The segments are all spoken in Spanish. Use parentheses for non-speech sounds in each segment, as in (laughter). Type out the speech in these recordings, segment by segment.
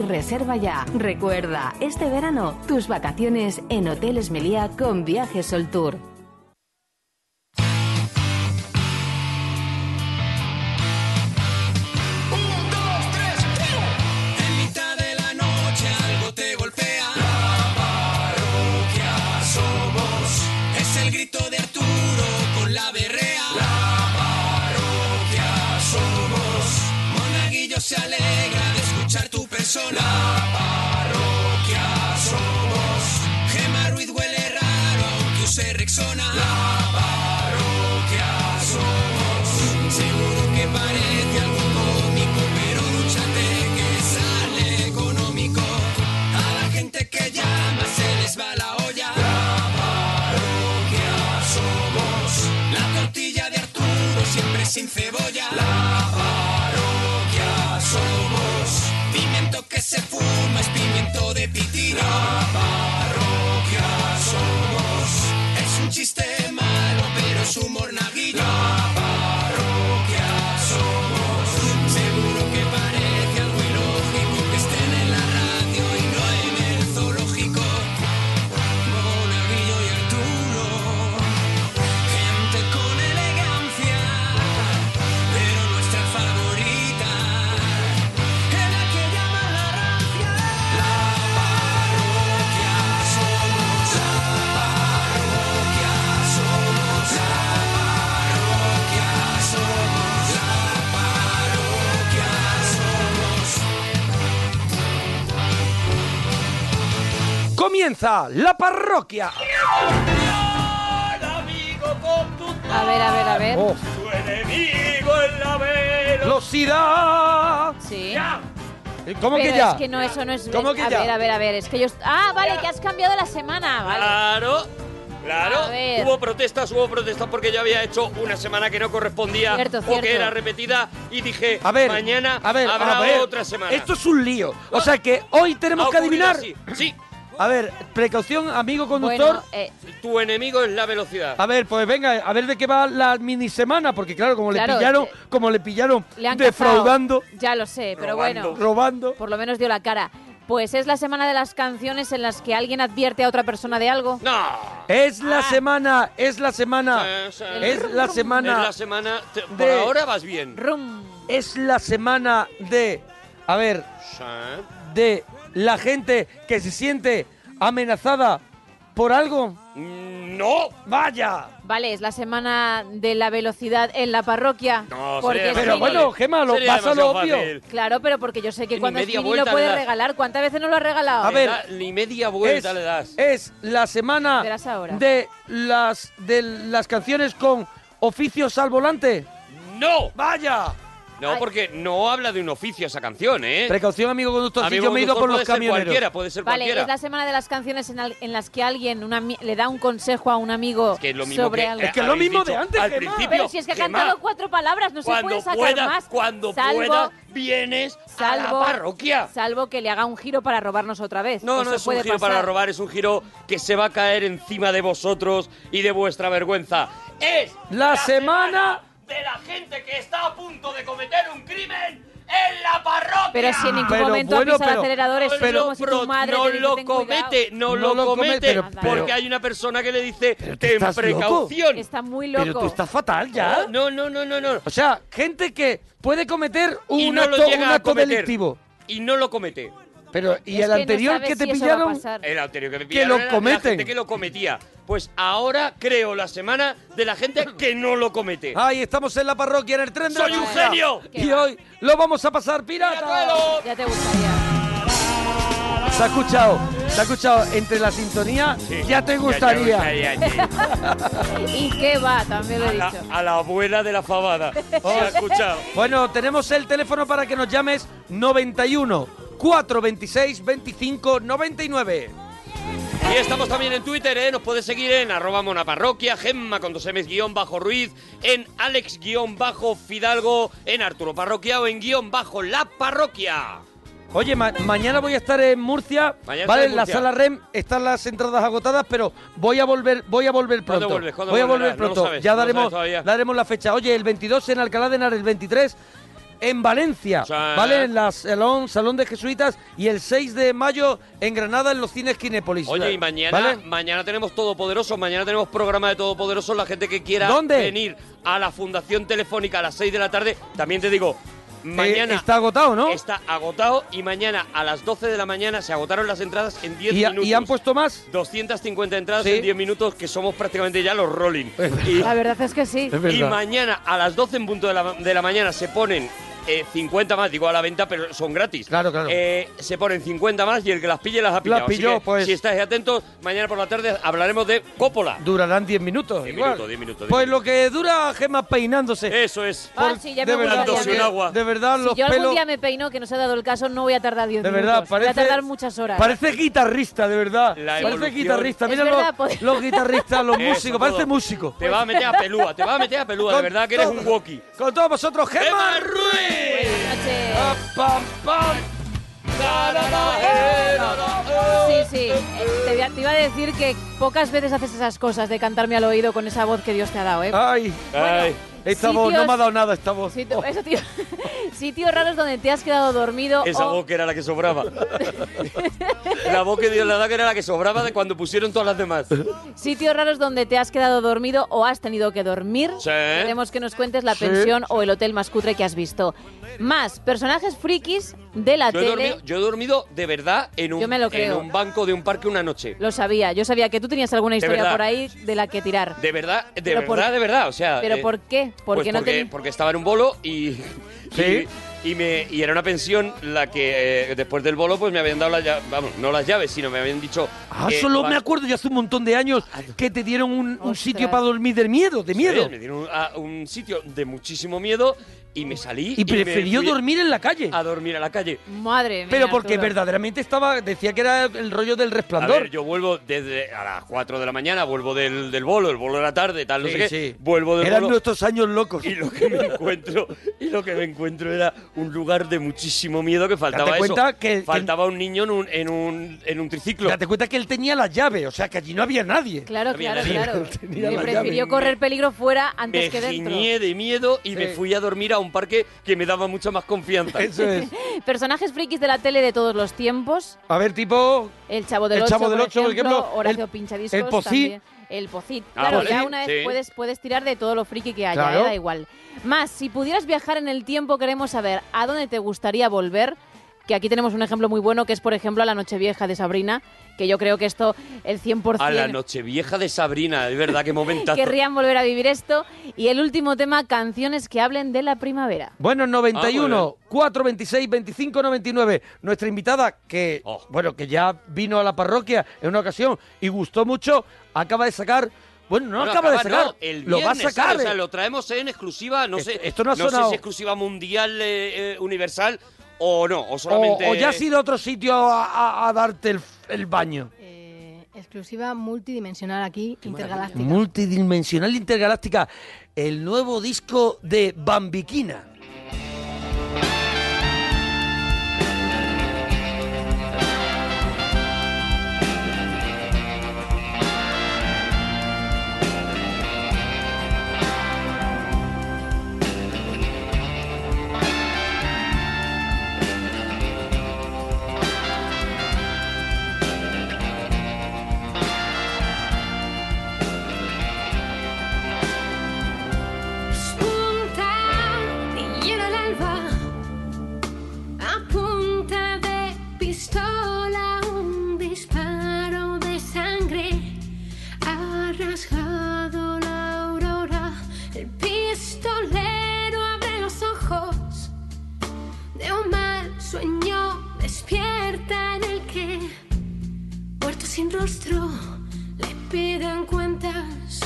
Reserva ya. Recuerda, este verano, tus vacaciones en Hotel Esmelía con Viajes Sol Tour. En mitad de la noche algo te golpea. La parroquia somos. Es el grito de Arturo con la berrea. La parroquia somos. Monaguillo se alegra La parroquia somos. Gema Ruiz huele raro aunque use Rexona. La parroquia somos. Seguro que parece algo cómico, pero dúchate que sale económico. A la gente que llama se les va la olla. La parroquia somos. La tortilla de Arturo siempre sin cebolla. La se fuma es pimiento de pitina. La parroquia somos. Es un chiste malo, pero es humor Comienza la parroquia. A ver, a ver, a ver. Oh, Tu enemigo en la velocidad. Sí. ¿Cómo Pero que ya? es que no, eso no es... ¿Cómo que a ya? ver, a ver, a ver, es que yo... Ah, vale, que has cambiado la semana, vale. Claro, claro. Hubo protestas, hubo protestas porque yo había hecho una semana que no correspondía Cierto, o cierto. que era repetida y dije, A ver, mañana a ver, habrá a ver. otra semana. Esto es un lío. O sea que hoy tenemos que adivinar. así. Sí, A ver, precaución, amigo conductor. Bueno, eh, tu enemigo es la velocidad. A ver, pues venga, a ver de qué va la mini semana, porque claro, como Claro, le pillaron, eh, como le pillaron le han defraudando, cazado. Ya lo sé, pero Robando. bueno, robando. por lo menos dio la cara. Pues es la semana de las canciones en las que alguien advierte a otra persona de algo. No. Es la Ah. semana, es la semana, Sí, sí. es la Es semana, la semana. te- por de- ahora vas bien. Rum. es la semana de, a ver, Sí. de la gente que se siente amenazada por algo. Mm, No. Vaya. Vale, es la semana de la velocidad en la parroquia. No, porque sería es Pero bueno, Gema, lo Sería vas a lo obvio. fácil. Claro, pero porque yo sé que Ni cuando es lo puede regalar. ¿Cuántas veces no lo ha regalado? A ver, Da- ni media Es, vuelta le das. es la semana de las de las canciones con oficios al volante. ¡No! Vaya. No, Ay. porque no habla de un oficio esa canción, ¿eh? Precaución, amigo conductor, si Amigo yo me he ido por los puede ser camioneros. cualquiera, puede ser Vale, cualquiera. es la semana de las canciones en, al- en las que alguien le da un consejo a un amigo que es lo mismo sobre que, algo. Es que es lo mismo de antes, al principio. Pero si es que ha cantado cuatro palabras, no se cuando puede sacar pueda, más. Cuando salvo, pueda, vienes salvo, a la parroquia. Salvo que le haga un giro para robarnos otra vez. No, no es un giro para robar, es un giro que se va a caer encima de vosotros y de vuestra vergüenza. Es La semana- de la gente que está a punto de cometer un crimen en la parroquia. Pero si en ningún Pero momento bueno, pisa el pero- acelerador, es pero como si tu madre no lo comete, no, No lo lo come- comete, pero- porque pero- hay una persona que le dice ten estás loco". precaución. Está muy loco. Pero tú estás fatal ya. No, no, no, no, no. O sea, gente que puede cometer un y no acto, lo un llega acto delictivo. Y te lo comete. Pero, ¿y Es el que anterior que te si pillaron? El anterior que me Que pillaron lo era de la cometen. gente que lo cometía. Pues ahora creo la semana de la gente que no lo comete. Ay, estamos en la parroquia, en el tren de la ¡Soy un Chusca. genio! Y hoy lo vamos a pasar pirata. Ya te gustaría. Se ha escuchado, se ha escuchado entre la sintonía. Sí, ya te gustaría. (laughs) ¿Y qué va? También lo he A la, dicho. a la abuela de la fabada. Se ha escuchado. Bueno, tenemos el teléfono para que nos llames 91 426 25 99. Y estamos también en Twitter, ¿eh? Nos puedes seguir en arroba monaparroquia, Gemma con dos M's guion bajo Ruiz, en Alex guion bajo Fidalgo, en Arturo Parroquia o en guion bajo La Parroquia. Oye, ma- mañana voy a estar en Murcia. Mañana vale, en la Murcia. sala REM están las entradas agotadas, pero voy a volver, voy a volver ¿Cuándo pronto. vuelves? ¿Cuándo voy a volverás? volver No pronto. sabes, ya daremos, daremos la fecha. Oye, el 22 en Alcalá de Henares, el 23 en Valencia, Sí. ¿vale? En la Salón, Salón de Jesuitas y el 6 de mayo en Granada en los cines Kinépolis. Oye, y mañana, ¿Vale? mañana tenemos Todopoderoso, mañana tenemos programa de Todopoderoso, la gente que quiera ¿Dónde? venir a la Fundación Telefónica a las 6 de la tarde, también te digo, mañana Eh, está agotado, ¿no? está agotado y mañana a las 12 de la mañana se agotaron las entradas en 10 ¿Y, ha- minutos. y han puesto más? 250 entradas Sí. en 10 minutos, que somos prácticamente ya los rolling. Y, La verdad es que sí. Es y mañana a las 12 en punto de la, de la mañana se ponen eh, 50 más, digo a la venta, pero son gratis. Claro, claro. Eh, se ponen 50 más y el que las pille las ha pillado. Así pilló, que, pues. Si estáis atentos, mañana por la tarde hablaremos de Coppola. Durarán 10 minutos. Diez igual. minutos, diez minutos, diez Pues minutos. lo que dura Gemma peinándose. Eso es. Ah, Por- sí, ya me de verdad, gustaría Dándose a mí. un agua. De verdad, Si los yo algún pelos. día me peino, que no se ha dado el caso, no voy a tardar 10 De minutos. verdad, parece. Voy a tardar muchas horas. Parece guitarrista, de verdad. La parece evolución. guitarrista. Es Mira verdad, los, pues. los guitarristas, los (laughs) Eso, músicos. Parece todo. músico. Te va a meter a pelúa, te va a meter a pelúa, de Con verdad que eres todo- un walkie. Con todos vosotros, Gemma ¡Gemma Ruiz. Sí, sí. Te iba a decir que pocas veces haces esas cosas de cantarme al oído con esa voz que Dios te ha dado, ¿eh? Ay, Ay. Esta voz no me ha dado nada, esta voz. Sitio- Oh. eso, tío. (laughs) Sitios raros donde te has quedado dormido Esa o voz que era la que sobraba. (laughs) la voz que Dios le da que era la que sobraba de cuando pusieron todas las demás. sitios raros donde te has quedado dormido o has tenido que dormir. Sí. Queremos que nos cuentes la Sí. pensión o el hotel más cutre que has visto. Más personajes frikis de la Yo he, tele. dormido, yo he dormido de verdad en un, Yo me lo en un banco de un parque una noche. Lo sabía, yo sabía que tú tenías alguna historia por ahí de la que tirar. De verdad, de Pero por- verdad, de verdad. O sea, ¿Pero eh, por qué? Porque pues no porque, te... porque estaba en un bolo y, Sí. y, y me, y era una pensión la que eh, después del bolo pues me habían dado las llaves, vamos, no las llaves, sino me habían dicho... Ah, solo vas- me acuerdo ya hace un montón de años que te dieron un, un sitio para dormir de miedo, de miedo. Sí, me dieron a un sitio de muchísimo miedo y me salí Y me prefirió dormir en la calle. a dormir a la calle. Madre mía. Pero porque Arturo. verdaderamente estaba, decía que era el rollo del A resplandor. ver, yo vuelvo desde a las 4 de la mañana, vuelvo del, del bolo, el bolo de la tarde, tal, no Sí, sé qué. sí. Vuelvo del Eran bolo nuestros años locos. y lo que me encuentro y lo que me encuentro era un lugar de muchísimo miedo que faltaba Date eso. cuenta que- que- faltaba un niño en un en un en un triciclo. Date cuenta que él tenía la llave, o sea que allí no había nadie. Claro, Había claro, nadie. claro. (laughs) La prefirió llave. correr peligro fuera antes me que dentro. giñé de miedo y me Sí. fui a dormir a un parque que me daba mucha más confianza. (laughs) Eso es. (laughs) Personajes frikis de la tele de todos los tiempos. A ver, tipo. El Chavo del El Ocho, Chavo del por Ocho, por ejemplo, Horacio el- Pinchadiscos el Pocí. también. El Pocit. Ah, Claro, vale, ya una vez sí. puedes, puedes tirar de todo lo friki que haya, Claro. eh, da igual. Más, si pudieras viajar en el tiempo, queremos saber a dónde te gustaría volver. Que aquí tenemos un ejemplo muy bueno, que es, por ejemplo, a la Nochevieja de Sabrina, que yo creo que esto, el 100%... A la Nochevieja de Sabrina, de verdad, qué momentazo. (laughs) querrían volver a vivir esto. Y el último tema, canciones que hablen de la primavera. Bueno, Ah, 91, 426, 25, 99. Nuestra invitada, que, Oh. bueno, que ya vino a la parroquia en una ocasión y gustó mucho, acaba de sacar. Bueno, no Bueno, acaba de sacar. no, el lo va a sacar. ¿sabes? O sea, lo traemos en exclusiva, no sé. esto no ha sé sonado. si exclusiva mundial eh, eh, universal o no, o solamente. o ya has ido a otro sitio a, a- a darte el, el baño. Eh, exclusiva multidimensional aquí, intergaláctica. Multidimensional intergaláctica. El nuevo disco de Bambiquina. Sin rostro le piden cuentas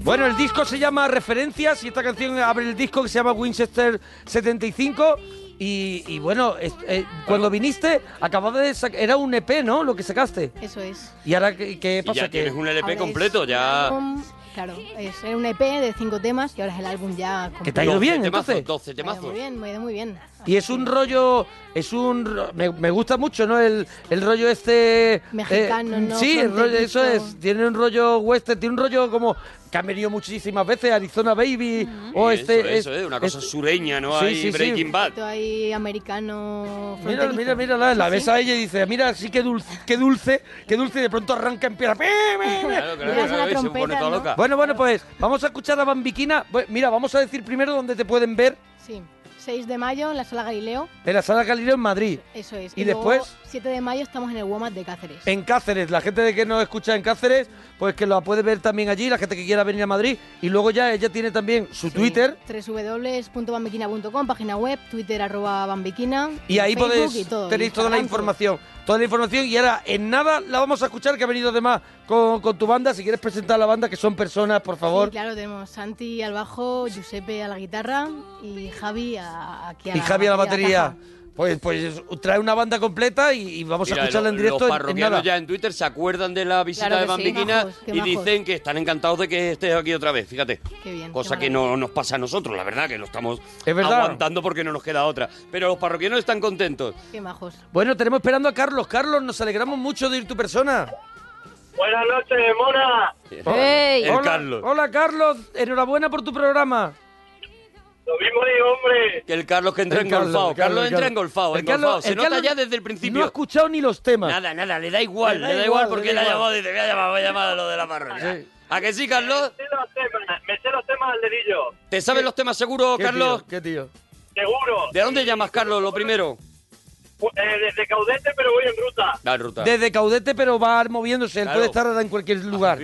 Bueno, el disco se llama Referencias y esta canción abre el disco que se llama Winchester 75. Y, y bueno, es- eh, cuando viniste, acababa de sacar. Era un EP, ¿no? Lo que sacaste. Eso es. ¿Y ahora qué, qué Y pasa? ya que tienes un LP Ahora es completo, ya. álbum, claro, es era un EP de cinco temas y ahora es el álbum ya completo. ¿Que te ha ido bien, temazos, entonces? 12 Me ha ido temazos. Muy bien, me ha ido muy bien. Y es un rollo, es un, ro- me, me gusta mucho, ¿no? El, el rollo este... Mexicano, ¿no? Sí, el rollo- eso es, tiene un rollo western, tiene un rollo como que han venido muchísimas veces, Arizona Baby, o Eso, este... eso, es una cosa es- sureña, ¿no? Sí, Hay sí, sí. Breaking Bad. Ahí americano Mira, mira, mira, la, la Sí, ves sí. a ella y dice, mira, sí que dulce, qué dulce, qué dulce, y de pronto arranca, empieza... Claro, claro, claro, y se pone loca. Bueno, bueno, pues vamos a escuchar a Bambiquina. Mira, vamos a decir primero dónde te pueden ver Sí. 6 de mayo en la sala Galileo. en la Sala Galileo en Madrid. Eso es. ¿Y luego, después? 7 de mayo estamos en el WOMAT de Cáceres. En Cáceres, la gente de que nos escucha en Cáceres, pues que la puede ver también allí, la gente que quiera venir a Madrid. Y luego ya ella tiene también su Twitter. www.bambiquina.com, página web, Twitter arroba bambiquina. Y ahí Facebook podéis, y todo, tenéis toda la información. Toda la información. Y ahora, en nada, la vamos a escuchar, que ha venido además con, con tu banda. Si quieres presentar a la banda, que son personas, por favor. Sí, claro, tenemos Santi al bajo, Giuseppe a la guitarra y Javi a, aquí a y Javi a la batería. Pues, pues trae una banda completa y, y vamos Mira, a escucharla en lo- directo Los en- en, parroquianos nada. ya en Twitter se acuerdan de la visita Claro de sí. Bambiquina y majos. dicen que están encantados de que estés aquí otra vez, fíjate. Qué bien. Cosa qué que no nos pasa a nosotros, la verdad, que lo estamos Es verdad. aguantando porque no nos queda otra. Pero los parroquianos están contentos. Qué majos. Bueno, tenemos esperando a Carlos. Carlos, nos alegramos mucho de ir tu persona. Buenas noches, Mona. ¡Ey! (laughs) El hola, Carlos. hola, Carlos. Enhorabuena por tu programa. Lo mismo digo, hombre. Que el Carlos que entra El engolfado. Carlos, Carlos, entra engolfado, El engolfado. Carlos- Se el nota Carlos ya desde el No ha principio. escuchado ni los temas. Nada, nada, le da igual, Le le da igual, igual, porque le da le ha llamado y dice, voy a llamar, voy a llamar a lo de la parroquia. Sí. ¿A que sí, Carlos? Me sé los temas, me sé los temas al dedillo. ¿Te sabes los temas seguros, ¿Qué Carlos? tío? ¿Qué tío? Seguro. ¿De dónde llamas, Carlos, lo primero? Eh, desde Caudete, pero voy en ruta. Desde Caudete, pero va moviéndose. Él Claro. puede estar en cualquier lugar.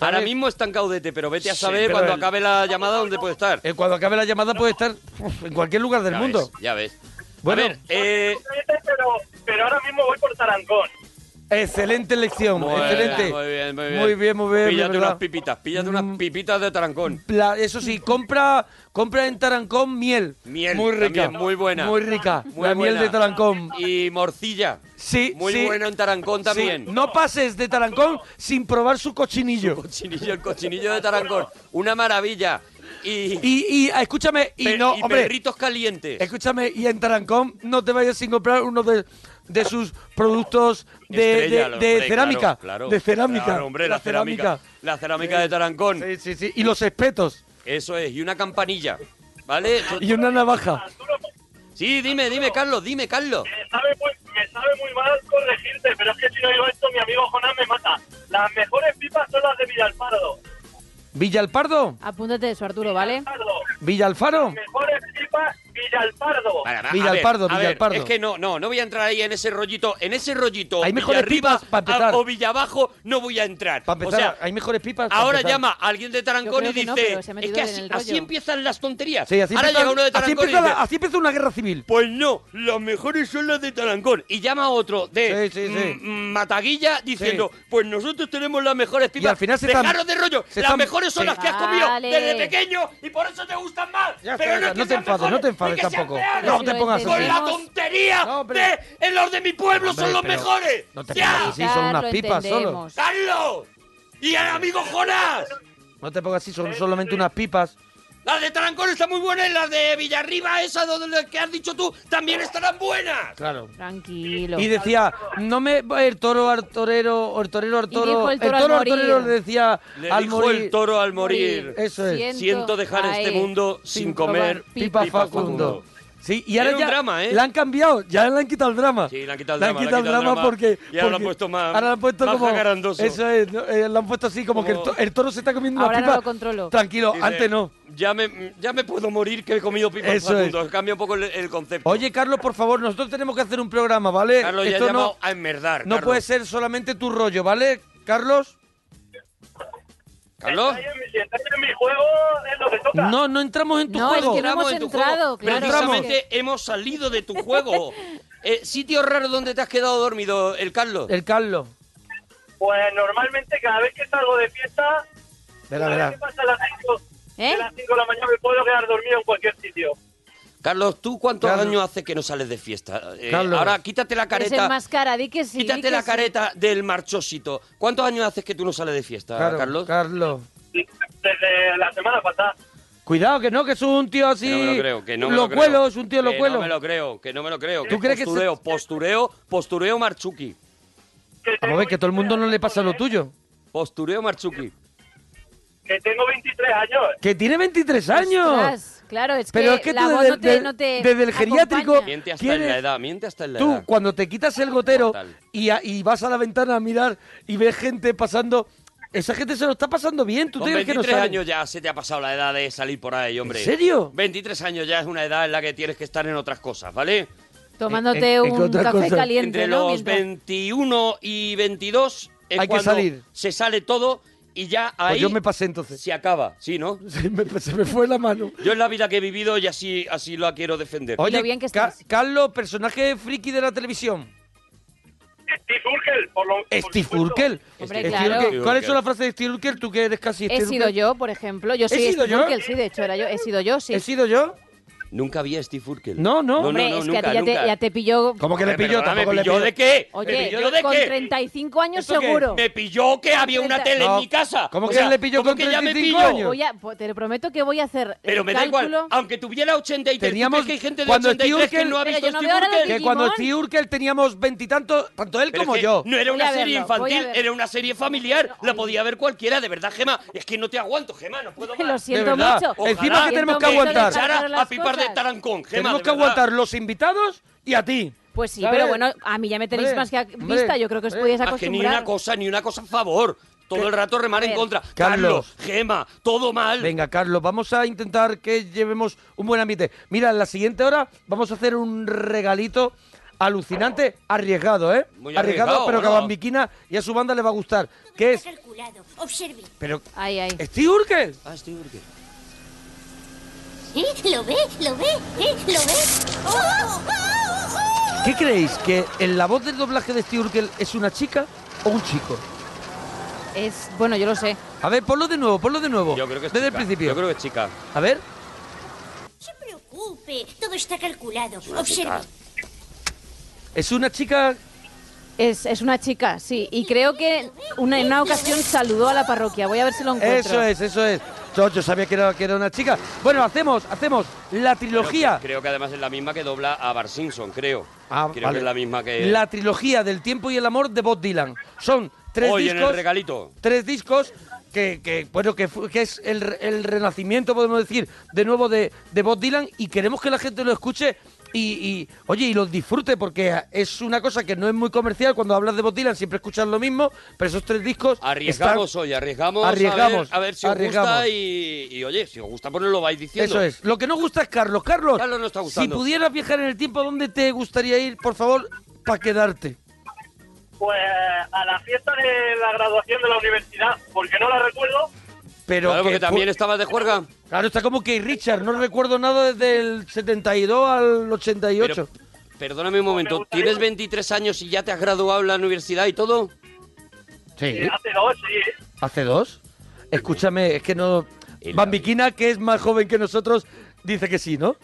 Ahora mismo está en Caudete, pero vete a saber cuando el- acabe la llamada dónde puede estar. Eh, cuando acabe la llamada puede estar uf, en cualquier lugar del Ya mundo. ves, ya ves. Bueno. a ver, eh, Pero, pero ahora mismo voy por Tarancón. Excelente elección, muy excelente. bien, muy bien, muy bien. Muy bien, muy bien, Píllate unas pipitas, píllate Mm. unas pipitas de tarancón. La- eso sí, compra, compra en Tarancón miel. Miel, Muy rica. también, muy buena. Muy rica. Muy la buena. miel de Tarancón. Y morcilla. Sí, Muy sí. bueno en tarancón también. Sí, No pases de Tarancón sin probar su cochinillo. Cochinillo, el cochinillo de tarancón. Una maravilla. Y, Y, y escúchame, y per- no, y hombre, perritos calientes. escúchame, y en Tarancón no te vayas sin comprar uno de, de sus productos de, Estrella, de- hombre, de cerámica. claro, claro. de cerámica. Claro, hombre, la, cerámica. La cerámica de tarancón. Sí, sí, sí. Y los espetos. Eso es, y una campanilla. ¿Vale? (laughs) Y una navaja. Sí, dime, dime, Carlos, dime, Carlos. Me sabe, muy, me sabe muy mal corregirte, pero es que si no digo esto, mi amigo Jonás me mata. Las mejores pipas son las de Villalpardo. Villalpardo. Apúntate eso, Arturo, ¿vale? Pardo. Villalfaro. Mejores pipas Villalpardo. Villalpardo, ver, a ver, Villalpardo. es que no, no, no voy a entrar ahí en ese rollito. En ese rollito, Hay mejores pipas pa' empezar. a- o Villabajo, no voy a entrar. Para empezar, o sea, hay mejores pipas. pa' ahora empezar. llama a alguien de Tarancón y que no, dice, es que así, así rollo". empiezan las tonterías. Sí, así ahora empieza, llega uno de así, Tarancón y empieza dice, la, así empieza una guerra civil. Pues no, las mejores son las de Tarancón. Y llama a otro de Sí, sí, sí. Mataguilla diciendo, Sí. pues nosotros tenemos las mejores pipas. al final se están- Dejaros de rollo. se las están- mejores son sí. las que has comido Vale. desde pequeño y por eso te gustan más. Ya Pero está, no, te enfades, no te enfades tampoco. No te pongas así. Con la tontería No, hombre. de en los de mi pueblo Hombre, son los pero mejores. no te pongas así, son unas pipas solo. ¡Carlos! ¡Y el amigo Jonás! No te pongas así, son solamente unas pipas. Las de Tarancón están muy buenas y las de Villarriba, esas donde que has dicho tú, también estarán buenas. Claro. Tranquilo. Y decía, no me el toro al torero, o el torero al toro. el toro al torero le decía Le al dijo morir. el toro al morir. Eso es. Siento Siento dejar este mundo sin comer Pipa, Facundo. Sí, y ahora Era un ya drama, ¿eh? le han cambiado, ya le han quitado el drama. Sí, le han quitado el Le drama, han quitado el drama porque... Y ahora lo han puesto más- ahora lo han puesto más como... Eso es, ¿no? Eh, lo han puesto así como, que el, Como- to- el toro se está comiendo Ahora una no pipa. lo controlo. Tranquilo, Dice, antes no. Ya me, ya me puedo morir que he comido pipas Eso es. Cambia un poco el, el concepto. Oye, Carlos, por favor, nosotros tenemos que hacer un programa, ¿vale? Carlos ya Esto llamado no, a enmerdar. no Carlos. puede ser solamente tu rollo, ¿vale, Carlos? En mi- Si estáis en mi juego, es lo que toca. No, no entramos en tu No, es juego. que no hemos en tu entrado, juego. claro. Precisamente hemos salido de tu juego. (laughs) Eh, ¿Sitio raro donde te has quedado dormido, el Carlos? El Carlos. Pues normalmente cada vez que salgo de fiesta, Verá, cada vez verá. que pasa las 5 ¿Eh? de las 5 de la mañana me puedo quedar dormido en cualquier sitio. Carlos, ¿tú cuántos Carlos. años hace que no sales de fiesta? Eh, Carlos. Ahora, quítate la Es careta. el más cara, di que sí. Quítate que la sí. careta del marchosito. ¿Cuántos años haces que tú no sales de fiesta, Claro, Carlos? Carlos. Desde la semana pasada. Cuidado, que no, que es un tío así. Que no me lo creo, que no me lo creo. locuelo, es un tío Que locuelo. no me lo creo, que no me lo creo. ¿Tú crees que se- postureo, postureo, postureo Marchuki. Vamos a ver, que a todo el mundo no le pasa lo tuyo. Postureo Marchuki. Que tengo 23 años. Que tiene 23 años. Ostras, claro, es Pero que, es que la tú voz desde, no te, no te desde el geriátrico acompaña. Miente hasta ¿Quieres? en la edad, miente hasta en la Tú, edad. cuando te quitas el gotero y, a- y vas a la ventana a mirar y ves gente pasando, esa gente se lo está pasando bien. ¿Tú Con te crees que no 23 años ya se te ha pasado la edad de salir por ahí, hombre. ¿En serio? 23 años ya es una edad en la que tienes que estar en otras cosas, ¿vale? Tomándote ¿En- en qué un café cosa? caliente, Entre ¿no? los Mientras- 21 y 22 es Hay que cuando salir. se sale todo y ya ahí Pues yo me pasé entonces. se acaba, ¿sí, no? (laughs) Se me, se me fue la mano. Yo en la vida que he vivido y así, así lo quiero defender. Oye, lo bien que Ca- estás. Carlos, personaje friki de la televisión. Steve Urkel, por lo por Steve supuesto. Urkel. Hombre, Steve claro. Urkel. ¿Cuál es la frase de Steve Urkel? Tú que eres casi He Steve sido Urkel. yo, por ejemplo. Yo soy sido Steve yo? Urkel, sí, de hecho era yo. He sido yo, sí. ¿He sido yo? Nunca vi a Steve Urkel. No, no. Hombre, no, es nunca, que a ti ya te, nunca. ya te pilló. ¿Cómo que le pilló? perdona, Tampoco ¿Me le pilló pilló. de qué? Oye, ¿Me pilló de con qué? 35 años ¿Esto qué? seguro. Me pilló que había una tele No. en mi casa. ¿Cómo O que sea, le pilló ¿cómo con que ya me 35 pilló? años? Voy a- pues, te lo prometo que voy a hacer Pero el me da igual, aunque tuviera 83, ¿tú Teníamos- crees que hay gente de cuando Steve 83 que Urkel- no ha Pero visto yo no Steve veo ahora Urkel? Que cuando Digimon. Steve Urkel teníamos veintitantos, tanto él Pero como es que yo. No era Voy una serie verlo, voy a infantil, era una serie familiar. La podía ver cualquiera, de verdad, Gema. Es que no te aguanto, Gema, no puedo (laughs) más. Lo siento verdad. mucho. Ojalá. Encima que tenemos que aguantar. echara Para las a pipar de tarancón, Gema, Tenemos de que verdad. aguantar los invitados y a ti. Pues sí, ¿Sabes? pero bueno, a mí ya me tenéis Hombre, más que a- hombre, vista. Yo creo que os podíais Ah, que ni acostumbrar. una cosa, ni una cosa a favor. Todo ¿Qué? el rato remar en contra. Carlos. Carlos, Gema, todo mal. Venga, Carlos, vamos a intentar que llevemos un buen ambiente. Mira, en la siguiente hora vamos a hacer un regalito alucinante, arriesgado, ¿eh? Muy arriesgado, pero que a bueno. Bambiquina y a su banda le va a gustar. ¿Qué es? Calculado. Observe. Pero, Ay, ay. ¿Steve Urkel? Ah, Steve Urkel. ¿Eh? ¿Lo ve? ¿Lo ve? ¿Eh? ¿Lo ve? ¿Qué creéis? ¿Que en la voz del doblaje de Steve Urkel es una chica o un chico? Es, bueno, yo lo sé. A ver, ponlo de nuevo, ponlo de nuevo. Yo creo que es Desde chica. el principio. Yo creo que es chica. A ver. No se preocupe. Todo está calculado. Observe. ¿Es una chica? Es, es una chica, sí. Y creo que una, en una ocasión saludó a la parroquia. Voy a ver si lo encuentro. Eso es, eso es. Yo, yo sabía que era, que era una chica. Bueno, hacemos, hacemos la trilogía. Creo, creo que además es la misma que dobla a Bar Simpson, creo. Ah, creo vale. que es la misma que. La trilogía del tiempo y el amor de Bob Dylan. Son tres Hoy en discos. el regalito. Tres discos que, que, bueno, que, que es el, el renacimiento, podemos decir, de nuevo de, de Bob Dylan y queremos que la gente lo escuche y, y, oye, y lo disfrute porque es una cosa que no es muy comercial. Cuando hablas de Bob Dylan siempre escuchas lo mismo, pero esos tres discos Arriesgamos están- hoy, arriesgamos. Arriesgamos, A ver, a ver si os gusta y, y, oye, si os gusta, pues nos lo vais diciendo. Eso es. Lo que no gusta es Carlos. Carlos, Carlos no está si gustando. pudieras viajar en el tiempo, ¿dónde te gustaría ir, por favor, para quedarte? Pues a la fiesta de la graduación de la universidad, porque no la recuerdo. Pero Claro, que porque también estabas de juerga. Claro, está como que Richard, no recuerdo nada desde el 72 al 88. Pero, perdóname un momento, gustaría- ¿tienes 23 años y ya te has graduado en la universidad y todo? sí, Hace dos, sí. hace dos. Escúchame, es que no... Bambiquina, que es más joven que nosotros, dice que sí, ¿no?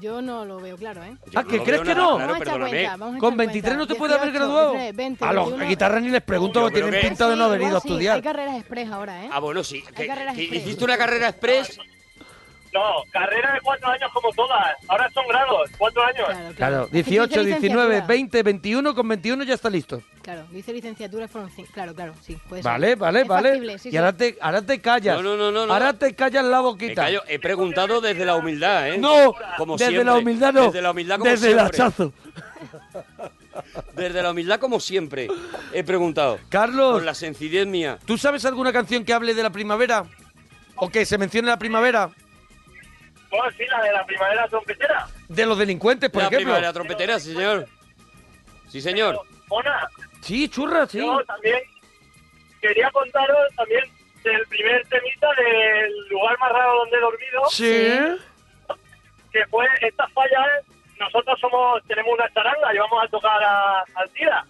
Yo no lo veo claro, ¿eh? Yo Ah, no ¿que crees que no? claro, vamos a echar perdóname. cuenta, vamos a Con echar 23 no te puede haber 18, graduado. 19, 20, a los 21. guitarras ni les pregunto, creo tienen que- pinta de no haber ido a estudiar. Hay carreras express ahora, ¿eh? Ah, bueno, sí. que- carreras que express. ¿Hiciste una carrera express? No, carrera de cuatro años como todas. Ahora son grados, cuatro años. Claro, Claro, Es que dice 18, 19, licenciatura. 20, 21, con 21 ya está listo. Claro, dice licenciatura fueron cinco. Claro, claro, sí. puede ser. Vale, vale, Es vale. factible, sí, y sí. ahora te, ahora te callas. No, no, no, no, no. Ahora te callas la Me boquita. callo, he preguntado desde la humildad, ¿eh? No, como desde siempre. la humildad no. Desde la humildad como desde el siempre. hachazo. Desde la humildad como siempre. He preguntado. Carlos, Con la sencillez mía. ¿tú sabes alguna canción que hable de la primavera? ¿O que se mencione la primavera? Bueno, sí, la de la primavera trompetera. De los delincuentes, por la ejemplo. primavera trompetera, sí, señor. Sí, señor. Mona, Sí, churra, sí. yo también quería contaros también del primer temita del lugar más raro donde he dormido, Sí. que fue estas fallas. Nosotros somos tenemos una charanga y vamos a tocar a Alcira.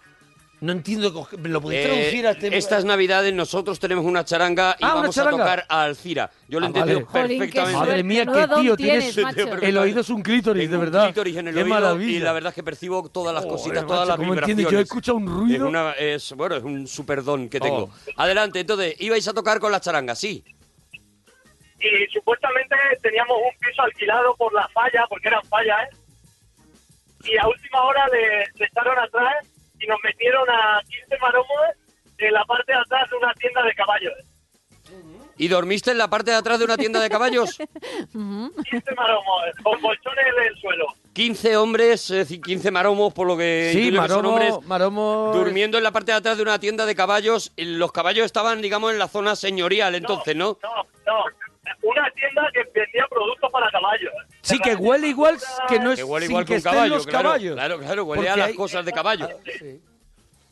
No entiendo, co- ¿me lo podéis Eh, traducir a este... estas navidades nosotros tenemos una charanga y Ah, vamos charanga. a tocar a Alcira. Yo lo Ah, entiendo vale. Jolín, qué perfectamente. Madre mía, qué don tío, tienes, tienes- macho. El oído es un clítoris, Tengo de un verdad. clítoris en el Qué oído maravilla. y la verdad es que percibo todas las cositas, macho, todas las ¿cómo vibraciones. entiendes? Yo he escuchado un ruido. Es, una, es, bueno, es un super don que tengo. Oh. Adelante, entonces, ibais a tocar con la charanga, sí. y supuestamente teníamos un piso alquilado por la falla, porque eran fallas, ¿eh? Y a última hora le, le echaron atrás y nos metieron a 15 maromos en la parte de atrás de una tienda de caballos. ¿Y dormiste en la parte de atrás de una tienda de caballos? (laughs) 15 maromos, con colchones en el suelo. 15 hombres, es decir, 15 maromos, por lo que Sí, que son hombres, Maromo, Maromo... durmiendo en la parte de atrás de una tienda de caballos. Y Los caballos estaban, digamos, en la zona señorial, entonces, ¿no? No, no, una tienda que vendía productos para caballos. Sí, que huele igual que no es Que huele sin igual que que un estén caballo, los claro, caballos. claro, claro, huele Porque a las hay- cosas de caballo.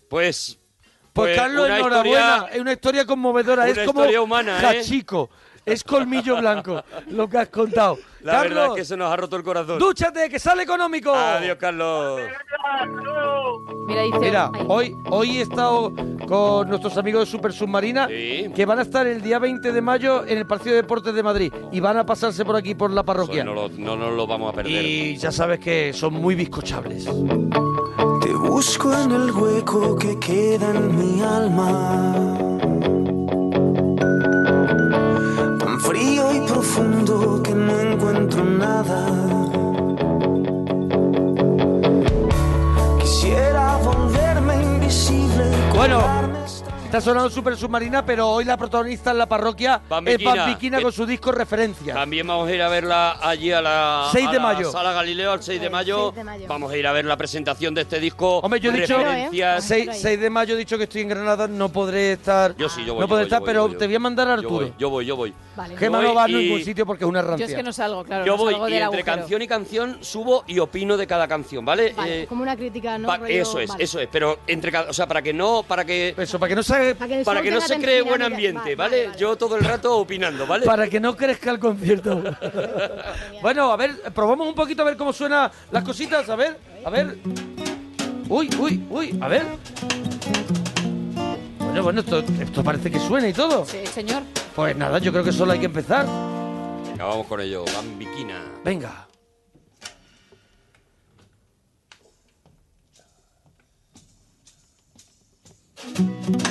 Pues... Pues, Carlos, una enhorabuena. historia- Es una historia conmovedora. una es como historia humana, ¿eh? Hachico. Es colmillo blanco lo que has contado. La Carlos, verdad es que se nos ha roto el corazón. dúchate, que sale económico. Adiós, Carlos. Mira, dice. Mira, hoy, hoy he estado con nuestros amigos de Super Submarina Sí. que van a estar el día 20 de mayo en el Partido de Deportes de Madrid y van a pasarse por aquí por la parroquia. No, lo- no nos lo vamos a perder. Y ya sabes que son muy bizcochables. Te busco en el hueco que queda en mi alma. Tan frío y profundo que no encuentro nada. Quisiera volverme invisible. Bueno, está sonando Super Submarina, pero hoy la protagonista en la parroquia es Bambiquina. Bambiquina con su disco Referencia. También vamos a ir a verla allí a la, 6 de a la mayo. Sala Galileo, al 6 de, El mayo. 6 de mayo. Vamos a ir a ver la presentación de este disco. Hombre, yo he dicho referencias. 6, 6 de mayo he dicho que estoy en Granada, no podré estar. Yo sí, yo voy. no yo podré voy, estar, yo voy, pero yo voy, te voy a mandar a Yo Arturo. yo voy, yo voy. Vale. Gema Yo no va a ningún sitio porque es una Yo rancia. es que no salgo, claro. Yo no voy salgo y del entre agujero. canción y canción subo y opino de cada canción, ¿vale? Vale, Eh, como una crítica, ¿no? Rollo- eso es, vale. eso es. Pero entre cada, o sea, para que no, para que Eso, para que no Para que, para no se cree buen ambiente, Vale, ¿vale? vale, vale. Yo todo el rato opinando, ¿vale? para que no crezca el concierto. (laughs) bueno, a ver, probamos un poquito a ver cómo suenan las cositas, a ver, a ver. Uy, uy, uy, a ver. Bueno, bueno, esto, esto parece que suena y todo. Sí, señor. Pues nada, yo creo que solo hay que empezar. Venga, vamos con ello, Bambiquina. Venga. Primer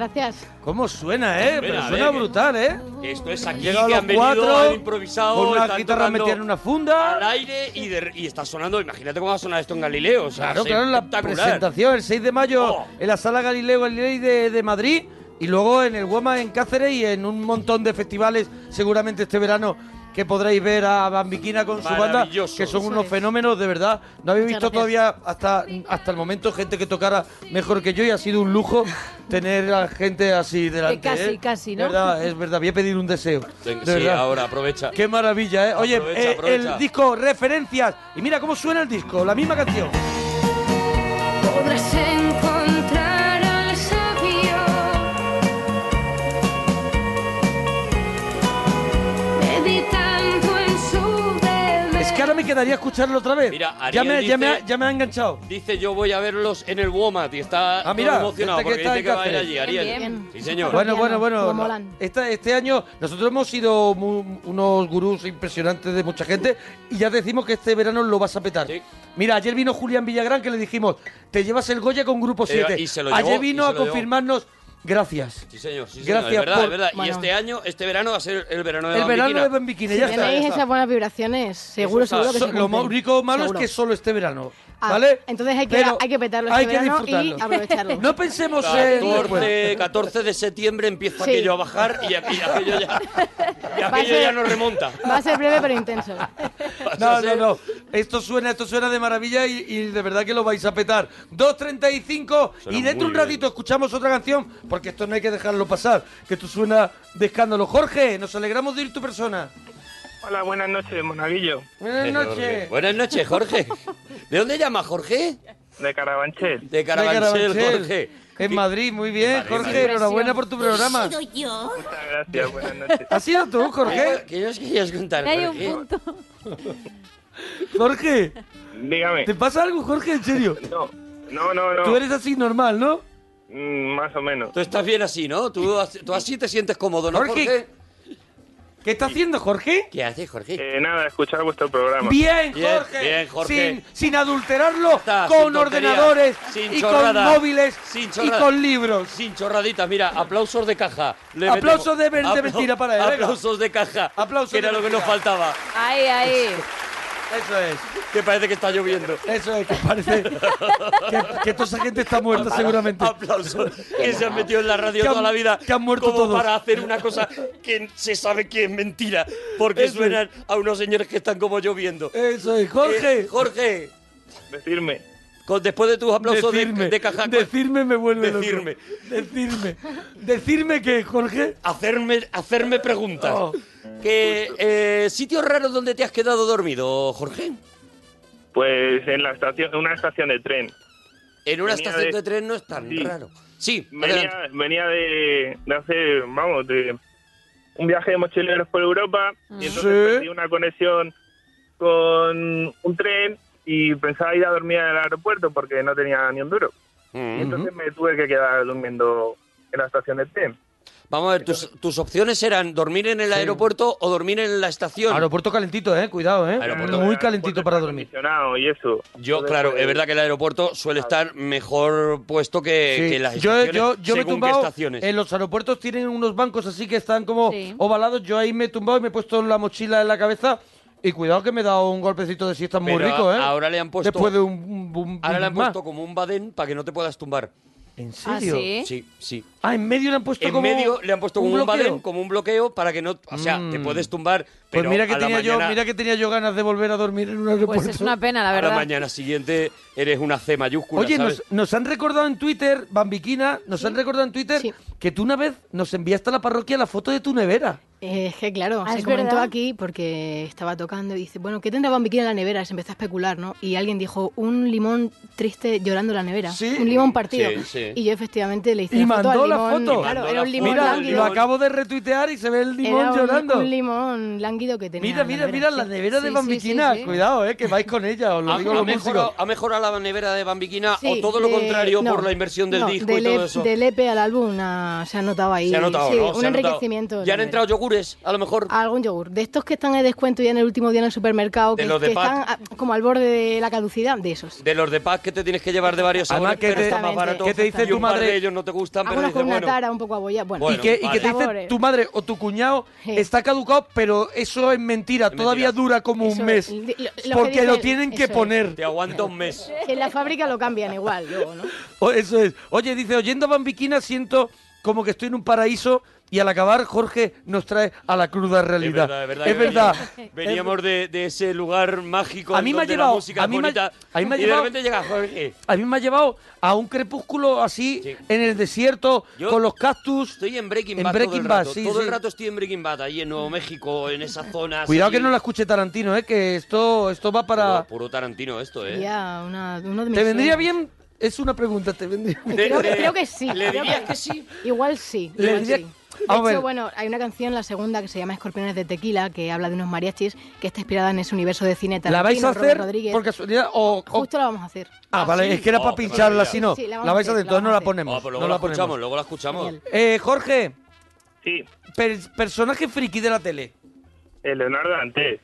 gracias. ¿Cómo suena, eh? Pero Suena, suena eh, brutal, ¿eh? Esto es aquí Llegado que los han venido, cuatro, han improvisado, con una guitarra metida en una funda. al aire y, de- y está sonando. Imagínate cómo va a sonar esto en Galileo. O sea, Claro, claro, en la espectacular. presentación el 6 de mayo Oh. en la sala Galileo Galilei de, de Madrid y luego en el Guama en Cáceres y en un montón de festivales seguramente este verano que podréis ver a Bambiquina con su banda, que son unos fenómenos de verdad. No habéis Muchas visto todavía hasta, hasta el momento gente que tocara mejor que yo y ha sido un lujo tener a gente así delante. casi, ¿eh? casi, ¿no? Verdad, es verdad, voy a pedir un deseo. De sí, verdad. ahora aprovecha. Qué maravilla, ¿eh? Oye, Aprovecha, eh, el disco Referencias. Y mira cómo suena el disco, la misma canción. Que ahora me quedaría escucharlo otra vez. Mira, ya, Ariel me, ya, me ha, dice- ya me ha enganchado. Dice yo voy a verlos en el WOMAT y está Ah, mira, todo emocionado que porque está dice en que va a ir Cáceres. allí, Ariel. Bien, bien. Sí, señor. Bueno, bueno, bueno. como molan. Esta- este año nosotros hemos sido mu- unos gurús impresionantes de mucha gente y ya decimos que este verano lo vas a petar. Sí. Mira, ayer vino Julián Villagrán que le dijimos, te llevas el Goya con Grupo Eh, 7. y se lo ayer vino y se a llevó. confirmarnos, gracias. Sí, señor, sí, señor. Gracias es verdad, por- es verdad. Y Bueno. este año, este verano va a ser el verano de El verano de Bambiquina, Si ya está. ya tenéis está. esas buenas vibraciones, seguro, seguro que So- se lo único malo Seguro. es que solo este verano, Ah, ¿vale? entonces hay que- Pero hay que petarlo hay este que verano y disfrutarlo. aprovecharlo. No pensemos en... 14, 14 de septiembre empieza Sí. aquello a bajar y aquello, aquello ya, y Va a aquello ser- ya no remonta. Va a ser breve pero intenso. No, no, no. Esto suena, esto suena de maravilla y, y de verdad que lo vais a petar. 2.35 Suena y dentro un ratito bien. escuchamos otra canción porque esto no hay que dejarlo pasar, que esto suena de escándalo. Jorge, nos alegramos de ir tu persona. Hola, buenas noches, Monaguillo, Buenas noches. Buenas noches, Jorge. ¿De dónde llamas, Jorge? de Carabanchel. De Carabanchel, Carabanchel. Jorge. En Madrid, muy bien, Madrid, Jorge, enhorabuena por tu programa. ¿He sido yo? Muchas gracias, buenas noches. ¿Has sido tú, Jorge? ¿Qué nos querías contar, Hay un Jorge? punto. Jorge, Dígame. ¿te pasa algo, Jorge? En serio. No, no, no, no. Tú eres así normal, ¿no? Mm, más o menos. Tú estás bien así, ¿no? Tú, tú así te sientes cómodo, ¿no, Jorge. Jorge? ¿Qué está haciendo, Jorge? ¿Qué haces, Jorge? Eh, nada, escuchar vuestro programa. Bien, Bien, Jorge. bien, Jorge. Sin, sin adulterarlo Está, con sin tonterías, ordenadores sin y chorrada, con móviles sin y con libros. Sin chorraditas, mira, aplausos de caja. Le Aplausos de ver- de mentira para él, venga. Aplausos de caja. Aplausos que era de lo que nos mentira. faltaba. Ahí, ahí. (laughs) Eso es, Que parece que está lloviendo. eso es, que parece que, que toda esa gente está muerta seguramente. Aplausos. Que se han metido en la radio han- toda la vida. que han muerto como todos. para hacer una cosa que se sabe que es mentira. Porque Eso es. suenan a unos señores que están como lloviendo. Eso es, Jorge. Eh, Jorge, Decirme. Con- después de tus aplausos de, decirme, de caja, decirme me vuelve loco. Decirme. Decirme. Decirme que, Jorge. hacerme, hacerme preguntas. Oh. Que, eh, ¿Sitios raros donde te has quedado dormido, Jorge? Pues en la estación, una estación de tren. En una Venía estación de... de- tren no es tan Sí. raro. Sí. Venía, venía de, de hacer, vamos, de un viaje de mochileros por Europa y entonces Sí. perdí una conexión con un tren y pensaba ir a dormir en el aeropuerto porque no tenía ni un duro. Y Mm. entonces me tuve que quedar durmiendo en la estación de tren. Vamos a ver, tus, tus opciones eran dormir en el aeropuerto o dormir en la estación. Aeropuerto calentito, eh, cuidado, eh. Aeropuerto. Muy calentito para dormir. Acondicionado y eso. Yo, Entonces, claro, pues, es verdad que el aeropuerto suele estar mejor puesto que, Sí. que las yo, estaciones. yo, yo me he qué tumbado. estaciones. En los aeropuertos tienen unos bancos así que están como Sí. ovalados. Yo ahí me he tumbado y me he puesto la mochila en la cabeza. Y cuidado que me he dado un golpecito de siesta muy Pero rico, ¿eh? ahora le han puesto- Después de un. un- un- Ahora le han un- puesto como un badén para que no te puedas tumbar. ¿En ¿Ah, serio? sí? Sí, sí. Ah, en medio le han puesto En como. medio le han puesto como un, bloqueo. badén, como un bloqueo para que no, o sea, te Mm. puedes tumbar, Pues pero mira que a la tenía yo, mira que tenía yo ganas de volver a dormir en un aeropuerto. Pues es una pena, la a la verdad. mañana siguiente eres una C mayúscula, Oye, ¿sabes? nos, nos han recordado en Twitter, Bambiquina, nos han recordado en Twitter Sí. que tú una vez nos enviaste a la parroquia la foto de tu nevera. Eh, Es que claro, Ah, se ¿es comentó verdad? aquí porque estaba tocando y dice, bueno, ¿qué tendrá Bambiquina en la nevera? Se empezó a especular, ¿no? Y alguien dijo, un limón triste llorando en la nevera. Sí. Un limón partido. Sí, sí. Y yo efectivamente le hice Y la foto mandó al la limón. foto. y Claro, Mandó era la un limón foto. Mira, lánguido. lo acabo de retuitear y se ve el limón Era un- llorando. Un, limón lánguido que tenía. Mira, en la mira, nevera, mira la sí. nevera de Sí, sí, Bambiquina. sí, sí. Cuidado, eh, que vais con ella, os lo ¿Ha, digo ha mejorado, ha mejorado la nevera de Bambiquina Sí, o todo lo contrario no, por la inversión del no, disco y del todo E- eso? Del EP al álbum se ha notado ahí. Se ha notado, un enriquecimiento. ¿Ya han entrado yogures, a lo mejor. Algún yogur. De estos que están en descuento ya en el último día en el supermercado, De que, los de que están ah, como al borde de la caducidad, de esos. De los de pack que te tienes que llevar de varios Además, sabores, que pero te- está más barato. ¿Qué te dice y tu madre? de ellos no te gustan, pero dices, con una bueno, tara un poco abollada. Bueno, Bueno, y que, y que te dice tu madre o tu cuñado Sí. está caducado, pero eso es mentira, Es todavía mentira. dura como Eso un mes. es. Lo- lo que porque lo tienen que es. poner. te aguanta un mes. En la fábrica lo cambian igual, luego, ¿no? (laughs) O- Eso es. Oye, dice, oyendo a Bambiquina siento como que estoy en un paraíso y al acabar Jorge nos trae a la cruda Es realidad. verdad, es verdad. Es verdad. Veníamos, de, de ese lugar mágico A mí me ha llevado- la música a mí me ha- bonita a mí me ha y llevado- de repente llega Jorge. A mí me ha llevado a un crepúsculo así Sí. en el desierto Yo con los cactus. Estoy en Breaking En Bad todo el Bad, rato. sí, todo sí. el rato estoy en Breaking Bad, ahí en Nuevo México, en esa zona. Cuidado así. que no la escuche Tarantino, eh, que esto, esto va para... Puro, puro Tarantino esto, ¿eh? Ya, una, uno de mis ¿Te vendría bien? Es una pregunta, ¿te vendría bien? Creo, creo que sí. ¿Le dirías que sí? Igual sí. Le igual diría- sí. De hecho, bueno, hay una canción, la segunda, que se llama Escorpiones de Tequila, que habla de unos mariachis, que está inspirada en ese universo de cine ¿La vais a Tarantino, hacer Rodríguez. por casualidad o...? o- Justo la vamos a hacer. Ah, vale, sí? es que era Oh, para pincharla, si no. Sí, la vais a hacer, entonces no la ponemos. Oh, pues luego no la la ponemos. escuchamos, luego la escuchamos. Eh, Jorge, Sí, per- personaje friki de la tele. el Leonardo Dantes.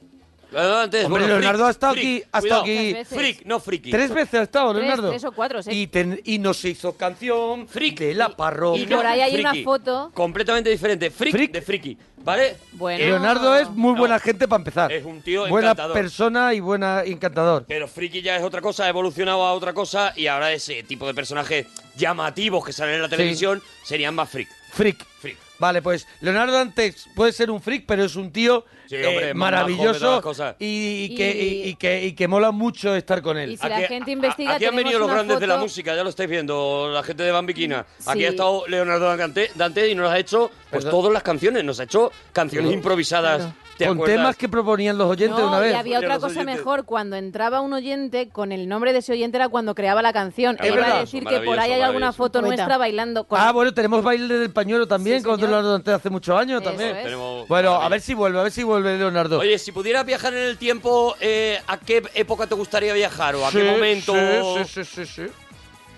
Antes, Hombre, bueno, Leonardo freak, ha estado freak, aquí, ha estado aquí. Freak, no friki. tres veces ha estado, Tres, Leonardo. tres o cuatro, sí. Y, ten- y nos hizo canción Freak. de la parroquia. Y por ahí hay una foto. Completamente diferente. Freak, Freak. de friki. ¿Vale? Bueno. Leonardo es muy No. buena gente para empezar. Es un tío Buena encantador. persona y buena encantador. Pero friki ya es otra cosa, ha evolucionado a otra cosa y ahora ese tipo de personajes llamativos que salen en la televisión serían más freak. Freak. Freak. Vale, pues Leonardo Dantes puede ser un freak, pero es un tío Sí, eh, hombre, maravilloso y, y que, Y- que, y que mola mucho estar con él. Y si la gente investiga, aquí han venido los grandes de la música, ya lo estáis viendo, la gente de Bambiquina. Aquí ha estado Leonardo Dante, Dante y nos ha hecho pues Perdón. todas las canciones, nos ha hecho canciones improvisadas. Claro. ¿Te con acuerdas? temas que proponían los oyentes No, una vez. y había otra cosa oyentes. mejor. Cuando entraba un oyente, con el nombre de ese oyente era cuando creaba la canción. Es iba verdad. a decir que por ahí hay alguna foto Poeta. nuestra bailando con... Ah, bueno, tenemos baile del pañuelo también Sí, con. Leonardo hace muchos años Eso también. es. Bueno, a ver si vuelve, a ver si vuelve Leonardo. Oye, si pudieras viajar en el tiempo, eh, ¿a qué época te gustaría viajar o a qué momento? Sí, sí, sí, sí, sí.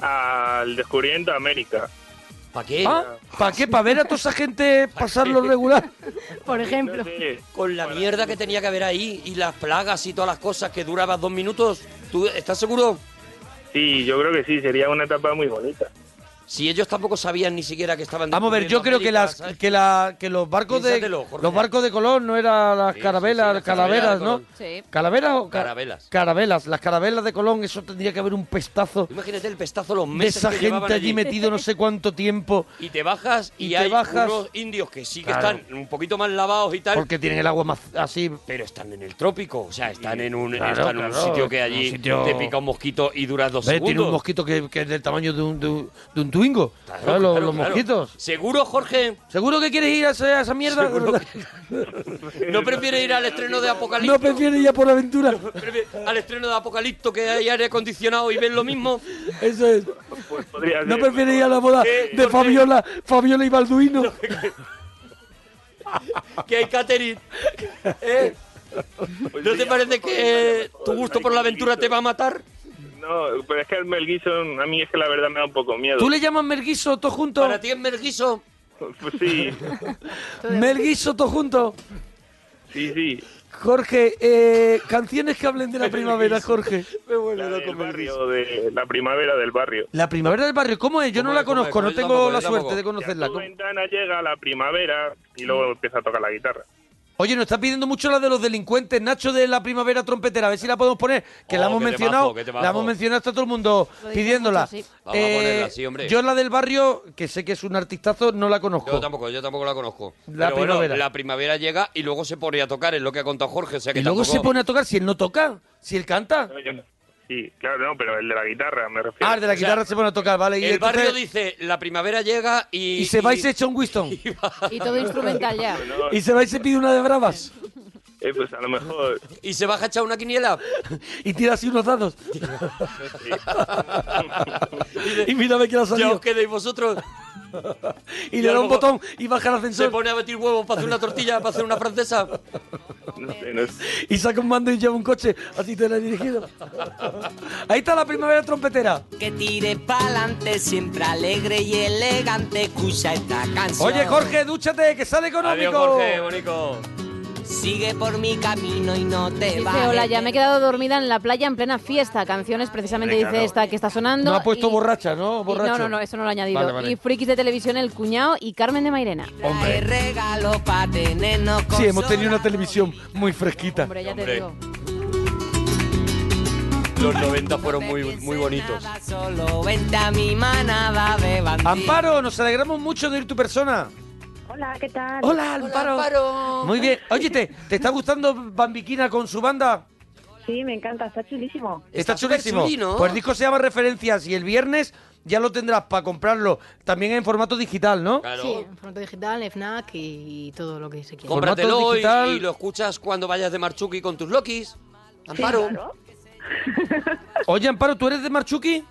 Al descubrimiento de América. ¿Para qué? ¿Ah? ¿Para qué? ¿Para ver a toda esa gente pasarlo regular? (laughs) Por ejemplo. Con la mierda que tenía que haber ahí y las plagas y todas las cosas que duraban dos minutos. ¿Tú estás seguro? Sí, yo creo que sí, sería una etapa muy bonita. Si ellos tampoco sabían ni siquiera que estaban Vamos a ver, yo creo que las que la que los barcos de Jorge. los barcos de Colón no eran las Sí, sí, carabelas, sí, las calaveras, carabelas de ¿no? Colón. Sí. ¿Calaveras o ca- Carabelas. Carabelas, las carabelas de Colón, eso tendría que haber un pestazo Imagínate el pestazo los de meses esa que gente llevaban allí metido no sé cuánto tiempo Y te bajas y, Y te hay bajas- unos indios que sí que Claro. están un poquito más lavados y tal, porque tienen el agua más así. pero están en el trópico, o sea, están en un, Claro, están en un claro, sitio que en un allí sitio- te pica un mosquito y duras dos ¿Ves? segundos. Tiene un mosquito que, que es del tamaño de un, de un, de un twingo. Los, claro, los claro. mosquitos. ¿Seguro, Jorge? ¿Seguro que quieres ir a esa, a esa mierda? (laughs) ¿No prefieres ir al estreno de Apocalipto? ¿No prefieres ir a por aventura? (laughs) ¿Prefieres al estreno de Apocalipto que hay aire acondicionado y ven lo mismo? Eso es. Pues ¿No ser. prefieres ir a la boda ¿Qué? de Fabiola, Fabiola y Balduino? (laughs) Que hay catering. ¿Eh? Pues ¿No te parece que tu gusto por la aventura te va a matar? No, pero es que el Mel Gibson a mí es que la verdad me da un poco miedo. ¿Tú le llamas Merguiso todo junto? ¿Para ti es merguiso? Pues sí, (laughs) Merguiso todo junto. sí, sí. Jorge, eh, canciones que hablen de la (laughs) primavera, Jorge. La del barrio, de la primavera del barrio. La primavera del barrio, ¿cómo es? Yo no ¿Cómo la conozco, no Yo tengo la suerte de Y a conocerla. tu ventana llega la primavera y luego empieza a tocar la guitarra. Oye, nos está pidiendo mucho la de los delincuentes, Nacho de la primavera trompetera, a ver si la podemos poner, que Oh, la hemos qué mencionado, la hemos mencionado, está todo el mundo pidiéndola. mucho, sí. Vamos a ponerla, sí, hombre. Yo la del barrio, que sé que es un artistazo, no la conozco. Yo tampoco, yo tampoco la conozco. La Pero bueno, primavera. la primavera llega y luego se pone a tocar, es lo que ha contado Jorge. O sea que y luego tampoco- se pone a tocar si él no toca, si él canta. No, yo no. Sí, claro, no, pero el de la guitarra me refiero. Ah, el de la O sea, guitarra se pone a tocar, vale. Y El entonces- barrio dice, la primavera llega y... y se va y se echa un Winston. (laughs) y todo instrumental ya. No, Y se va y se pide una de bravas. (laughs) eh, pues a lo mejor. y se baja a echar una quiniela. Y tira así unos dados. y mira a ver quién ha Ya salido. os quedéis vosotros. y le da un botón y baja el Se ascensor. pone a batir huevos para hacer una tortilla, para hacer una francesa. No sé, no sé. Y saca un mando y lleva un coche así teledirigido. Ahí está la primavera trompetera. Que tire pa'lante, siempre alegre y elegante, escucha esta canción. Oye, Jorge, dúchate, que sale económico. Adiós, Jorge, bonito. Sigue por mi camino y no te Dice, bajes. hola, ya me he quedado dormida en la playa en plena fiesta. Canciones, precisamente Hombre, dice claro. esta que está sonando. No ha puesto y- borracha, ¿no? y- Borracho. no, no, no, eso no lo ha añadido. Vale, vale. Y frikis de televisión, El Cuñado y Carmen de Mairena. Tenernos Sí, hemos tenido una televisión muy fresquita. Hombre, ya te Hombre. digo. Los 90 fueron muy, muy bonitos. nada, Solo vente a mi manada de bandidos. Amparo, nos alegramos mucho de ir tu persona. Hola, ¿qué tal? Hola, Amparo. Muy bien. Oye, ¿te, te está gustando Bambiquina con su banda? Sí, me encanta, está chulísimo. Está, chulísimo. ¿no? Pues el disco se llama Referencias y el viernes ya lo tendrás para comprarlo también en formato digital, ¿no? Claro. Sí, en formato digital, FNAC y todo lo que se quiera. Cómpratelo Formato y, digital. y lo escuchas cuando vayas de Marchuki con tus Lokis. Amparo. claro. (laughs) Oye, Amparo, ¿tú eres de Marchuki?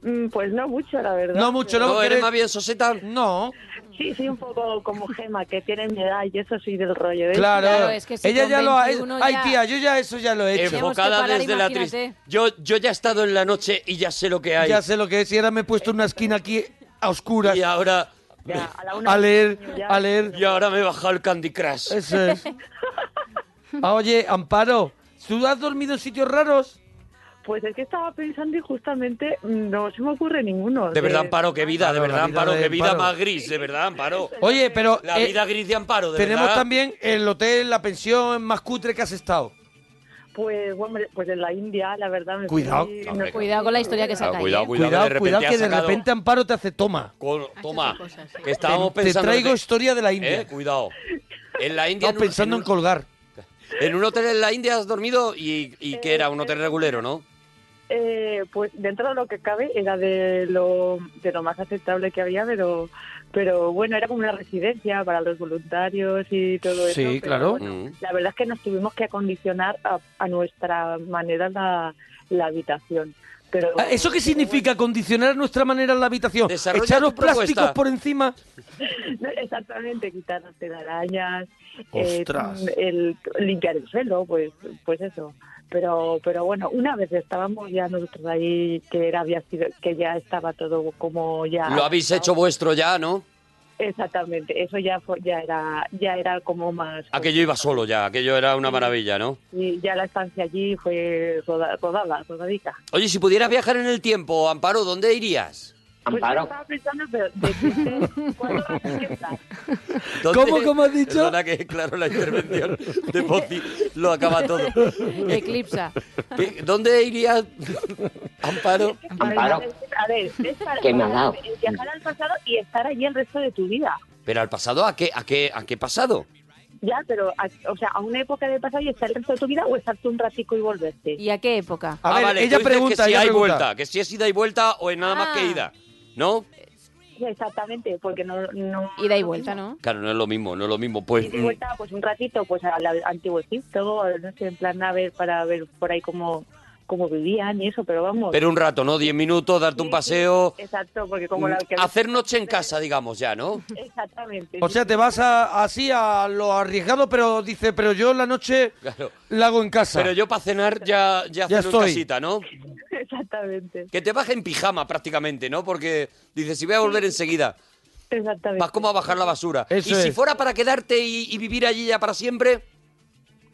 Mm, Pues no mucho, la verdad. No mucho, ¿no? ¿No eres más bien soseta? No, Sí, sí, un poco como Gema, que tiene mi edad y eso soy del rollo. ¿ves? claro. Claro, es que si Ella con ya lo ha 21 Ay, ya- tía, yo ya eso ya lo he hecho. Tenemos que Enfocada parar, desde la imagínate. tristeza. Yo, yo ya he estado en la noche y ya sé lo que hay. Ya sé lo que es y ahora me he puesto en una esquina aquí a oscuras Y ahora, Ya, a la una a leer, ya- a leer. y ahora me he bajado el Candy Crush. Eso es. (laughs) Ah, Oye, Amparo, ¿tú has dormido en sitios raros? Pues es que estaba pensando y justamente mm, no se me ocurre ninguno. De verdad, Amparo, qué vida, de verdad, vida Amparo, de qué vida Amparo. más gris, de verdad, Amparo. Oye, pero La eh, vida gris de Amparo, de tenemos verdad. también el hotel, la pensión más cutre que has estado. Pues, hombre, pues en la India, la verdad. Me Cuidado. fui- Hombre, me- Cuidado con la historia que saca cuidado, ¿eh? cuidado, Cuidado, que de repente cuidado, que de repente Amparo te hace toma. Con- toma, cosas, sí. que estábamos Te, te pensando... traigo de- historia de la India. Eh, cuidado. En la India... En un- pensando en un- colgar. En un hotel en la India has dormido y, y que era un hotel regulero, ¿no? Eh, pues dentro de lo que cabe era de lo, de lo más aceptable que había, pero pero bueno, era como una residencia para los voluntarios y todo eso. Sí, claro. bueno, Mm. la verdad es que nos tuvimos que acondicionar a, a nuestra manera la, la habitación. Pero, Ah, ¿Eso qué significa? ¿Condicionar nuestra manera en la habitación? Desarrolla ¿Echaros tu propuesta. plásticos por encima? (laughs) No, Exactamente, quitar las telarañas, eh, Ostras. el limpiar el suelo, pues pues eso. Pero pero bueno, una vez estábamos ya nosotros ahí que era había sido que ya estaba todo como ya Lo habéis hecho vuestro ya, ¿no? Exactamente, eso ya fue, ya era ya era como más Aquello iba solo ya, aquello era una maravilla, ¿no? y ya la estancia allí fue roda- rodada, rodadica. Oye, si pudieras viajar en el tiempo, Amparo, ¿dónde irías? Pues yo estaba pensando pero cuándo vas a empezar. ¿Dónde- ¿Cómo, cómo has dicho? Perdona que, claro, la intervención de Pozzi lo acaba todo. Eclipsa. ¿Qué- ¿Dónde irías, Amparo? A ver, a ver, es para- ¿Qué me ha dado? viajar al pasado y estar allí el resto de tu vida. ¿Pero al pasado a qué, a qué, a qué pasado? Ya, pero, a- o sea, a una época del pasado y estar el resto de tu vida o estar tú un ratico y volverte. ¿Y a qué época? A ah, ver, vale, ella pregunta, que si ella hay pregunta. vuelta, que si es ida y vuelta o es nada más que Ah. ida, ¿no? Sí, Exactamente, porque no... no Ida y vuelta, ¿no? Claro, no es lo mismo, no es lo mismo. Pues Ida y mm, vuelta, pues un ratito, pues al antiguo Egipto, no sé, en plan a ver, para ver por ahí cómo, cómo vivían y eso, pero vamos... pero un rato, ¿no? Diez minutos, darte un paseo, Exacto, porque como la que... mm, hacer noche en casa, digamos ya, ¿no? Exactamente. O sea, te vas a- así a lo arriesgado, pero dice, pero yo la noche Claro. la hago en casa. Pero yo para cenar ya, ya, Ya en estoy. casita, ¿no? (laughs) Exactamente. Que te baje en pijama prácticamente, ¿no? Porque dices, si voy a volver enseguida, Exactamente. vas como a bajar la basura. Eso y si fuera para quedarte y, y vivir allí ya para siempre,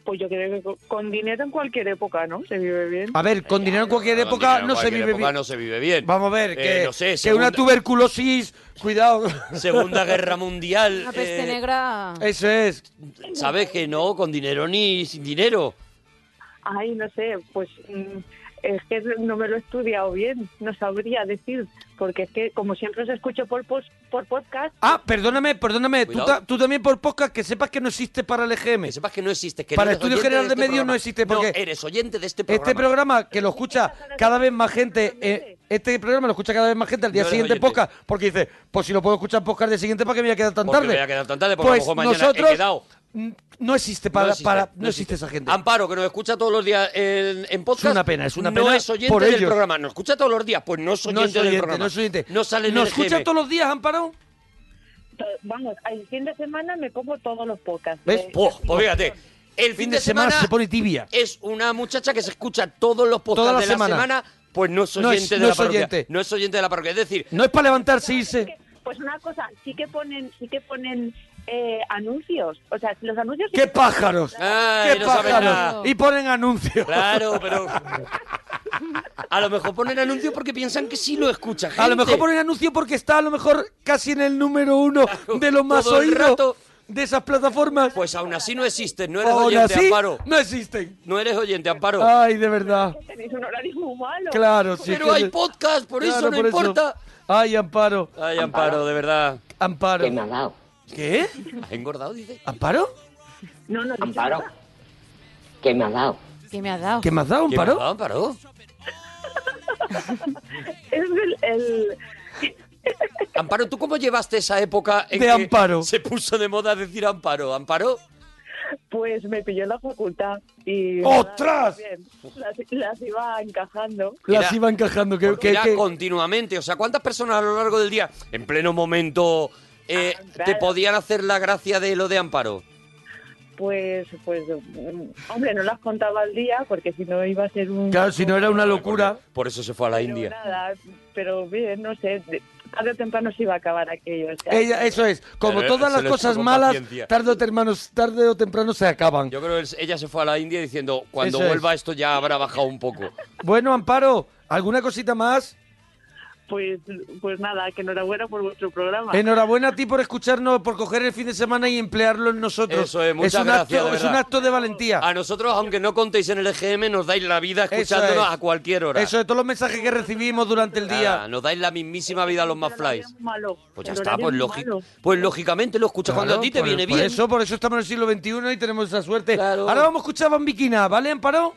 Pues yo creo que con- dinero en cualquier época, ¿no? Se vive bien. A ver, con dinero en cualquier Con época no se vive época bien. no se vive bien. Vamos a ver, Eh, que, no sé, que segunda- una tuberculosis, cuidado. Segunda (laughs) Guerra Mundial. Una peste eh, negra. Eso es. ¿Sabes que no? Con dinero ni sin dinero. Ay, no sé, pues mm, es que no me lo he estudiado bien, no sabría decir, porque es que como siempre os escucho por, pos- por podcast, Ah, perdóname, perdóname. Tú, Cuidado. ta- tú también por podcast, que sepas que no existe para el EGM. Que sepas que no existe. Que Para Estudio General de este Medios no existe, porque No, eres oyente de este programa. Este programa que lo escucha cada vez más gente, eh, este programa lo escucha cada vez más gente al día No siguiente podcast, porque dice, pues si lo puedo escuchar podcast al día siguiente, ¿para qué me voy a quedar tan Porque tarde? me voy a quedar tan tarde, porque a lo pues mejor mañana he nosotros, quedado mm, no existe para, No existe, para, no no existe esa gente. Amparo, que nos escucha todos los días en, en podcast. Es una pena, es una No pena es oyente por del ellos. programa. ¿Nos escucha todos los días? Pues no es oyente, no es del oyente, programa. no es oyente. No sale ¿Nos escucha GM. todos los días, Amparo? To- Vamos, el fin de semana me pongo todos los podcasts. ¿Ves? Eh, pues fíjate, el fin, de semana se pone tibia. es una muchacha que se escucha todos los podcasts Toda la de la semana. semana, pues no es No oyente es- de no la es parroquia. oyente. No es oyente de la parroquia. Es decir, No es para levantarse e irse. Pues una cosa, sí que ponen, sí que ponen eh, anuncios. O sea, los anuncios. ¡Qué que- pájaros! Ay, ¡Qué no sabe pájaros! nada. Y ponen anuncios. claro, pero... A lo mejor ponen anuncios porque piensan que sí lo escucha gente. A lo mejor ponen anuncio porque está a lo mejor casi en el número uno de los más todo el oídos rato. de esas plataformas. Pues aún así no existen, no eres Aún oyente, así, Amparo. no existen. No eres oyente, Amparo. Ay, de verdad. Tenéis un horario muy malo. Claro, sí. pero que- hay podcast, por Claro, eso no por importa. Ay, Amparo. Ay, Amparo, de verdad. Amparo. ¿Qué me ha dado? ¿Qué? ¿Ha engordado, dice? ¿Amparo? No, no, Amparo. ¿Qué me ha dado? ¿Qué me ha dado? ¿Qué me has dado, ¿Qué me ha Amparo? dado, Amparo? (laughs) Es el, el- Amparo, ¿tú cómo llevaste esa época en De que Amparo. se puso de moda decir Amparo? ¿Amparo? Pues me pilló en la facultad y... ¡Ostras! Bien, las, las iba encajando. Las Era- iba encajando. Que, Porque que- era que- continuamente. O sea, ¿cuántas personas a lo largo del día, en pleno momento, eh, Ah, te podían hacer la gracia de lo de Amparo? Pues, pues, mm, hombre, no las contaba al día porque si no iba a ser un... Claro, si no era una locura. Por eso se fue a la pero India. nada, pero bien, no sé, de- tarde o temprano se iba a acabar aquello. o sea, Ella, eso es. Como todas las cosas malas, paciencia. tarde o, temprano, tarde o temprano se acaban. Yo creo que ella se fue a la India diciendo, cuando Eso es. vuelva esto ya habrá bajado un poco. Bueno, Amparo, ¿alguna cosita más? Pues, pues nada, que enhorabuena por vuestro programa. Enhorabuena a ti por escucharnos, por coger el fin de semana y emplearlo en nosotros. Eso es, muchas un gracias, acto, de es un acto de valentía. A nosotros, aunque no contéis en el EGM, nos dais la vida escuchándonos es. a cualquier hora. Eso de todos los mensajes que recibimos durante el Nada, día. nos dais la mismísima vida a los más flies. Pues ya está, pues, es lógi- malo. pues lógicamente lo escuchas cuando a ti te por, viene por bien. eso, por eso estamos en el siglo XXI y tenemos esa suerte. Claro. Ahora vamos a escuchar Bambiquina, ¿vale, Amparo?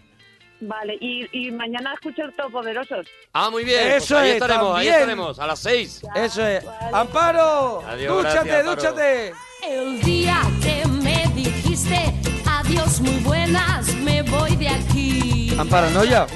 Vale, y, y mañana escucho el Todopoderosos. Ah, muy bien. pues Eso ahí es, estaremos, ahí estaremos, a las seis. Eso es. Amparo, Adiós, dúchate, gracias, dúchate. El día que me dijiste adiós muy buenas, me voy de aquí. Amparo, ¿no ya?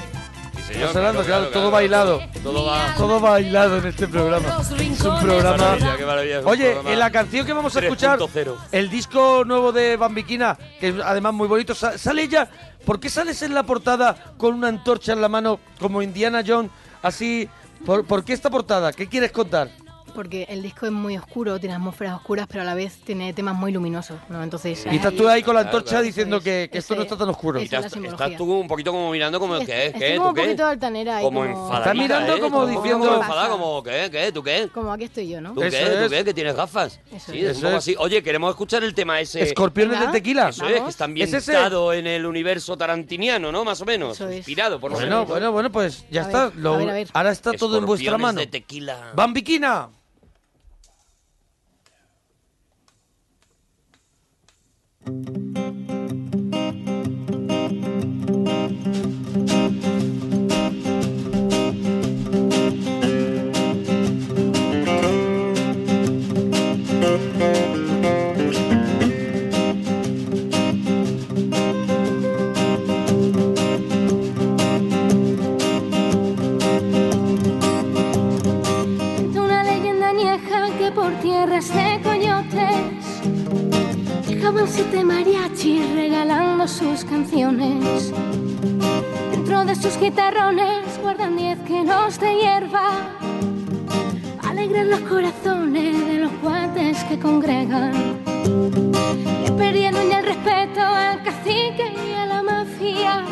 Sí, Estamos hablando, claro, todo bailado. Todo va. Todo bailado en este programa. Es un Qué programa. maravilla, qué maravilla, es un Oye, programa en la canción que vamos a escuchar, 3.0. el disco nuevo de Bambiquina, que es además muy bonito, sa- sale ella. ¿Por qué sales en la portada con una antorcha en la mano como Indiana Jones? Así, ¿por, por qué esta portada? ¿Qué quieres contar? Porque el disco es muy oscuro, tiene atmósferas oscuras, pero a la vez tiene temas muy luminosos, ¿no? Entonces... Y estás tú ahí con la antorcha claro. diciendo que, que esto no está tan oscuro. Y es estás, estás tú un poquito como mirando como, ¿qué? Estoy ¿Qué? como ¿Tú un qué? poquito altanera y Como como... enfadadita, Está mirando ¿eh? como Como diciendo- enfadada, como, ¿qué? ¿Qué? ¿Tú qué? Como aquí estoy yo, ¿no? ¿Tú Eso qué? ¿Tú es. qué? Que tienes gafas. Eso sí, es. es un poco es. así. Oye, queremos escuchar el tema ese. Escorpiones del tequila. Eso es, que está Es ambientado en el universo tarantiniano, ¿no? Más o menos. Es. Inspirado, por lo Bueno, menos. bueno, bueno, pues ya está. Ahora está todo en vuestra mano. de tequila. Bambiquina. De coyotes llegaban siete mariachis regalando sus canciones. Dentro de sus guitarrones guardan diez kilos de hierba. Alegran los corazones de los guates que congregan. Le perdieron ya el respeto al cacique y a la mafia.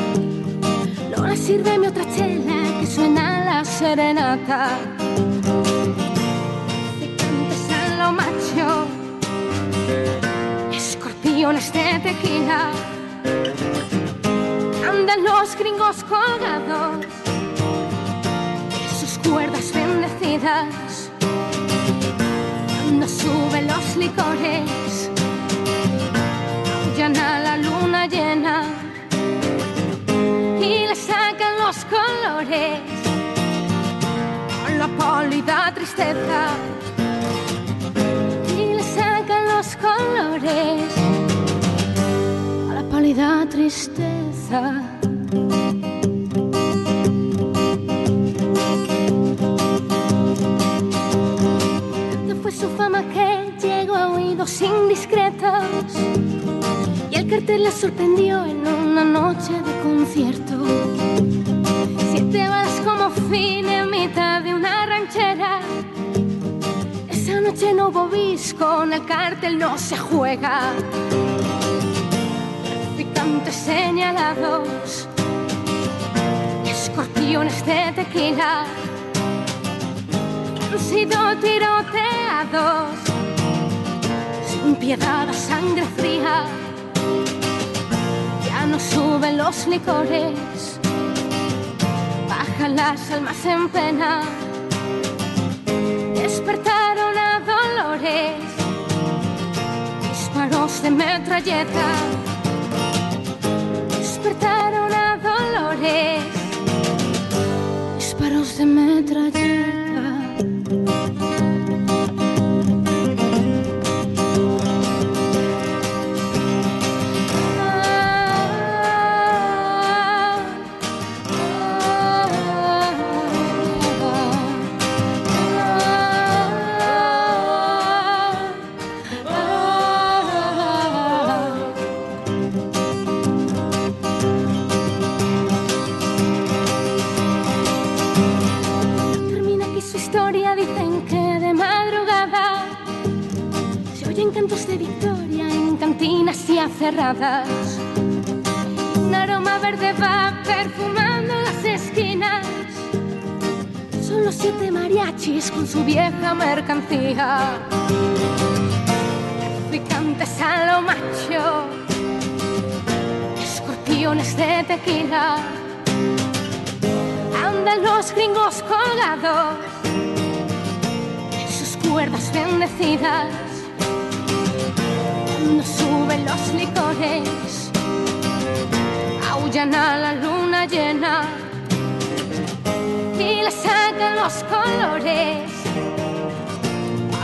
Lola, sírveme otra chela que suena la serenata. Lo macho, escorpiones de tequila. Andan los gringos colgados. Sus cuerdas bendecidas. Cuando suben los licores, aullan a la luna llena. Y le sacan los colores. Con la pálida tristeza los colores pálida tristeza. Tanta fue su fama que llegó a oídos indiscretos y el cartel la sorprendió en una noche de concierto. Siete balas como fin en mitad de una ranchera. Noche no hubo bis, con el cartel no se juega. Traficantes señalados, escorpiones de tequila, han sido tiroteados, sin piedad a sangre fría. Ya no suben los licores, bajan las almas en pena dolores, disparos de metralleta, despertaron en cantinas ya. Un aroma verde va perfumando las esquinas. Son los siete mariachis con su vieja mercancía. Traficantes a lo macho, escorpiones de tequila andan los gringos colgados sus cuerdas bendecidas. Cuando suben los licores, aullan a la luna llena y le sacan los colores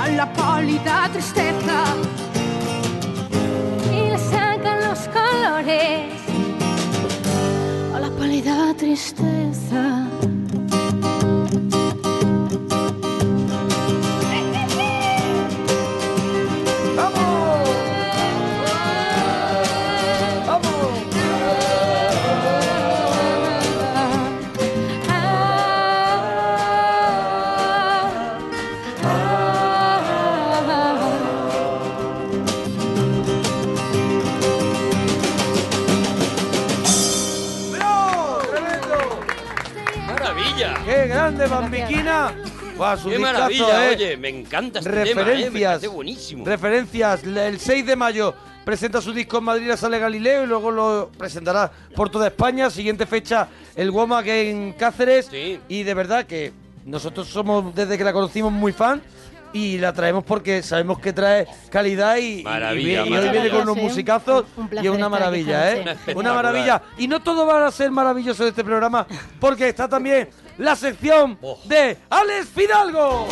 a la pálida tristeza. Y le sacan los colores a la pálida tristeza. Grande, Bambiquina! Su ¡Qué discazo, maravilla! ¿eh? Oye, me encanta este tema, ¿eh? Me Referencias. buenísimo. Referencias. El 6 de mayo presenta su disco en Madrid, sale Galileo y luego lo presentará por toda España. Siguiente fecha, el Womack en Cáceres. Y de verdad que nosotros somos, desde que la conocimos, muy fan. Y la traemos porque sabemos que trae calidad y, y- Maravilla, y, y hoy viene con unos Sí, musicazos un y es una estar aquí maravilla, ¿eh? Una maravilla. Y no todo va a ser maravilloso de este programa porque está también la sección de Alex Fidalgo.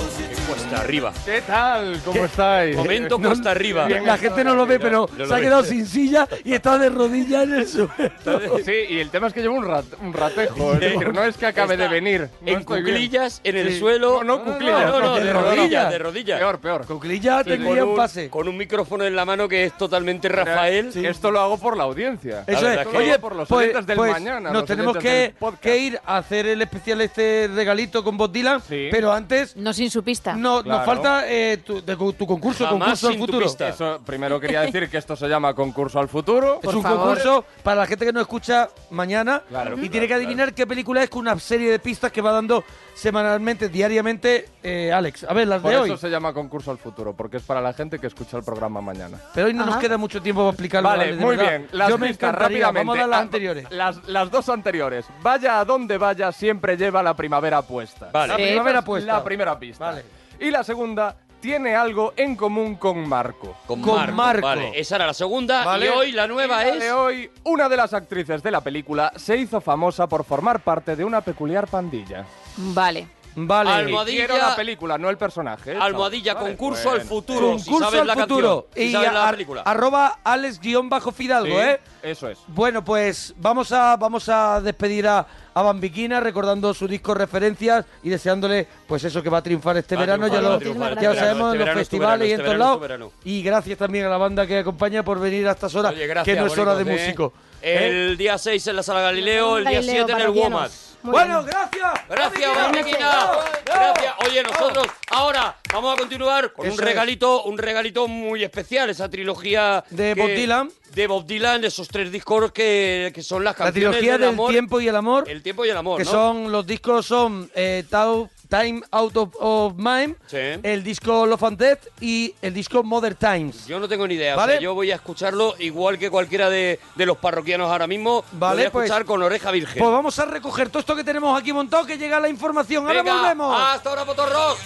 Cuesta arriba. ¿Qué tal? ¿Cómo ¿Qué? estáis? Momento No, cuesta arriba. La gente no lo ve, pero No lo se ha quedado sin silla y está de rodillas en el suelo. (laughs) Sí, y el tema es que llevo un, rat- un ratejo. Es decir, no es que acabe Está de venir. no en bien. cuclillas, en el Sí. suelo. No, no, cuclillas. No, no, no, de no, rodillas, no. de rodillas. Peor, peor. Cuclillas Sí, un pase. Con un micrófono en la mano que es totalmente Rafael. Esto lo hago por la audiencia. Eso La es. que- Oye, por los pues, del pues mañana, nos tenemos que ir a hacer el especial este regalito con Bob Dylan, pero antes No sin su pista. No, Claro. nos falta eh, tu, de- tu concurso, Jamás concurso al futuro. Eso, primero quería decir que esto se llama concurso al futuro. Es un concurso para la gente que nos escucha mañana Claro, y claro, tiene que adivinar qué película es con una serie de pistas que va dando semanalmente, diariamente, eh, Alex. A ver, las Por de eso hoy. se llama concurso al futuro, porque es para la gente que escucha el programa mañana. Pero hoy no nos Ajá. queda mucho tiempo para explicarlo. Vale, muy verdad. bien. Las Yo me pistas rápidamente. Vamos a dar las anteriores. Las, las dos anteriores. Vaya a donde vaya, siempre lleva la primavera puesta. Vale. La primavera puesta. La primera pista. Vale. Y la segunda tiene algo en común con Marco. Con, Con Marco. Marco. Vale, esa era la segunda. Vale. Y hoy la nueva Y la es. de hoy, una de las actrices de la película se hizo famosa por formar parte de una peculiar pandilla. Vale. Vale. Almohadilla. Quiero la película, no el personaje. ¿eh, Almohadilla? Vale, concurso bueno. al futuro. si Concurso sabes al la futuro. canción. Si y sabes la a- película. arroba Alex-Fidalgo, Sí, ¿eh? Eso es. Bueno, pues vamos a, vamos a despedir a, a Bambiquina recordando su disco referencias y deseándole pues eso que va a triunfar este Va a verano, triunfar, ya a lo, triunfar ya este lo verano, sabemos este en los verano es tu festivales y en todos este lados. Y gracias también a la banda que acompaña por venir a estas horas, Oye, gracias, que no es hora de ¿eh? músico. ¿eh? El día 6 en la sala Galileo, el día Galileo, 7 en el parroquianos. Muy Bueno, bien. gracias. Gracias. Bambiquina. Gracias. Oye, nosotros ahora vamos a continuar con un Eso regalito, un regalito muy especial, esa trilogía De que- Bob Dylan. De Bob Dylan, esos tres discos que, que son las La canciones trilogía del del amor, tiempo y el amor. el tiempo y el amor, que ¿no? son los discos son eh, Tau- Time Out of, of Mind, Sí. el disco Love and Death y el disco Mother Times. Yo no tengo ni idea, o ¿Vale? sea, yo voy a escucharlo igual que cualquiera de, de los parroquianos ahora mismo, Vale, voy a pues- escuchar con oreja virgen. Pues vamos a recoger todo esto que tenemos aquí montado, que llega la información. Ahora volvemos. hasta ahora, Potorrock.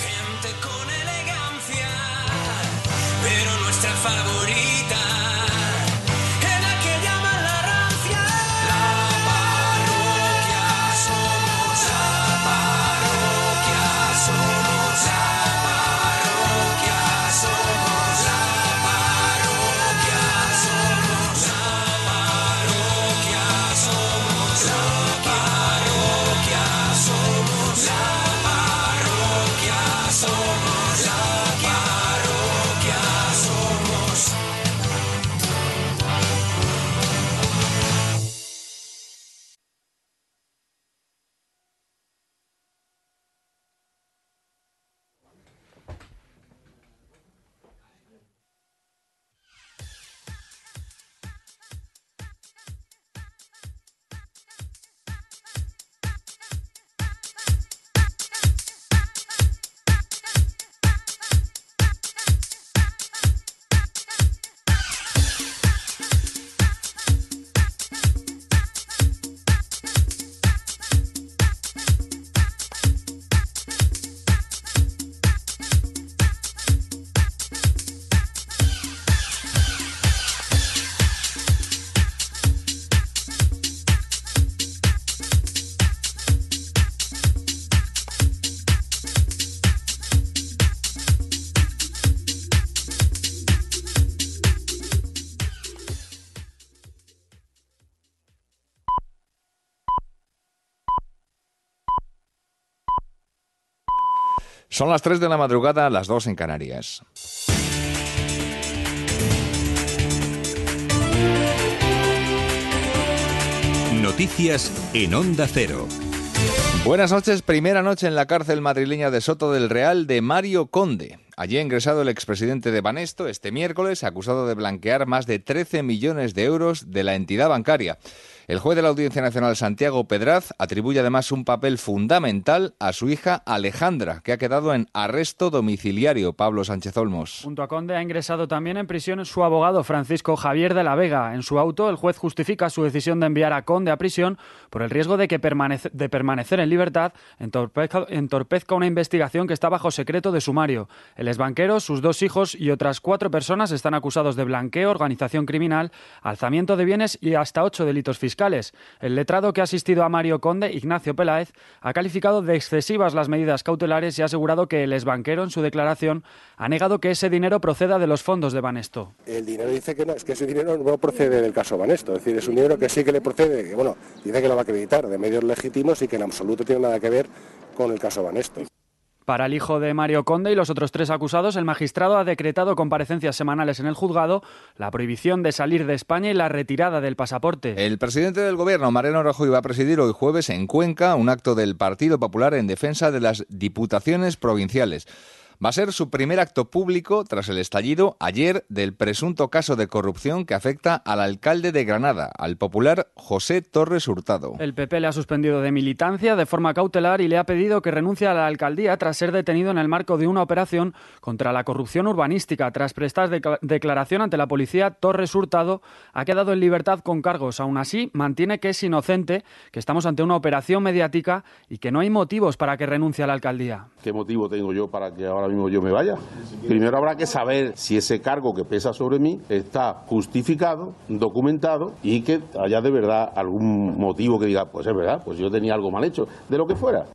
Gente con elegancia, pero nuestra favorita Son las 3 de la madrugada, las 2 en Canarias. Noticias en Onda Cero. Buenas noches. Primera noche en la cárcel madrileña de Soto del Real de Mario Conde. Allí ha ingresado el expresidente de Banesto este miércoles, acusado de blanquear más de 13 millones de euros de la entidad bancaria. El juez de la Audiencia Nacional Santiago Pedraz atribuye además un papel fundamental a su hija Alejandra, que ha quedado en arresto domiciliario. Pablo Sánchez Olmos. Junto a Conde ha ingresado también en prisión su abogado Francisco Javier de la Vega. En su auto, el juez justifica su decisión de enviar a Conde a prisión por el riesgo de que permanece- de permanecer en libertad entorpezca, entorpezca una investigación que está bajo secreto de sumario. El exbanquero, sus dos hijos y otras cuatro personas están acusados de blanqueo, organización criminal, alzamiento de bienes y hasta ocho delitos fiscales. El letrado que ha asistido a Mario Conde, Ignacio Peláez, ha calificado de excesivas las medidas cautelares y ha asegurado que el exbanquero, en su declaración, ha negado que ese dinero proceda de los fondos de Banesto. El dinero dice que no, es que ese dinero no procede del caso Banesto, es decir, es un dinero que sí que le procede, que, bueno, dice que lo va a acreditar de medios legítimos y que en absoluto tiene nada que ver con el caso Banesto. Para el hijo de Mario Conde y los otros tres acusados, el magistrado ha decretado comparecencias semanales en el juzgado, la prohibición de salir de España y la retirada del pasaporte. El presidente del gobierno, Mariano Rajoy, va a presidir hoy jueves en Cuenca un acto del Partido Popular en defensa de las diputaciones provinciales. Va a ser su primer acto público tras el estallido ayer del presunto caso de corrupción que afecta al alcalde de Granada, al popular José Torres Hurtado. El PP le ha suspendido de militancia de forma cautelar y le ha pedido que renuncie a la alcaldía tras ser detenido en el marco de una operación contra la corrupción urbanística. Tras prestar decla- declaración ante la policía, Torres Hurtado ha quedado en libertad con cargos. Aún así, mantiene que es inocente, que estamos ante una operación mediática y que no hay motivos para que renuncie a la alcaldía. ¿Qué motivo tengo yo para que ahora mismo yo me vaya. Primero habrá que saber si ese cargo que pesa sobre mí está justificado, documentado y que haya de verdad algún motivo que diga, pues es verdad, pues yo tenía algo mal hecho, de lo que fuera.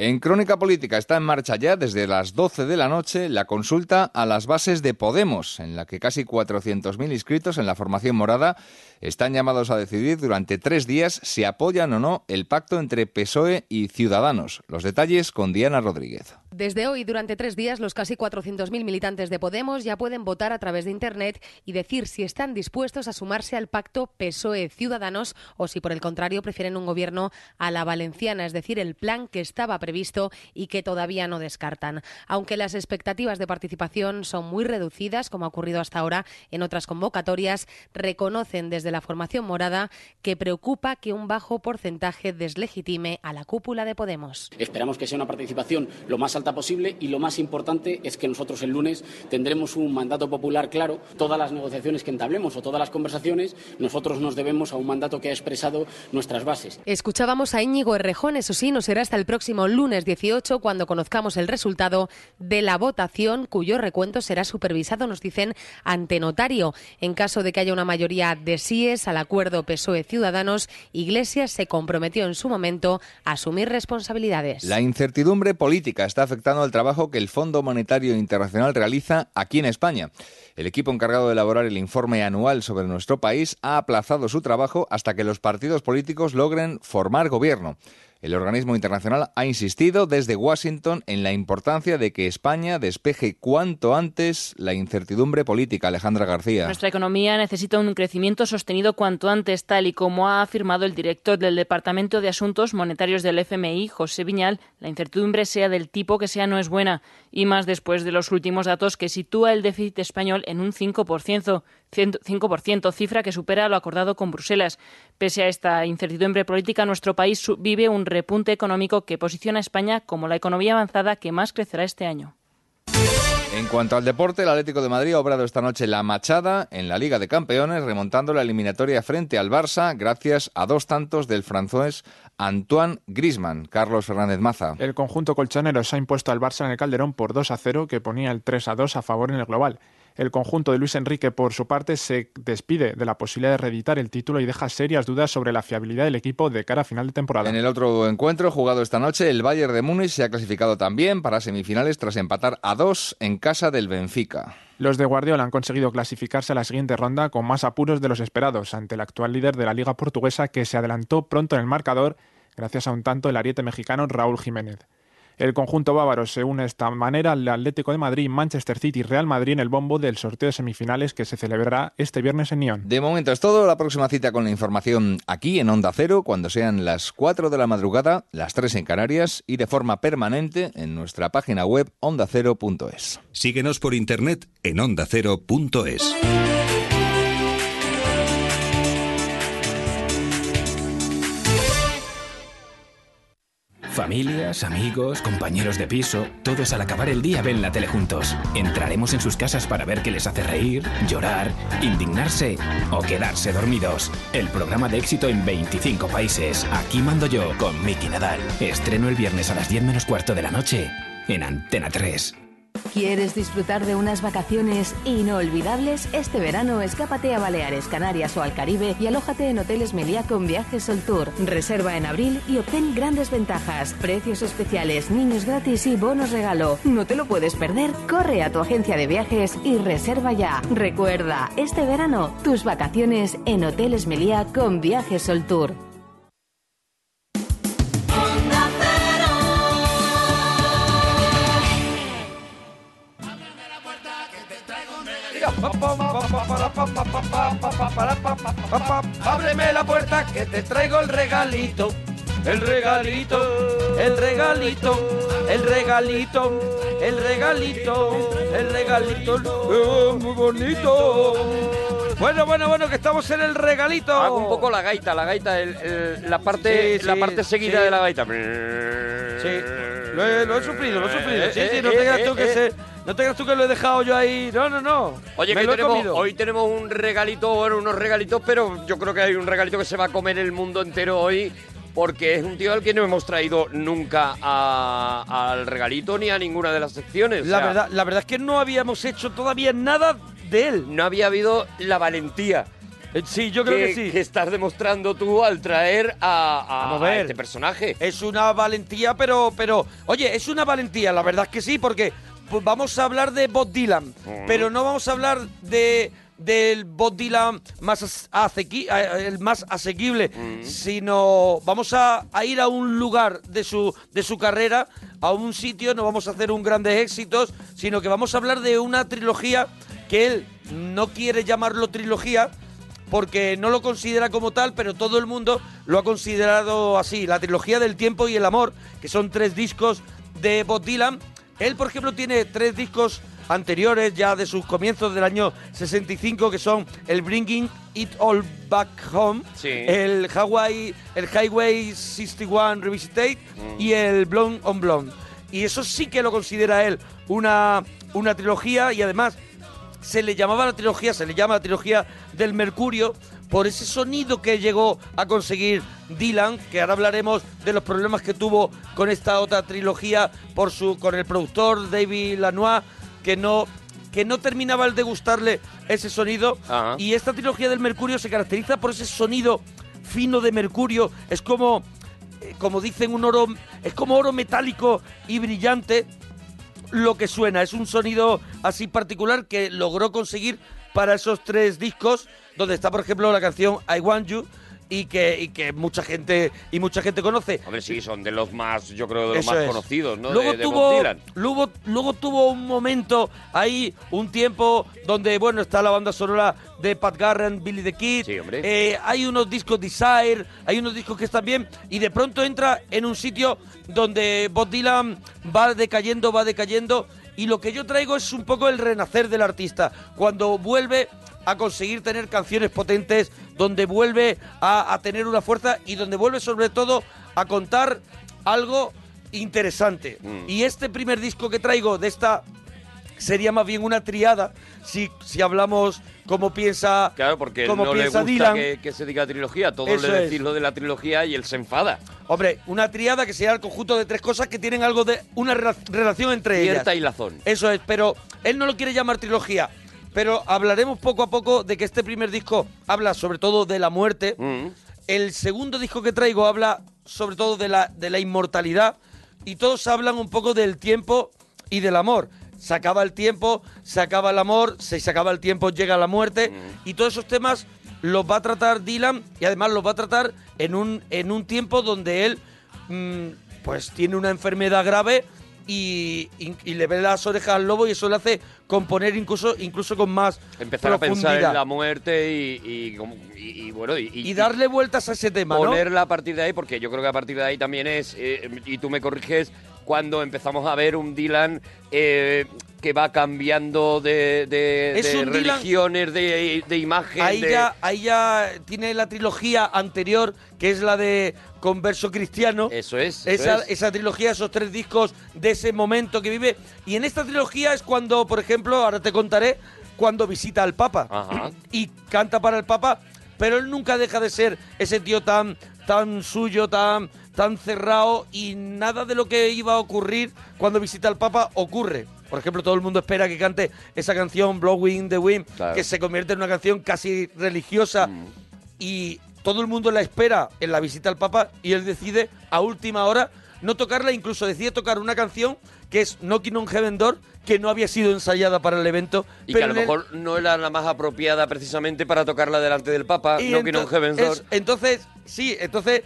En Crónica Política está en marcha ya desde las 12 de la noche la consulta a las bases de Podemos, en la que casi 400.000 inscritos en la formación morada están llamados a decidir durante tres días si apoyan o no el pacto entre PSOE y Ciudadanos. Los detalles con Diana Rodríguez. Desde hoy, durante tres días, los casi 400.000 militantes de Podemos ya pueden votar a través de Internet y decir si están dispuestos a sumarse al pacto PSOE-Ciudadanos o si, por el contrario, prefieren un gobierno a la valenciana, es decir, el plan que estaba previsto y que todavía no descartan. Aunque las expectativas de participación son muy reducidas, como ha ocurrido hasta ahora en otras convocatorias, reconocen desde la formación morada que preocupa que un bajo porcentaje deslegitime a la cúpula de Podemos. Esperamos que sea una participación lo más alta posible y lo más importante es que nosotros el lunes tendremos un mandato popular claro. Todas las negociaciones que entablemos o todas las conversaciones, nosotros nos debemos a un mandato que ha expresado nuestras bases. Escuchábamos a Íñigo Errejón, eso sí, no será hasta el próximo lunes 18 cuando conozcamos el resultado de la votación, cuyo recuento será supervisado, nos dicen, ante notario. En caso de que haya una mayoría de al acuerdo PSOE-Ciudadanos, Iglesias se comprometió en su momento a asumir responsabilidades. La incertidumbre política está afectando al trabajo que el Fondo Monetario Internacional realiza aquí en España. El equipo encargado de elaborar el informe anual sobre nuestro país ha aplazado su trabajo hasta que los partidos políticos logren formar gobierno. El organismo internacional ha insistido desde Washington en la importancia de que España despeje cuanto antes la incertidumbre política. Alejandra García. Nuestra economía necesita un crecimiento sostenido cuanto antes, tal y como ha afirmado el director del Departamento de Asuntos Monetarios del FMI, José Viñal. La incertidumbre sea del tipo que sea no es buena, y más después de los últimos datos que sitúa el déficit español en un 5%. 5%, cifra que supera lo acordado con Bruselas. Pese a esta incertidumbre política, nuestro país vive un repunte económico que posiciona a España como la economía avanzada que más crecerá este año. En cuanto al deporte, el Atlético de Madrid ha obrado esta noche la machada en la Liga de Campeones, remontando la eliminatoria frente al Barça gracias a dos tantos del francés Antoine Grisman. Carlos Fernández Maza. El conjunto colchonero se ha impuesto al Barça en el Calderón por 2 a 0, que ponía el 3 a 2 a favor en el global. El conjunto de Luis Enrique, por su parte, se despide de la posibilidad de reeditar el título y deja serias dudas sobre la fiabilidad del equipo de cara a final de temporada. En el otro encuentro jugado esta noche, el Bayern de Múnich se ha clasificado también para semifinales tras empatar a dos en casa del Benfica. Los de Guardiola han conseguido clasificarse a la siguiente ronda con más apuros de los esperados ante el actual líder de la Liga Portuguesa que se adelantó pronto en el marcador gracias a un tanto del ariete mexicano Raúl Jiménez. El conjunto bávaro se une de esta manera al Atlético de Madrid, Manchester City y Real Madrid en el bombo del sorteo de semifinales que se celebrará este viernes en Nyon. De momento es todo. La próxima cita con la información aquí en Onda Cero cuando sean las 4 de la madrugada, las 3 en Canarias y de forma permanente en nuestra página web ondacero.es. Síguenos por internet en ondacero.es. Familias, amigos, compañeros de piso, todos al acabar el día ven la tele juntos. Entraremos en sus casas para ver qué les hace reír, llorar, indignarse o quedarse dormidos. El programa de éxito en 25 países. Aquí mando yo con Miki Nadal. Estreno el viernes a las 10 menos cuarto de la noche en Antena 3. ¿Quieres disfrutar de unas vacaciones inolvidables? Este verano escápate a Baleares, Canarias o al Caribe y alójate en Hoteles Meliá con Viajes Sol Tour. Reserva en abril y obtén grandes ventajas, precios especiales, niños gratis y bonos regalo. No te lo puedes perder. Corre a tu agencia de viajes y reserva ya. Recuerda, este verano tus vacaciones en Hoteles Meliá con Viajes Sol Tour. Ábreme la puerta que te traigo el regalito. El regalito, el regalito, el regalito, el regalito, el regalito, oh, muy bonito. Bueno, bueno, bueno, que estamos en el regalito. Hago un poco la gaita, la gaita, el- el- la parte, Sí, la sí, parte seguida sí. de la gaita. Sí, lo he, lo he sufrido, lo he sufrido. Eh, Sí, eh, sí, no eh, te creas eh, tú que eh. se, no te creas tú que lo he dejado yo ahí. No, no, no. Oye, Me que lo he tenemos, comido. hoy tenemos un regalito, bueno, unos regalitos, pero yo creo que hay un regalito que se va a comer el mundo entero hoy, porque es un tío al que no hemos traído nunca a- al regalito ni a ninguna de las secciones. La verdad, la verdad es que no habíamos hecho todavía nada de él. No había habido la valentía. Sí, yo creo que sí. Que estás demostrando tú al traer a, a- Vamos a a ver. este personaje. Es una valentía, pero, pero, oye, es una valentía, la verdad es que sí, porque pues, vamos a hablar de Bob Dylan, pero no vamos a hablar de del Bob Dylan más as- asequi- eh, el más asequible, sino vamos a, a ir a un lugar de su de su carrera, a un sitio, no vamos a hacer un grandes éxitos, sino que vamos a hablar de una trilogía que él no quiere llamarlo trilogía, porque no lo considera como tal, pero todo el mundo lo ha considerado así. La trilogía del tiempo y el amor, que son tres discos de Bob Dylan. Él, por ejemplo, tiene tres discos anteriores, ya de sus comienzos del año 65, que son el Bringing It All Back Home, Sí. el Hawaii, el Highway 61 Revisited Mm. y el Blonde on Blonde. Y eso sí que lo considera él una, una trilogía y además se le llamaba la trilogía, se le llama la trilogía del Mercurio por ese sonido que llegó a conseguir Dylan, que ahora hablaremos de los problemas que tuvo con esta otra trilogía por su con el productor David Lanois, que no que no terminaba el de gustarle ese sonido. Y esta trilogía del Mercurio se caracteriza por ese sonido fino de Mercurio, es como eh, como dicen un oro es como oro metálico y brillante lo que suena. Es un sonido así particular que logró conseguir para esos tres discos, donde está, por ejemplo, la canción I Want You y que, y que mucha gente y mucha gente conoce. Hombre, sí, son de los más, yo creo, de los Eso más es. conocidos, ¿no? Luego de, de Bob tuvo, luego, luego tuvo un momento ahí, un tiempo donde, bueno, está la banda sonora de Pat Garrett, Billy the Kid. Eh, hay unos discos Desire, hay unos discos que están bien. Y de pronto entra en un sitio donde Bob Dylan va decayendo, va decayendo. Y lo que yo traigo es un poco el renacer del artista. Cuando vuelve a conseguir tener canciones potentes, donde vuelve a, a tener una fuerza y donde vuelve sobre todo a contar algo interesante. Y este primer disco que traigo de esta sería más bien una triada, si, si hablamos como piensa, Claro, porque como no le gusta Dylan. que, que se diga trilogía. Todos le es. decís lo de la trilogía y él se enfada. Hombre, una triada que sería el conjunto de tres cosas que tienen algo de una rela- relación entre ellas. Cierta hilazón. Eso es, pero él no lo quiere llamar trilogía. Pero hablaremos poco a poco de que este primer disco habla sobre todo de la muerte. Mm. El segundo disco que traigo habla sobre todo de la, de la inmortalidad. Y todos hablan un poco del tiempo y del amor. Se acaba el tiempo, se acaba el amor, se, se acaba el tiempo, llega la muerte. Y todos esos temas los va a tratar Dylan y además los va a tratar en un, en un tiempo donde él mm, pues tiene una enfermedad grave y, y- y le ve las orejas al lobo y eso le hace componer incluso, incluso con más Empezar a pensar en la muerte y, y como- y- y bueno, y, y darle vueltas a ese tema, ¿no? ponerla a partir de ahí, porque yo creo que a partir de ahí también es, eh, y tú me corriges, cuando empezamos a ver un Dylan eh, que va cambiando de, de- de religiones, de, de imagen. Ahí ya, ahí ya tiene la trilogía anterior, que es la de Converso Cristiano. Eso es. eso Esa, es. esa trilogía, esos tres discos de ese momento que vive. Y en esta trilogía es cuando, por ejemplo, ahora te contaré, cuando visita al Papa. Ajá. Y canta para el Papa, pero él nunca deja de ser ese tío tan, tan suyo, tan, tan cerrado y nada de lo que iba a ocurrir cuando visita al Papa ocurre. Por ejemplo, todo el mundo espera que cante esa canción Blowing the Wind, Claro. que se convierte en una canción casi religiosa Mm. y todo el mundo la espera en la visita al Papa y él decide a última hora no tocarla, incluso decide tocar una canción que es Knocking on Heaven Door, que no había sido ensayada para el evento. Y que a lo el- mejor no era la más apropiada precisamente para tocarla delante del Papa, ento- Heaven's es- Door. entonces, sí, entonces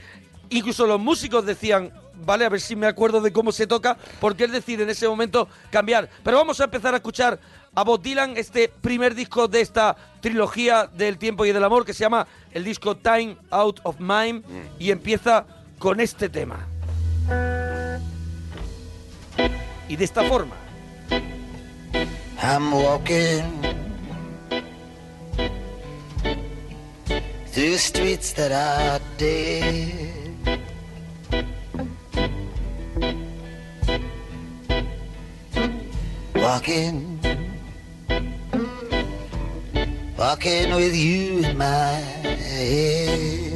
incluso los músicos decían, vale, a ver si me acuerdo de cómo se toca, porque él decide en ese momento cambiar. Pero vamos a empezar a escuchar a Bob Dylan, este primer disco de esta trilogía del tiempo y del amor, que se llama el disco Time Out of Mind, y empieza con este tema. Y de esta forma. I'm walking through streets that are dead. Walking, walking with you in my head.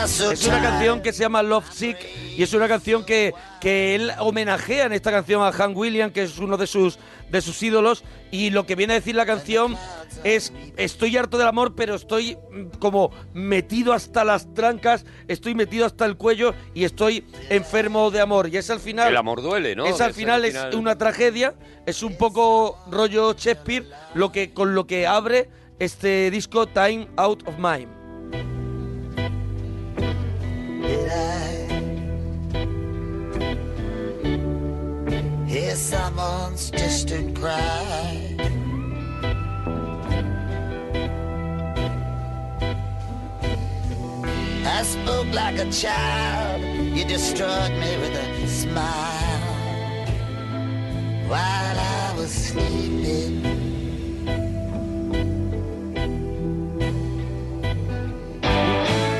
Es una canción que se llama Love Sick y es una canción que, que él homenajea en esta canción a Hank Williams, que es uno de sus de sus ídolos. Y lo que viene a decir la canción es: Estoy harto del amor, pero estoy mm, como metido hasta las trancas, estoy metido hasta el cuello y estoy enfermo de amor. Y es al final. El amor duele, ¿no? Es al Es final, al es final- una tragedia, es un poco rollo Shakespeare, lo que, con lo que abre este disco Time Out of Mind. Hear someone's distant cry. I spoke like a child. You destroyed me with a smile while I was sleeping.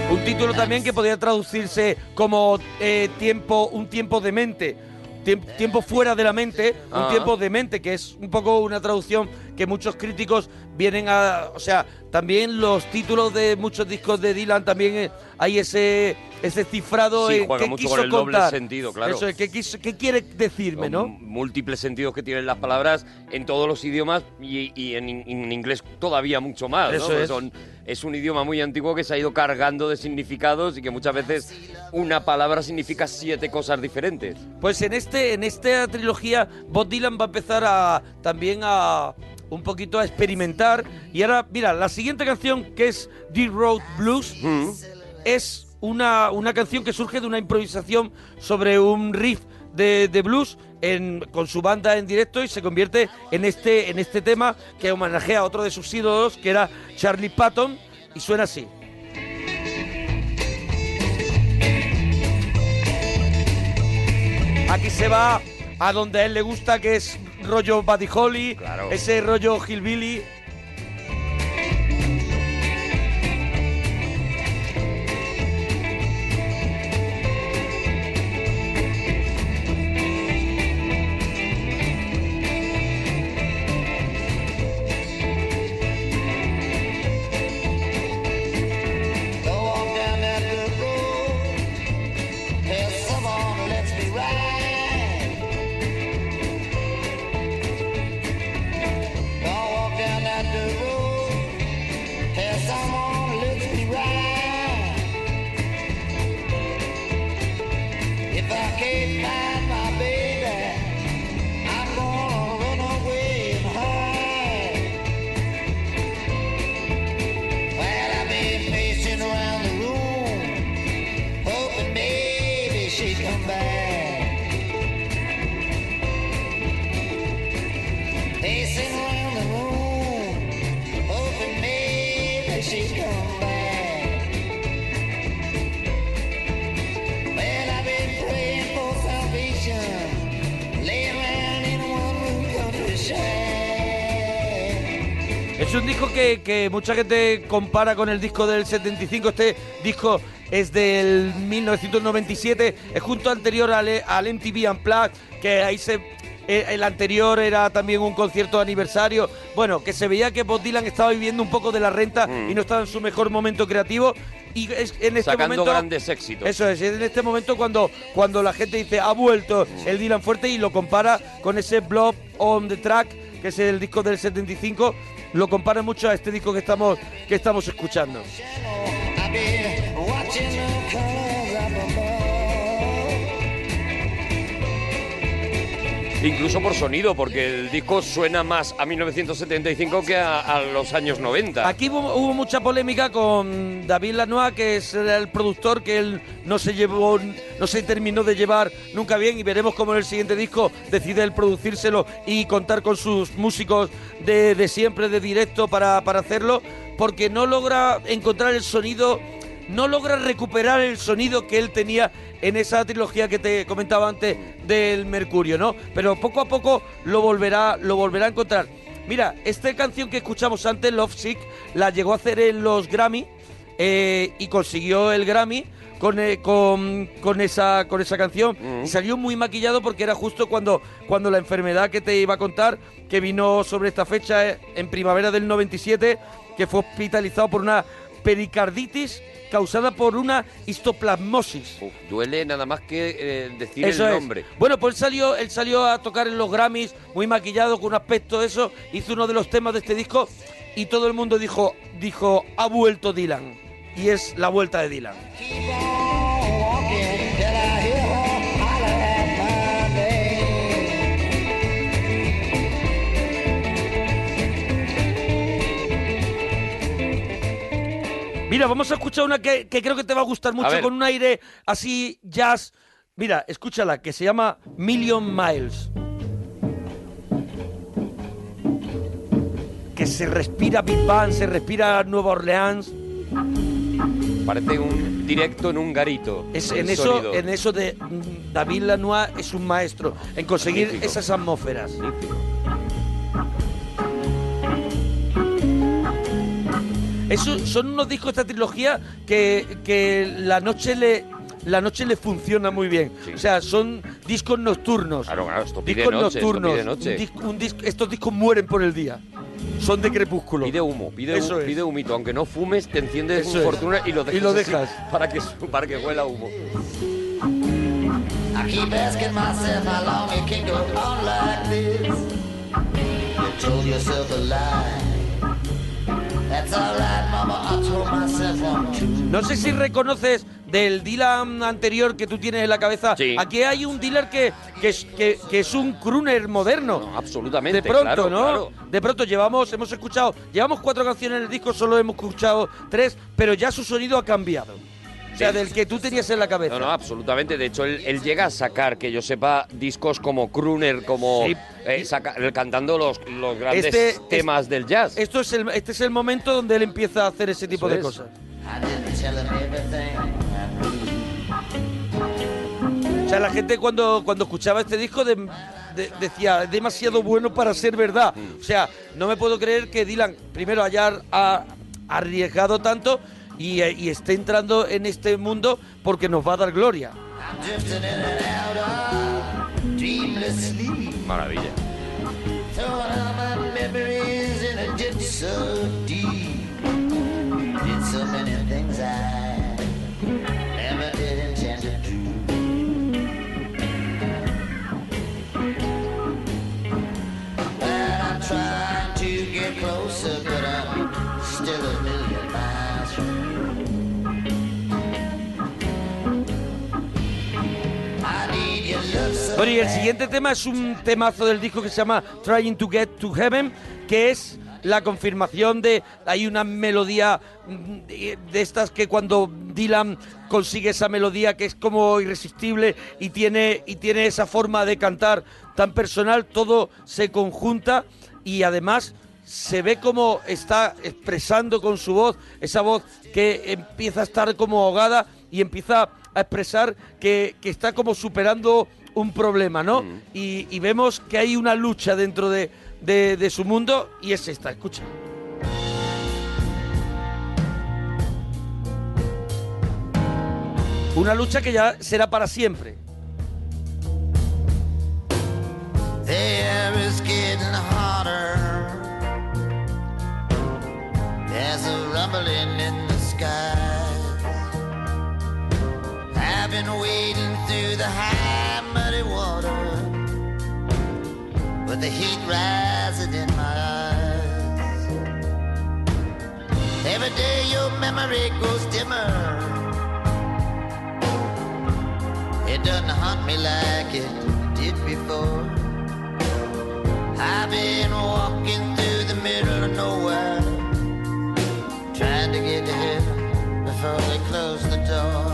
Un título también que podría traducirse como eh, tiempo, un tiempo de mente. Tiemp- Tiempo fuera de la mente, un Ah. tiempo de mente, que es un poco una traducción que muchos críticos vienen a. O sea, también los títulos de muchos discos de Dylan también eh, hay ese, ese cifrado. Sí, en juega qué mucho quiso con el doble sentido, claro. Eso es, ¿qué, quiso- qué quiere decirme, no? múltiples sentidos que tienen las palabras en todos los idiomas y, y en, in- en inglés todavía mucho más. ¿no? Eso es. Son- es un idioma muy antiguo que se ha ido cargando de significados y que muchas veces una palabra significa siete cosas diferentes. Pues en este en esta trilogía Bob Dylan va a empezar a también a un poquito a experimentar y ahora mira la siguiente canción que es The Road Blues es una, una canción que surge de una improvisación sobre un riff de, de blues en- con su banda en directo y se convierte en este en este tema que homenajea a otro de sus ídolos que era Charlie Patton y suena así. Aquí se va a donde a él le gusta, que es rollo Buddy Holly, ese rollo Hillbilly. Que, mucha gente compara con el disco del 75. Este disco es del 1997. Es junto anterior al, al MTV Unplugged, que ahí se... eh, El anterior era también un concierto de aniversario. Bueno, que se veía que Bob Dylan estaba viviendo un poco de la renta y no estaba en su mejor momento creativo. Y es en este Sacando momento. grandes éxitos. Eso es, es en este momento cuando, cuando la gente dice ha vuelto el Dylan fuerte y lo compara con ese Blob on the Track, que es el disco del 75, lo compara mucho a este disco que estamos, que estamos escuchando. Incluso por sonido, porque el disco suena más a 1975 que a, los años 90. Aquí hubo, mucha polémica con David Lanois, que es el productor que él no se llevó, no se terminó de llevar nunca bien y veremos cómo en el siguiente disco decide él producírselo y contar con sus músicos de, siempre, de directo para hacerlo, porque no logra encontrar el sonido, no logra recuperar el sonido que él tenía en esa trilogía que te comentaba antes del Mercurio, ¿no? Pero poco a poco lo volverá, lo volverá a encontrar. Mira, esta canción que escuchamos antes, Love Sick, la llegó a hacer en los Grammy eh, y consiguió el Grammy con, eh, con, con esa, con esa canción. Y salió muy maquillado porque era justo cuando, cuando la enfermedad que te iba a contar, que vino sobre esta fecha eh, en primavera del 97, que fue hospitalizado por una pericarditis causada por una histoplasmosis. Duele nada más que eh, decir Eso el es. nombre. Bueno, pues él salió, él salió a tocar en los Grammys, muy maquillado, con un aspecto de eso, hizo uno de los temas de este disco y todo el mundo dijo, dijo, ha vuelto Dylan. Y es la vuelta de Dylan. Mira, vamos a escuchar una que, que creo que te va a gustar mucho, con un aire así jazz. Mira, escúchala, que se llama Million Miles. Que se respira Big Bang, se respira Nueva Orleans. Parece un directo en un garito. Es, en, eso, sonido. en eso de David Lanois es un maestro en conseguir Magnífico. esas atmósferas. Eso, son unos discos de esta trilogía que, que la noche le la noche le funciona muy bien. O sea, son discos nocturnos. Claro, claro, esto pide discos noche, esto nocturnos. pide noche. Un un estos discos mueren por el día. Son de crepúsculo. Pide humo, pide, Eso hu- es. pide humito. Aunque no fumes, te enciendes Eso un es. fortuna y lo dejas. Y lo así dejas. Para que, para que huela humo. I keep asking myself how long it can go on like this. You told yourself a lie. No sé si reconoces del Dylan anterior que tú tienes en la cabeza. Aquí hay un dealer que, que, es, que, que es un crooner moderno. absolutamente, De pronto, claro, ¿no? claro. De pronto llevamos, hemos escuchado, llevamos cuatro canciones en el disco, solo hemos escuchado tres, pero ya su sonido ha cambiado. O sea, del que tú tenías en la cabeza. No, no, absolutamente. De hecho, él, él llega a sacar, que yo sepa, discos como Crooner, como Sí. eh, saca- cantando los, los grandes Este- temas del jazz. Esto es el, este es el momento donde él empieza a hacer ese tipo Eso de es. cosas. O sea, la gente cuando, cuando escuchaba este disco de- de- decía, es demasiado bueno para ser verdad. Mm. O sea, no me puedo creer que Dylan primero haya ha- arriesgado tanto y, y esté entrando en este mundo porque nos va a dar gloria. I'm drifting in and out of dreamless sleep. Maravilla. Throwing all my memories in a ditch so deep. Did so many things I never did intend to trying get closer, but I'm still a million Y el siguiente tema es un temazo del disco que se llama Trying to Get to Heaven, que es la confirmación de hay una melodía mm, de de estas que cuando Dylan consigue esa melodía que es como irresistible y tiene y tiene esa forma de cantar tan personal, todo se conjunta y además se ve como está expresando con su voz, esa voz que empieza a estar como ahogada y empieza a expresar que, que está como superando un problema, ¿no? Y, y vemos que hay una lucha dentro de, de- de su mundo y es esta, escucha. Una lucha que ya será para siempre. The air is getting hotter. There's a rumbling in the skies. I've been wading through the high, with the heat rising in my eyes. Every day your memory grows dimmer. It doesn't haunt me like it did before. I've been walking through the middle of nowhere, trying to get to heaven before they close the door.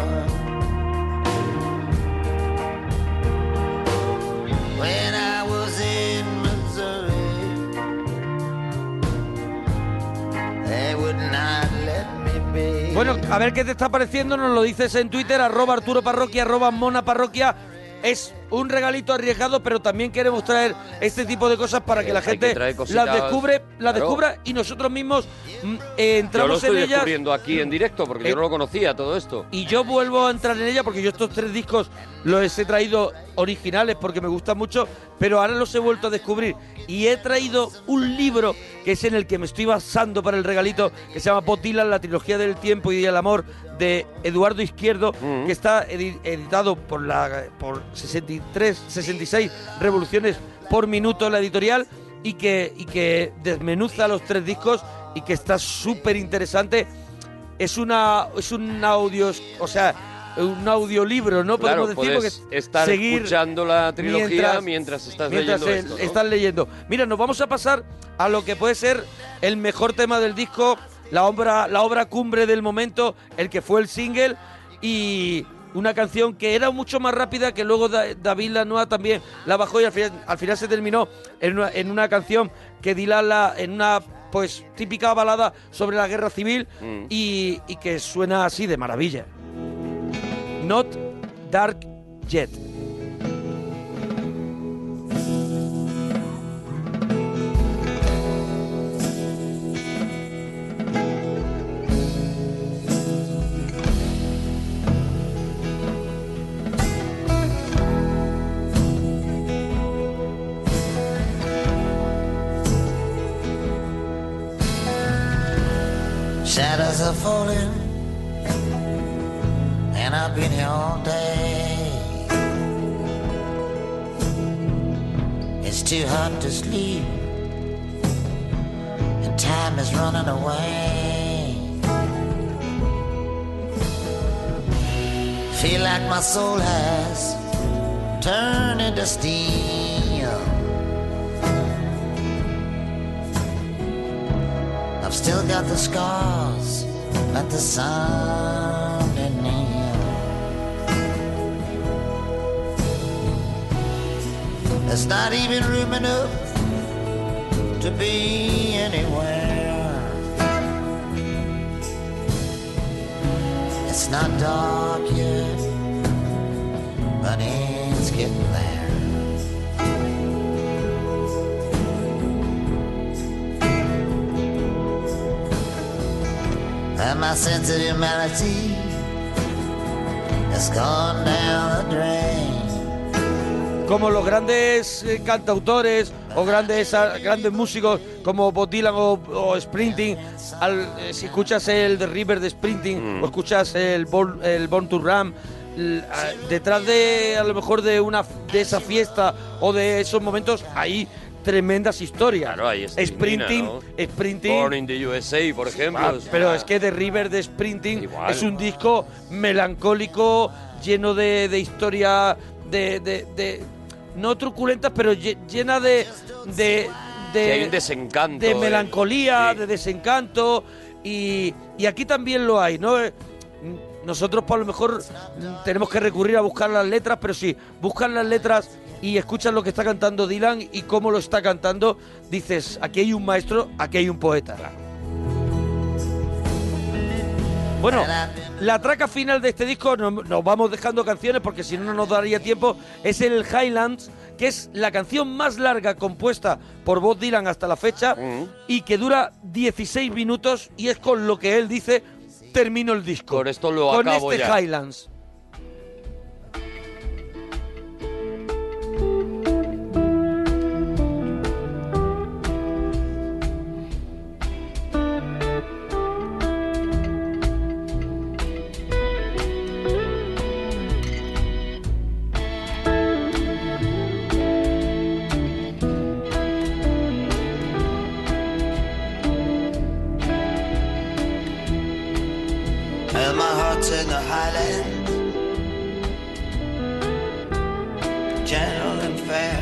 Bueno, a ver qué te está pareciendo, nos lo dices en Twitter, arroba Arturo Parroquia, arroba Mona Parroquia. Es un regalito arriesgado, pero también queremos traer este tipo de cosas para que la gente las descubre, las descubra y nosotros mismos mm, eh, Yo lo entramos estoy en ellas. descubriendo aquí en directo porque Eh, yo no lo conocía todo esto. Y yo vuelvo a entrar en ella porque yo estos tres discos los he traído originales porque me gustan mucho, pero ahora los he vuelto a descubrir. Y he traído un libro que es en el que me estoy basando para el regalito, que se llama Botilan, la trilogía del tiempo y del amor, de Eduardo Izquierdo, que está edi- editado por la por 63, 66 revoluciones por minuto la editorial y que, y que desmenuza los tres discos y que está súper interesante es una es un audio, o sea, un audiolibro, ¿no? Claro, Podemos decir puedes porque estar seguir escuchando la trilogía mientras estás mientras leyendo el- esto, ¿no? estás leyendo. Mira, nos vamos a pasar a lo que puede ser el mejor tema del disco, la obra la obra cumbre del momento, el que fue el single y una canción que era mucho más rápida que luego Da- David Lanois también la bajó y al final, al final se terminó en una, en una canción que Dylan la en una pues típica balada sobre la guerra civil Mm. y, y que suena así de maravilla. Not Dark Jet. Shadows are falling, and I've been here all day. It's too hot to sleep, and time is running away. Feel like my soul has turned into steel. I've still got the scars, but the sun and kneel. There's not even room enough to be anywhere. It's not dark yet, but it's getting And my sense of humanity has gone down the drain. como los grandes eh, cantautores o grandes ah, grandes músicos como Bob Dylan o, o Sprinting, al- eh, si escuchas el The River de Sprinting o escuchas el Born, el Born to Ram, l- ah, detrás de a lo mejor de una de esa fiesta o de esos momentos hay tremendas historias. Claro, ahí Sprinting, ¿no? Sprinting Born in the USA, por ejemplo. Ah, o sea, pero es que The River de Sprinting Igual. es un disco melancólico, lleno de, de historia, de, de- de- no truculentas, pero lle- llena de... de de, Sí, hay un desencanto, de eh. melancolía, de desencanto y, y aquí también lo hay, ¿no? Eh, Nosotros por lo mejor mm, tenemos que recurrir a buscar las letras, pero si buscas las letras y escuchas lo que está cantando Dylan y cómo lo está cantando, dices, aquí hay un maestro, aquí hay un poeta. Bueno, la traca final de este disco, no- nos, vamos dejando canciones porque si no no nos daría tiempo, es el Highlands, que es la canción más larga compuesta por Bob Dylan hasta la fecha y que dura 16 minutos y es con lo que él dice, termino el disco. Con esto lo Con acabo este ya. Highlands. In the highland, gentle and fair.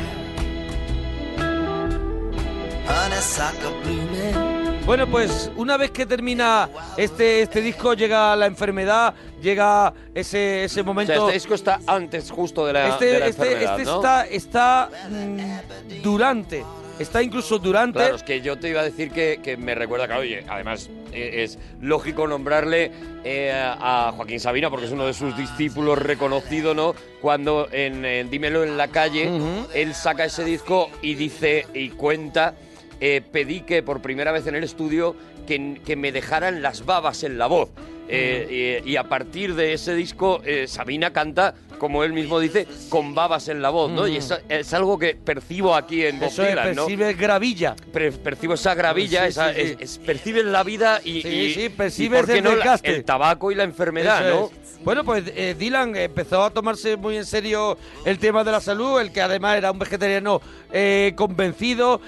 Honeysuckle blooming. Bueno, pues una vez que termina este, este disco, llega la enfermedad, llega ese, ese O momento... sea, este disco está antes justo de la, este de la este, enfermedad, este ¿no? está, está mm, durante está incluso durante. Claro, es que yo te iba a decir que, que me recuerda, claro, oye, además eh, es lógico nombrarle eh, a Joaquín Sabina porque es uno de sus discípulos reconocido, ¿no? Cuando en, en Dímelo en la calle, él saca ese disco y dice y cuenta, eh, pedí que por primera vez en el estudio que, que me dejaran las babas en la voz. Eh, y, y a partir de ese disco, eh, Sabina canta, como él mismo dice, con babas en la voz, ¿no? Y Mm. eso es algo que percibo aquí en Bob Eso es, Dylan, ¿no? percibes gravilla. Percibo esa gravilla, Sí, esa, sí, sí. es- es- percibes la vida y, Sí, y- sí, y percibes ¿por qué el no la- el tabaco y la enfermedad, Eso ¿no? es. Bueno, pues eh, Dylan empezó a tomarse muy en serio el tema de la salud, el que además era un vegetariano eh, convencido,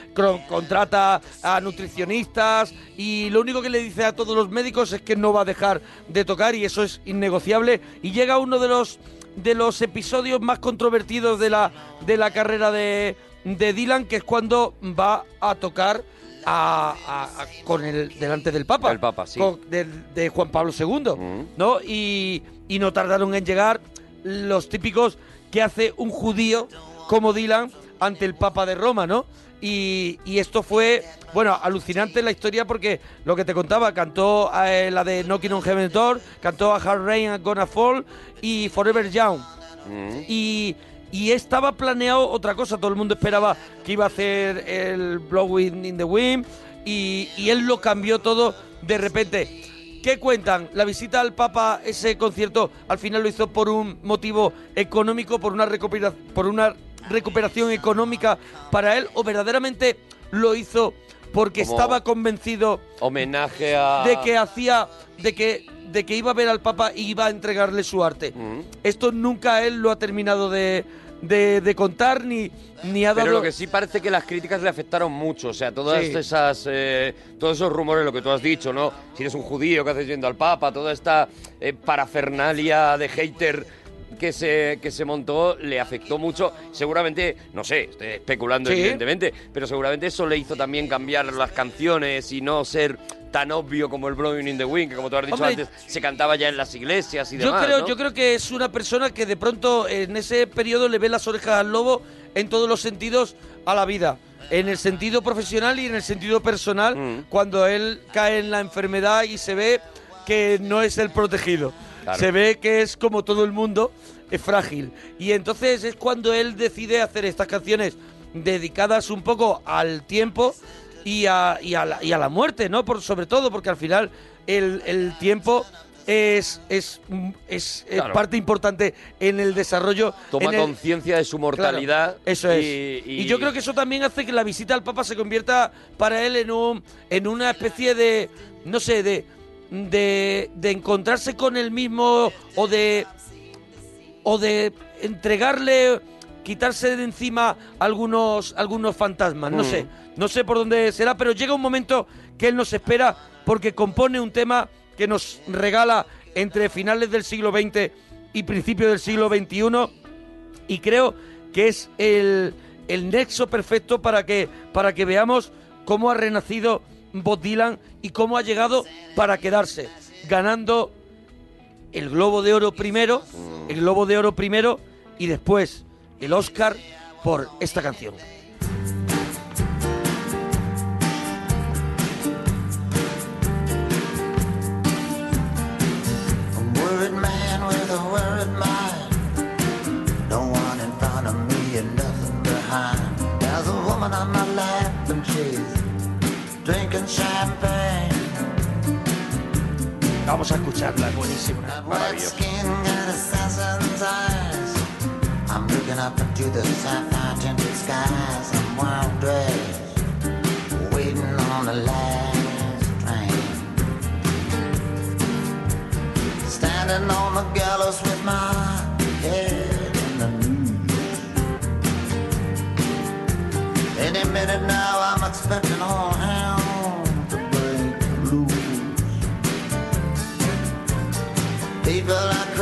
contrata a nutricionistas y lo único que le dice a todos los médicos es que no va a dejar de tocar y eso es innegociable. Y llega uno de los de los episodios más controvertidos de la de la carrera de, de Dylan, que es cuando va a tocar a- a- a- con el delante del Papa, El Papa, sí. con- de, de Juan Pablo II, ¿no? Y, y no tardaron en llegar los típicos que hace un judío como Dylan ante el Papa de Roma, ¿no? Y, y esto fue, bueno, alucinante la historia porque lo que te contaba, cantó eh, la de Knocking on Heaven's Door, cantó a Hard Rain and Gonna Fall y Forever Young. Y, y estaba planeado otra cosa, todo el mundo esperaba que iba a hacer el Blowing in the Wind y, y él lo cambió todo de repente. ¿Qué cuentan? La visita al Papa, ese concierto, al final lo hizo por un motivo económico, por una, por una recuperación económica para él, o verdaderamente lo hizo porque Como- estaba convencido Homenaje a... de que hacía, de que, de que iba a ver al Papa y iba a entregarle su arte. Esto nunca él lo ha terminado de, de- de contar ni, ni ha dado. Pero lo que sí parece que las críticas le afectaron mucho, o sea, todas Sí. esas, eh, todos esos rumores, lo que tú has dicho, ¿no? Si eres un judío, ¿qué haces yendo al Papa? Toda esta eh, parafernalia de hater que se, que se montó le afectó mucho. Seguramente, no sé, estoy especulando Sí. evidentemente, pero seguramente eso le hizo también cambiar las canciones y no ser tan obvio como el Blowing in the Wind, que como tú has dicho Hombre, antes, se cantaba ya en las iglesias y yo demás, creo, ¿no? yo creo que es una persona que de pronto en ese periodo le ve las orejas al lobo en todos los sentidos a la vida. En el sentido profesional y en el sentido personal, Mm. cuando él cae en la enfermedad y se ve que no es el protegido. Claro. Se ve que es como todo el mundo, es frágil. Y entonces es cuando él decide hacer estas canciones dedicadas un poco al tiempo y a, y a, la, y a la muerte, ¿no? Por, sobre todo porque al final el, el tiempo es, es, es, es Claro. parte importante en el desarrollo. Toma conciencia de su mortalidad. Claro, eso es. y- Y, y- yo creo que eso también hace que la visita al Papa se convierta para él en un en una especie de no sé de de, de encontrarse con él mismo o de o de entregarle quitarse de encima algunos algunos fantasmas, no Mm. sé, no sé por dónde será, pero llega un momento que él nos espera porque compone un tema que nos regala entre finales del siglo XX y principios del siglo XXI y creo que es el, el nexo perfecto para que, para que veamos cómo ha renacido Bob Dylan y cómo ha llegado para quedarse, ganando el Globo de Oro primero, el Globo de Oro primero y después el Oscar por esta canción. Drinking champagne. Vamos a escucharla, es buenísima. White skin got assassin's eyes. I'm looking up into the sapphire tinted skies. I'm wild dressed, waiting on the last train. Standing on the gallows with my head in the news. Any minute now, I'm expecting all hell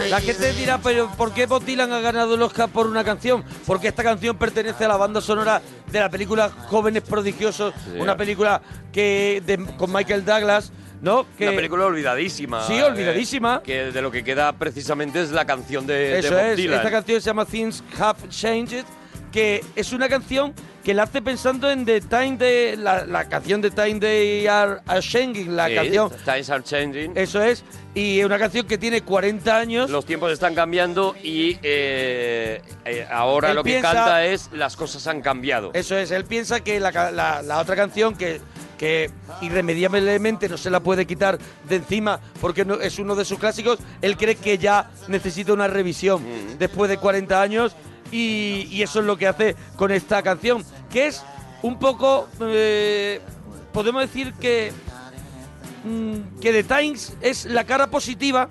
La gente dirá, pero ¿por qué Bob Dylan ha ganado el Oscar por una canción? Porque esta canción pertenece a la banda sonora de la película Jóvenes Prodigiosos, una película que de- con Michael Douglas, ¿no? Que, Una película olvidadísima. Sí, olvidadísima. eh, que de lo que queda precisamente es la canción de, de Eso es, esta canción se llama Things Have Changed, que es una canción que la hace pensando en The Time de la, la canción de Time They Are a Changing, la Sí, canción. Times are changing. Eso es, y es una canción que tiene 40 años. Los tiempos están cambiando y eh, eh, ahora Él lo que piensa- canta es las cosas han cambiado. Eso es, él piensa que la, la- la otra canción que, que irremediablemente no se la puede quitar de encima porque no, es uno de sus clásicos, él cree que ya necesita una revisión después de 40 años y, y eso es lo que hace con esta canción, que es un poco, eh, podemos decir que, mm, que The Times es la cara positiva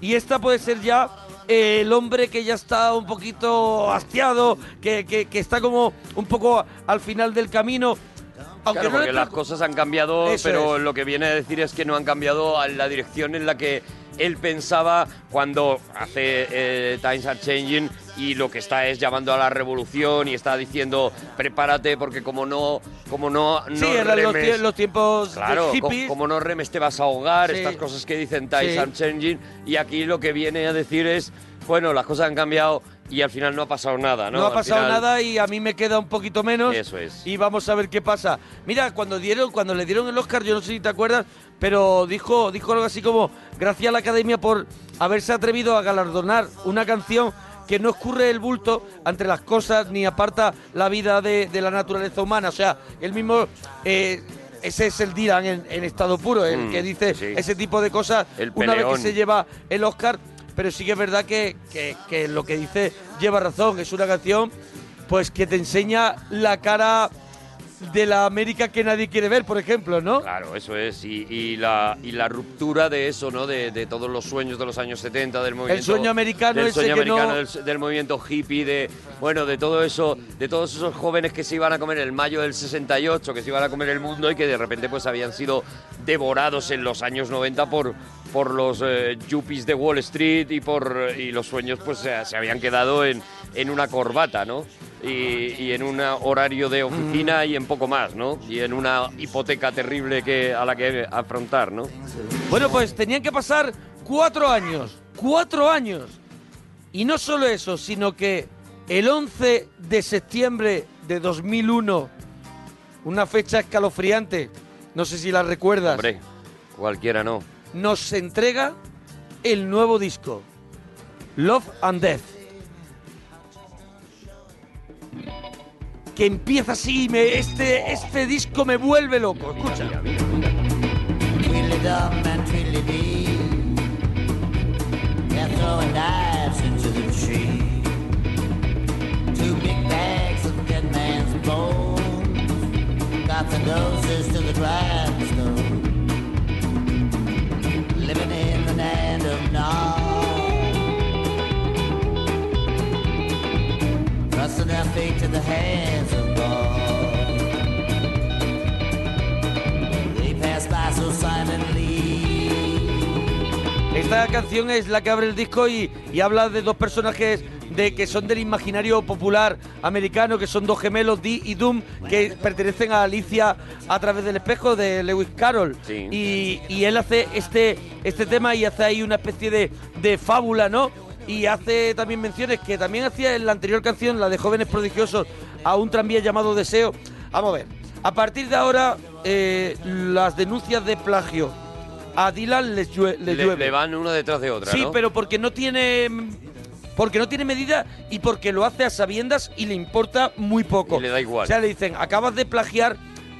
y esta puede ser ya eh, el hombre que ya está un poquito hastiado, que, que- que está como un poco al final del camino. Aunque Claro, no porque las cosas han cambiado, Eso pero es. lo que viene a decir es que no han cambiado a la dirección en la que él pensaba cuando hace eh, Times Are Changing y lo que está es llamando a la revolución y está diciendo prepárate porque como no como no, no Sí, eran los, remes- tie- los tiempos Claro, de co- hippies. como no remes te vas a ahogar, Sí. estas cosas que dicen Times Sí. Are Changing y aquí lo que viene a decir es, bueno, las cosas han cambiado y al final no ha pasado nada, ¿no? No, ha pasado final- nada y a mí me queda un poquito menos. Eso es. Y vamos a ver qué pasa. Mira, cuando dieron, cuando le dieron el Oscar, yo no sé si te acuerdas, pero dijo, dijo algo así como, gracias a la Academia por haberse atrevido a galardonar una canción que no escurre el bulto entre las cosas ni aparta la vida de, de la naturaleza humana. O sea, él mismo, eh, ese es el Dylan en, en estado puro, el Mm, que dice sí. ese tipo de cosas El una vez que se lleva el Oscar. Pero sí que es verdad que, que- que lo que dice lleva razón. Es una canción pues que te enseña la cara de la América que nadie quiere ver, por ejemplo, ¿no? Claro, eso es. Y, y la, y la ruptura de eso, ¿no? De, de todos los sueños de los años 70, del movimiento... sueño americano del sueño americano, no- del, del movimiento hippie, de... Bueno, de todo eso, de todos esos jóvenes que se iban a comer el mayo del 68, que se iban a comer el mundo y que de repente pues habían sido devorados en los años 90 por, por los eh, yuppies de Wall Street y por y los sueños pues se, se habían quedado en, en una corbata, ¿no? Y, y en un horario de oficina y en poco más, ¿no? Y en una hipoteca terrible que a la que afrontar, ¿no? Bueno, pues tenían que pasar cuatro años. Cuatro años. Y no solo eso, sino que el 11 de septiembre de 2001, una fecha escalofriante, no sé si la recuerdas, Hombre, cualquiera no. Nos entrega el nuevo disco, Love and Death. Que empieza así, me, este, este disco me vuelve loco. Escucha. Got the noses to the grindstone. The of the. Esta canción es la que abre el disco y habla de dos personajes de que son del imaginario popular americano, que son dos gemelos, Dee y Doom, que pertenecen a Alicia a través del espejo de Lewis Carroll. Y, y él hace este, este tema y hace ahí una especie de, de fábula, ¿no? Y hace también menciones que también hacía en la anterior canción, la de Jóvenes Prodigiosos, a un tranvía llamado Deseo. Vamos a ver, a partir de ahora, eh, las denuncias de plagio a Dylan les, llue- Le, llueve. le van uno detrás de otra, Sí, ¿no? pero porque no tiene porque no tiene medida y porque lo hace a sabiendas y le importa muy poco. Y le da igual. O sea, le dicen, acabas de plagiar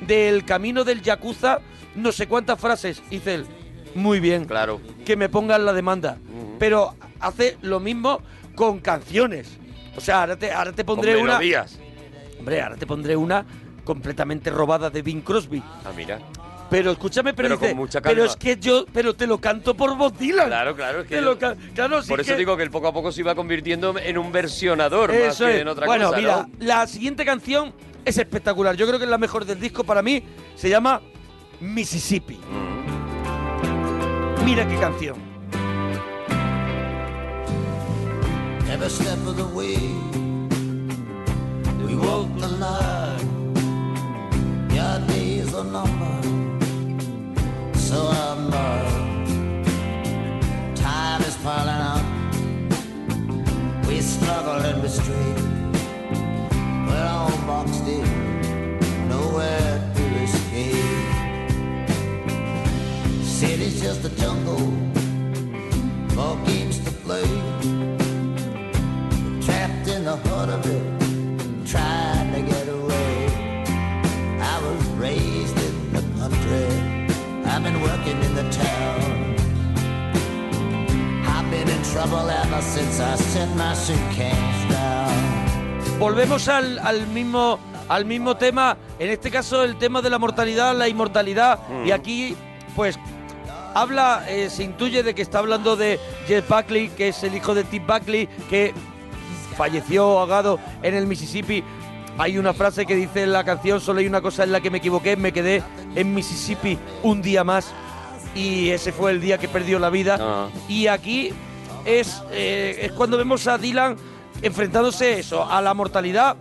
del camino del Yakuza no sé cuántas frases. Y dice él, muy bien. Claro. Que me pongan la demanda. Pero hace lo mismo con canciones. O sea, ahora te, ahora te pondré Con una... Hombre, ahora te pondré una completamente robada de Bing Crosby. Ah, mira. Pero escúchame, pero, Pero con dice, mucha pero calma. es que yo, pero te lo canto por Bob Dylan. Claro, claro, es que claro, sí Por eso que- digo que el poco a poco se iba convirtiendo en un versionador más que es. en otra bueno, cosa, mira, ¿no? la siguiente canción es espectacular. Yo creo que es la mejor del disco para mí. Se llama Mississippi. Mira qué canción. Every step of the way, we walk the line. Your days are numbered, so I'm. Time is piling up. We struggle and we strain. We're all boxed in, nowhere to escape. City's just a jungle, more games to play. Trapped in the heart of it. I've been working in the town. I've been in trouble ever since I sent my suitcase down. Volvemos al, al mismo al mismo tema, en este caso el tema de la mortalidad, la inmortalidad, Mm. y aquí pues habla, eh, se intuye de que está hablando de Jeff Buckley, que es el hijo de Tim Buckley, que falleció ahogado en el Mississippi. Hay una frase que dice en la canción, solo hay una cosa en la que me equivoqué, me quedé en Mississippi un día más. Y ese fue el día que perdió la vida. Ah. Y aquí es, eh, es cuando vemos a Dylan enfrentándose eso, a la mortalidad,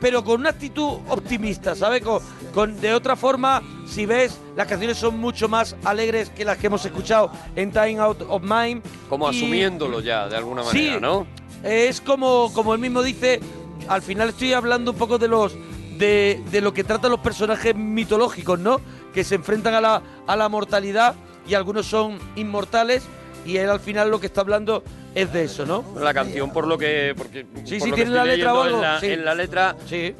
pero con una actitud optimista, ¿sabes? Con, con- de otra forma, si ves, las canciones son mucho más alegres que las que hemos escuchado en Time Out of Mind. Como Y- asumiéndolo ya, de alguna Sí, manera, ¿no? Es como, como él mismo dice, al final estoy hablando un poco de los de, de lo que tratan los personajes mitológicos, ¿no? Que se enfrentan a la, a la mortalidad y algunos son inmortales y él al final lo que está hablando es de eso, ¿no? La canción, por lo que. Porque, Sí, por sí, tiene la letra o algo, En la, sí. en la letra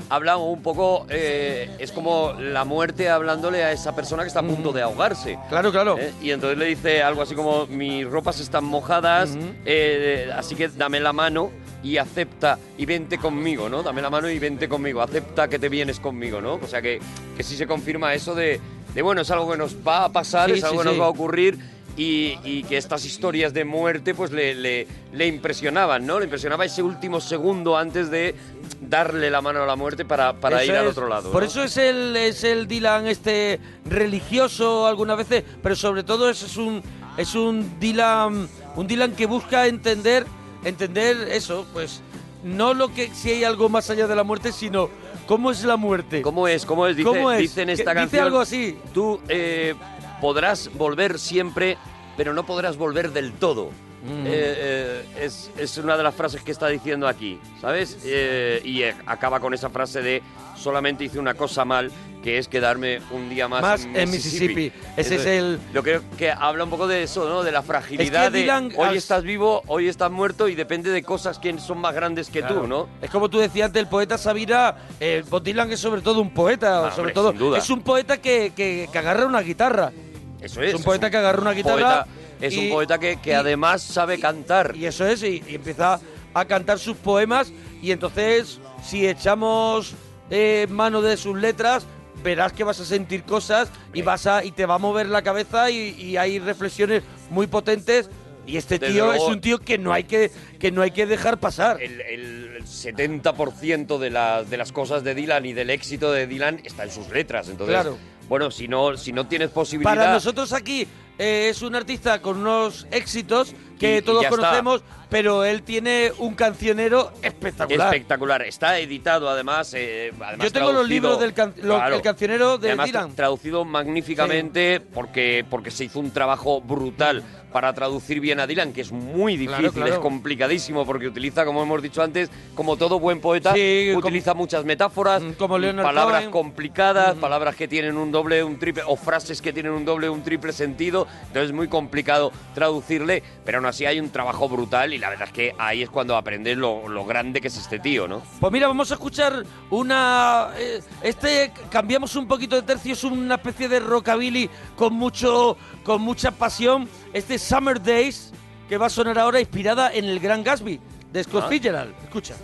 habla un poco. eh, es como la muerte hablándole a esa persona que está a punto de ahogarse. Claro, claro. ¿eh? Y entonces le dice algo así como: Mis ropas están mojadas, eh, así que dame la mano y acepta y vente conmigo, ¿no? Dame la mano y vente conmigo, acepta que te vienes conmigo, ¿no? O sea que, que sí se confirma eso de, de, bueno, es algo que nos va a pasar, Sí, es algo sí, que nos va a ocurrir y, y que estas historias de muerte pues le, le- le impresionaban, ¿no? Le impresionaba ese último segundo antes de darle la mano a la muerte para, para ir al otro lado. Por ¿no? eso es el, es el Dylan este religioso algunas veces, pero sobre todo es, es un es un Dylan un Dylan que busca entender entender eso, pues no lo que si hay algo más allá de la muerte, sino cómo es la muerte. ¿Cómo es? ¿Cómo es? Dice, ¿Cómo es? dice en esta canción. Dice algo así. Tú eh, podrás volver siempre, pero no podrás volver del todo. Mm. Eh, eh, es, es una de las frases que está diciendo aquí, ¿sabes? Y acaba con esa frase de solamente hice una cosa mal, que es quedarme un día más, Más en Mississippi. Ese es el- Yo creo que habla un poco de eso, ¿no? De la fragilidad Dylan, hoy estás vivo, hoy estás muerto y depende de cosas que son más grandes que Claro. tú, ¿no? Es como tú decías antes, el poeta Sabina, eh, Bob Dylan es sobre todo un poeta, Ah, sobre hombre, todo sin duda. es un poeta que, que- que agarra una guitarra. Eso es. un poeta que agarra una guitarra. poeta- es y- un poeta que, que y- además sabe cantar. Y eso es, y, y empieza a cantar sus poemas y entonces si echamos eh, mano de sus letras verás que vas a sentir cosas y vas a y te va a mover la cabeza y, y hay reflexiones muy potentes y este Desde tío luego- es un tío que no hay que que no hay que dejar pasar. El, el 70% de, las de las cosas de Dylan y del éxito de Dylan está en sus letras. Entonces, Claro. bueno, si no, si no tienes posibilidad... Para nosotros aquí eh, es un artista con unos éxitos que Y- y todos está. conocemos, pero él tiene un cancionero espectacular. Espectacular. Está editado además. eh, además Yo tengo los libros del can- lo- Claro. el cancionero de además Dylan. tra- traducido magníficamente porque, porque se hizo un trabajo brutal para traducir bien a Dylan, que es muy Claro, difícil, claro. es complicadísimo porque utiliza, como hemos dicho antes, como todo buen poeta, Sí, Mm, utiliza muchas metáforas, como Leonard palabras Cohen. complicadas, palabras que tienen un doble, un triple, o frases que tienen un doble, un triple sentido. Entonces es muy complicado traducirle, pero aún así hay un trabajo brutal y la verdad es que ahí es cuando aprendes lo, lo grande que es este tío, ¿no? Pues mira, vamos a escuchar una. eh, este cambiamos un poquito de tercio, es una especie de rockabilly con mucho, con mucha pasión. Este Summer Days que va a sonar ahora inspirada en el Gran Gatsby de Scott Ah. Fitzgerald. Escucha.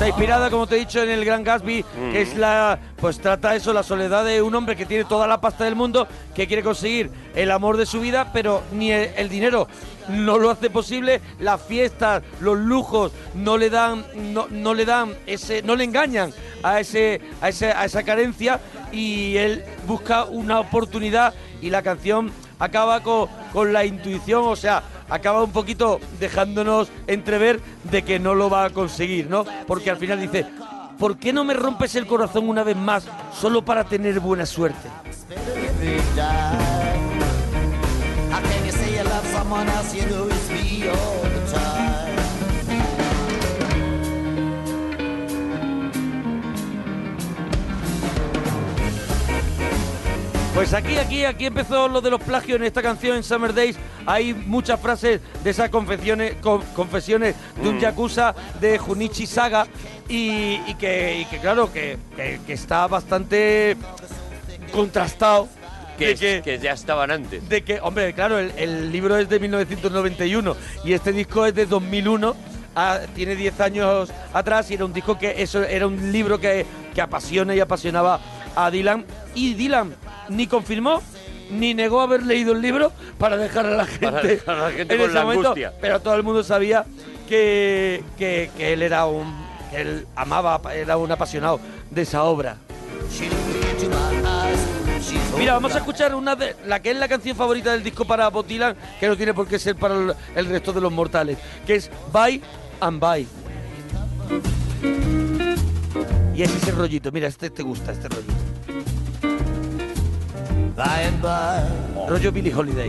Está inspirada, como te he dicho, en el Gran Gatsby, que es la. Pues trata eso, la soledad de un hombre que tiene toda la pasta del mundo, que quiere conseguir el amor de su vida, pero ni el, el dinero no lo hace posible, las fiestas, los lujos no le dan, no, no le dan ese, no le engañan a ese, a ese, a esa carencia, y él busca una oportunidad y la canción acaba con, con la intuición, o sea, acaba un poquito dejándonos entrever de que no lo va a conseguir, ¿no? Porque al final dice, ¿por qué no me rompes el corazón una vez más solo para tener buena suerte? Pues aquí, aquí, aquí empezó lo de los plagios en esta canción en Summer Days. Hay muchas frases de esas confesiones, con- confesiones de un Mm. yakuza de Junichi Saga y, y que, y que, claro, que, que- que está bastante contrastado. Que, que ya estaban antes. de que, hombre, claro, el, el libro es de 1991 y este disco es de 2001. ah, tiene 10 años atrás y era un disco que eso era un libro que, que apasiona y apasionaba a Dylan. Y Dylan ni confirmó ni negó haber leído el libro para dejar a la gente, Para dejar a la gente en con ese la momento. angustia. Pero todo el mundo sabía que, que, que él era un. que él amaba, era un apasionado de esa obra. Mira, vamos a escuchar una de la que es la canción favorita del disco para Bob Dylan, que no tiene por qué ser para el, el resto de los mortales, que es Bye and Bye. Y es ese rollito, mira, este te gusta, este rollito. By and by, Rollo Billie Holiday.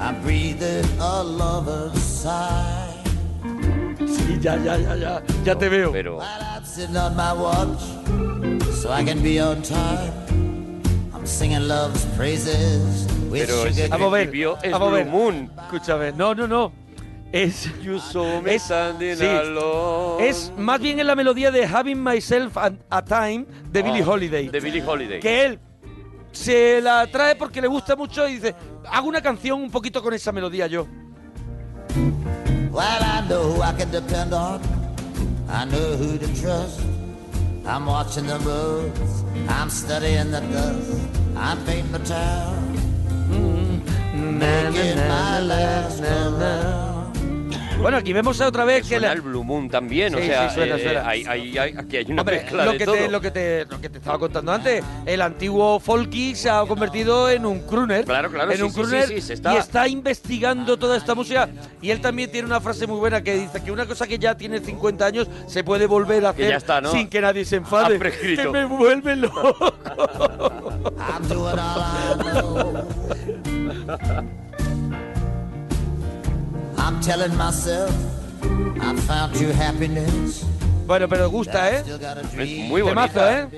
I'm breathing a lover's sigh. Sí, ya, ya, ya, ya, ya te veo. Pero I'm sitting on my watch so I can be on time. I'm singing love's praises Pero ese a ver, principio es vamos a ver. Blue Moon. Escúchame, no, no, no. Es. You saw me Es- sí. alone. Es más bien en la melodía de Having Myself a, a Time de Billie Oh, Holiday. De Billie Holiday. Que él se la trae porque le gusta mucho y dice, hago una canción un poquito con esa melodía yo. Well, I know who I can depend on. I know who to trust. I'm watching the roads. I'm studying the dust. I'm painting my town. Making my last. Bueno, aquí vemos otra vez que Suena la- el Blue Moon también, o Sí, sea, sí, suena, eh, suena. hay- hay- hay- aquí hay una Hombre, mezcla lo de que, todo. te, lo, que te, lo que te estaba contando antes, el antiguo folky se ha convertido en un crooner. Claro, claro, en sí, un sí, crooner sí, sí, se está- y está investigando toda esta música. Y él también tiene una frase muy buena que dice que una cosa que ya tiene 50 años se puede volver a Que hacer ya está, ¿no? sin que nadie se enfade. Que (laughs) me vuelve loco. (laughs) I'm telling myself I found true happiness. Bueno, pero gusta, ¿eh? Still got a Es muy Temazo, bonita. ¿eh?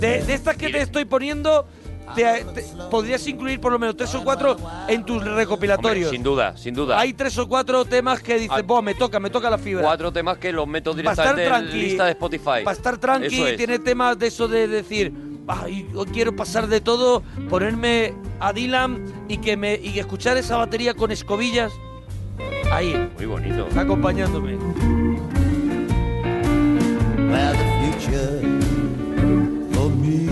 De, de estas que te estoy poniendo, te- te- podrías incluir por lo menos tres o cuatro en tus Hombre, recopilatorios. sin duda, sin duda. Hay tres o cuatro temas que dices. Buah, me toca, me toca la fibra. cuatro temas que los meto Para estar directamente en la tranqui, lista de Spotify. Para estar tranqui, Eso es. tiene temas de eso de decir, "Ay, yo quiero pasar de todo, ponerme a Dylan y que me y escuchar esa batería con escobillas. Ahí, Muy bonito. acompañándome. Well, the future for me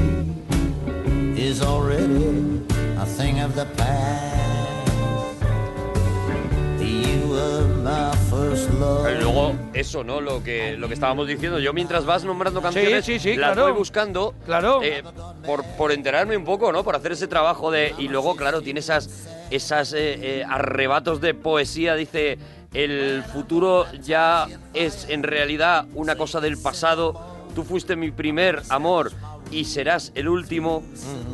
is already a thing of the past. You were my first love. Pero luego, eso, ¿no? Lo que, lo que estábamos diciendo. Yo mientras vas nombrando canciones, sí, sí, las claro. voy buscando. Claro. eh, por, por enterarme un poco, ¿no? Por hacer ese trabajo de... Y luego, claro, tiene esas, esas eh, eh, arrebatos de poesía. Dice, el futuro ya es en realidad una cosa del pasado. Tú fuiste mi primer amor y serás el último.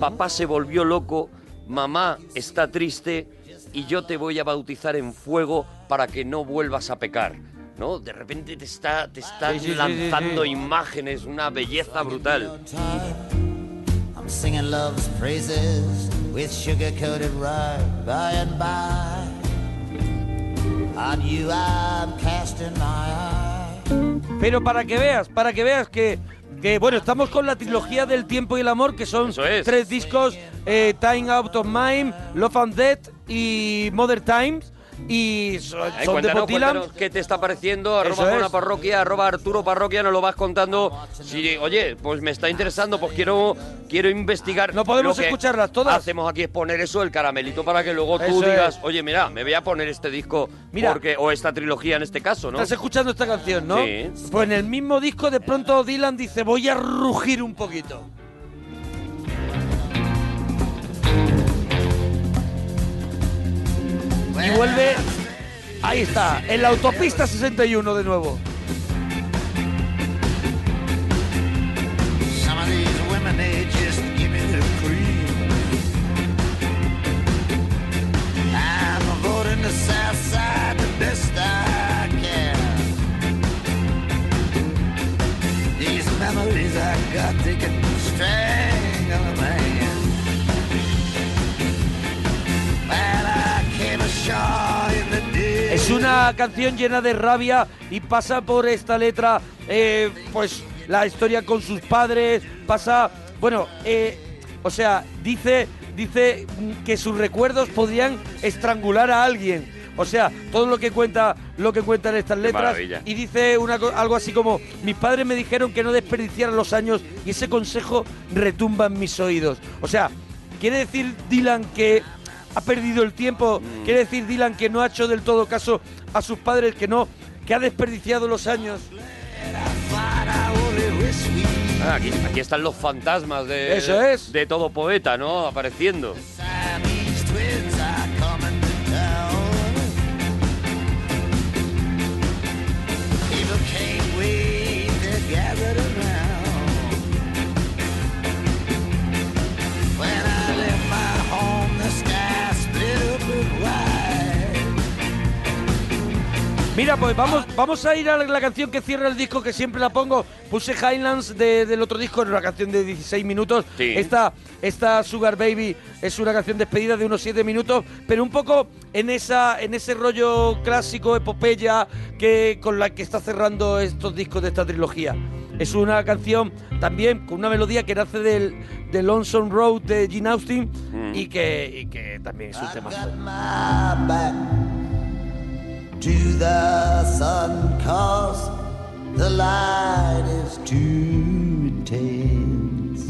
Papá se volvió loco. Mamá está triste y yo te voy a bautizar en fuego para que no vuelvas a pecar. ¿No? De repente te está, te está Sí, sí, sí, lanzando sí. imágenes, una belleza brutal. Singing love's praises with sugar coated rye by and by. On you I'm casting my eye. Pero para que veas, para que veas que, que, bueno, estamos con la trilogía del tiempo y el amor, que son es. tres discos, eh, Time Out of Mind, Love and Death y Mother Times, y son, Ay, son de cuéntanos, cuéntanos qué te está pareciendo, arroba. Mona Parroquia, arroba Arturo Parroquia, nos lo vas contando. Si, oye, pues me está interesando, pues quiero, quiero investigar. No podemos Lo que escucharlas todas. Hacemos aquí es poner eso, el caramelito, para que luego tú Eso digas, es. oye, mira, me voy a poner este disco, Mira. porque, o esta trilogía en este caso, ¿no? Estás escuchando esta canción, ¿no? Sí. Pues en el mismo disco de pronto Dylan dice, voy a rugir un poquito. Y vuelve Ahí está, en la autopista 61 de nuevo. Of these women, they just Es una canción llena de rabia y pasa por esta letra, eh, pues la historia con sus padres, pasa, bueno, eh, o sea, dice, dice que sus recuerdos podrían estrangular a alguien. O sea, todo lo que cuenta, lo que cuentan estas letras y dice una, algo así como mis padres me dijeron que no desperdiciara los años y ese consejo retumba en mis oídos. O sea, quiere decir Dylan que ha perdido el tiempo, Mm. quiere decir Dylan que no ha hecho del todo caso a sus padres, que no, que ha desperdiciado los años. Ah, aquí, aquí están los fantasmas de, Eso es. de todo poeta, ¿no? Apareciendo. Mira, pues vamos, vamos a ir a la, la canción que cierra el disco, que siempre la pongo. Puse Highlands de- del otro disco, era una canción de 16 minutos. Sí. Esta, esta Sugar Baby es una canción despedida de unos 7 minutos, pero un poco en, esa, en ese rollo clásico, epopeya, que, con la que está cerrando estos discos de esta trilogía. Es una canción también con una melodía que nace del, del Lonesome Road de Gene Austin y, que, y que también es un tema. To the sun cause the light is too intense.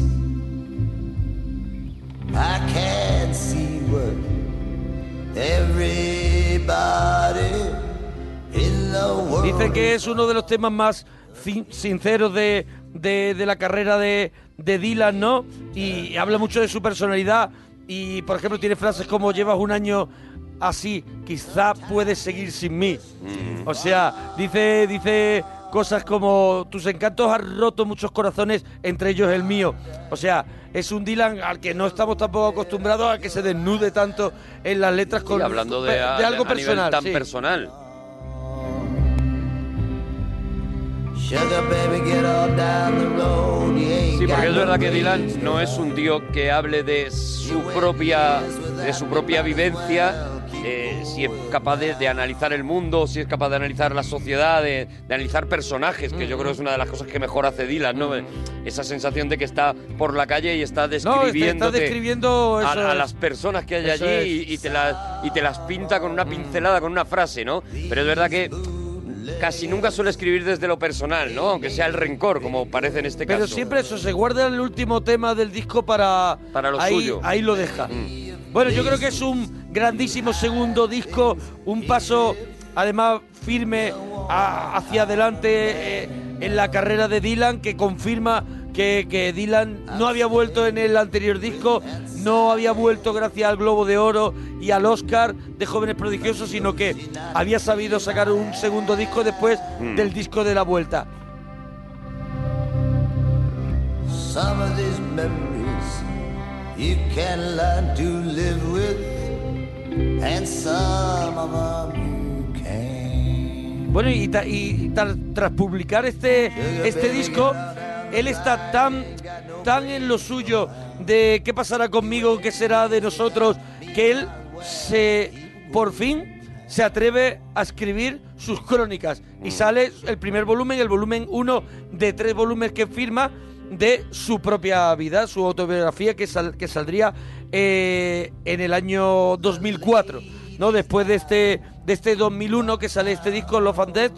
I can't see what everybody in the world Dicen que es uno de los temas más sinceros de, de- de la carrera de, de Dylan, ¿no? Y habla mucho de su personalidad. Y, por ejemplo, tiene frases como llevas un año así, quizá puedes seguir sin mí. O sea, dice, dice cosas como tus encantos han roto muchos corazones, entre ellos el mío. O sea, es un Dylan al que no estamos tampoco acostumbrados a que se desnude tanto en las letras con Y hablando de, algo a nivel personal. tan sí. personal. Sí, porque es verdad que. Dylan no es un tío que hable de su propia, de su propia vivencia, eh, si es capaz de, de analizar el mundo, si es capaz de analizar la sociedad, de, de analizar personajes, que yo creo que es una de las cosas que mejor hace Dylan, ¿no? Esa sensación de que está por la calle y está describiendo a, las personas que hay allí y, y te las, y te las pinta con una pincelada, con una frase, ¿no? Pero es verdad que casi nunca suele escribir desde lo personal, ¿no? Aunque sea el rencor, como parece en este Pero caso. siempre eso, se guarda el último tema del disco para... Para lo ahí, suyo. Mm. Ahí lo deja. Bueno, yo creo que es un grandísimo segundo disco, un paso además firme a- hacia adelante eh, en la carrera de Dylan que confirma que, que Dylan no había vuelto en el anterior disco, no había vuelto gracias al Globo de Oro y al Oscar de Jóvenes Prodigiosos, sino que había sabido sacar un segundo disco después Mm. del disco de la vuelta. Some of these memories you can learn to live with, Bueno, y, ta- y ta- tras publicar este, este disco, él está tan, tan en lo suyo de qué pasará conmigo, qué será de nosotros, que él se, por fin, se atreve a escribir sus crónicas. Y sale el primer volumen, el volumen 1 de tres volúmenes que firma de su propia vida, su autobiografía que, sal- que saldría eh, en el año 2004, ¿no? Después de este, de este 2001 que sale este disco Love and Death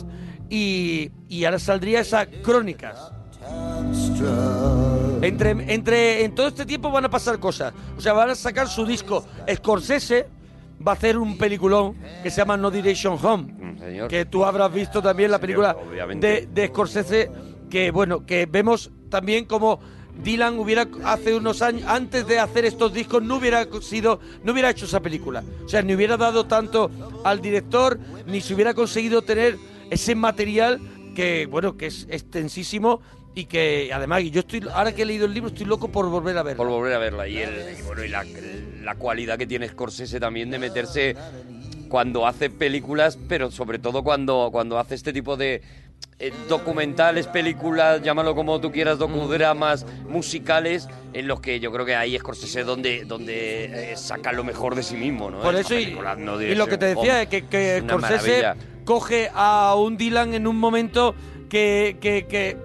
y, y ahora saldría esa Crónicas. Entre, entre, en todo este tiempo van a pasar cosas. O sea, van a sacar su disco. Scorsese va a hacer un peliculón que se llama No Direction Home. señor. Que tú habrás visto también la película de, de Scorsese. Que bueno, que vemos también como Dylan hubiera hace unos años antes de hacer estos discos no hubiera sido no hubiera hecho esa película. O sea, ni hubiera dado tanto al director ni se hubiera conseguido tener ese material que bueno, que es extensísimo y que además yo estoy ahora que he leído el libro estoy loco por volver a verlo. Por volver a verla. Y, el, y bueno, y la, la cualidad que tiene Scorsese también de meterse cuando hace películas, pero sobre todo cuando, cuando hace este tipo de eh, documentales, películas, llámalo como tú quieras, docudramas musicales, en los que yo creo que ahí Scorsese donde, donde eh, saca lo mejor de sí mismo, ¿no? Por eso y, no lo que te decía es que, que es una Scorsese maravilla. coge a un Dylan en un momento que, que, que,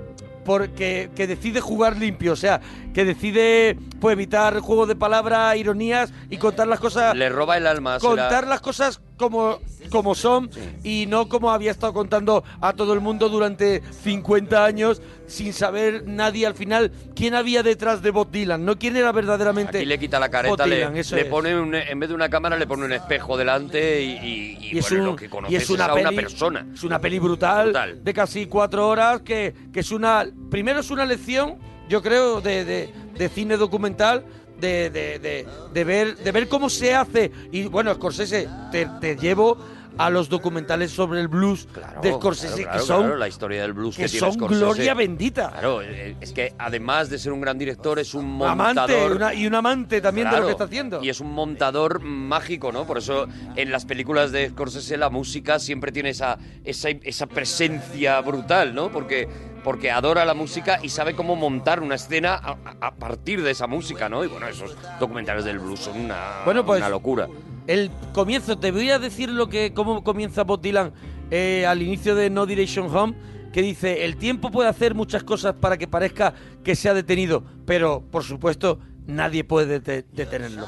por- que- decide jugar limpio, o sea, que decide pues, evitar juegos de palabras, ironías y contar las cosas... Le roba el alma. Contar las cosas como, como son y no como había estado contando a todo el mundo durante 50 años sin saber nadie al final quién había detrás de Bob Dylan, no quién era verdaderamente Aquí le quita la careta, le, Dylan, le es. pone un- en vez de una cámara le pone un espejo delante y, y- y, Y es, bueno, un- lo que conoces es una a una persona. Es una peli brutal, de casi cuatro horas que, que es una... Primero es una lección, yo creo, de, de- de cine documental, de, de- de- de ver, de ver cómo se hace. Y bueno, Scorsese, te, te llevo a los documentales sobre el blues de Scorsese, Claro, que son... claro, la historia del blues que, que tiene son Scorsese. gloria bendita. Claro, eh, es que además de ser un gran director es un Amante, montador una- y un amante también de lo que está haciendo. Y es un montador mágico, ¿no? Por eso en las películas de Scorsese la música siempre tiene esa, esa, esa presencia brutal, ¿no? Porque, porque adora la música y sabe cómo montar una escena a, partir de esa música, ¿no? Y bueno, esos documentales del blues son una, Bueno, pues, una locura. El comienzo, te voy a decir lo que cómo comienza Bob Dylan eh, al inicio de No Direction Home, que dice, el tiempo puede hacer muchas cosas para que parezca que se ha detenido, pero por supuesto nadie puede dete- detenerlo.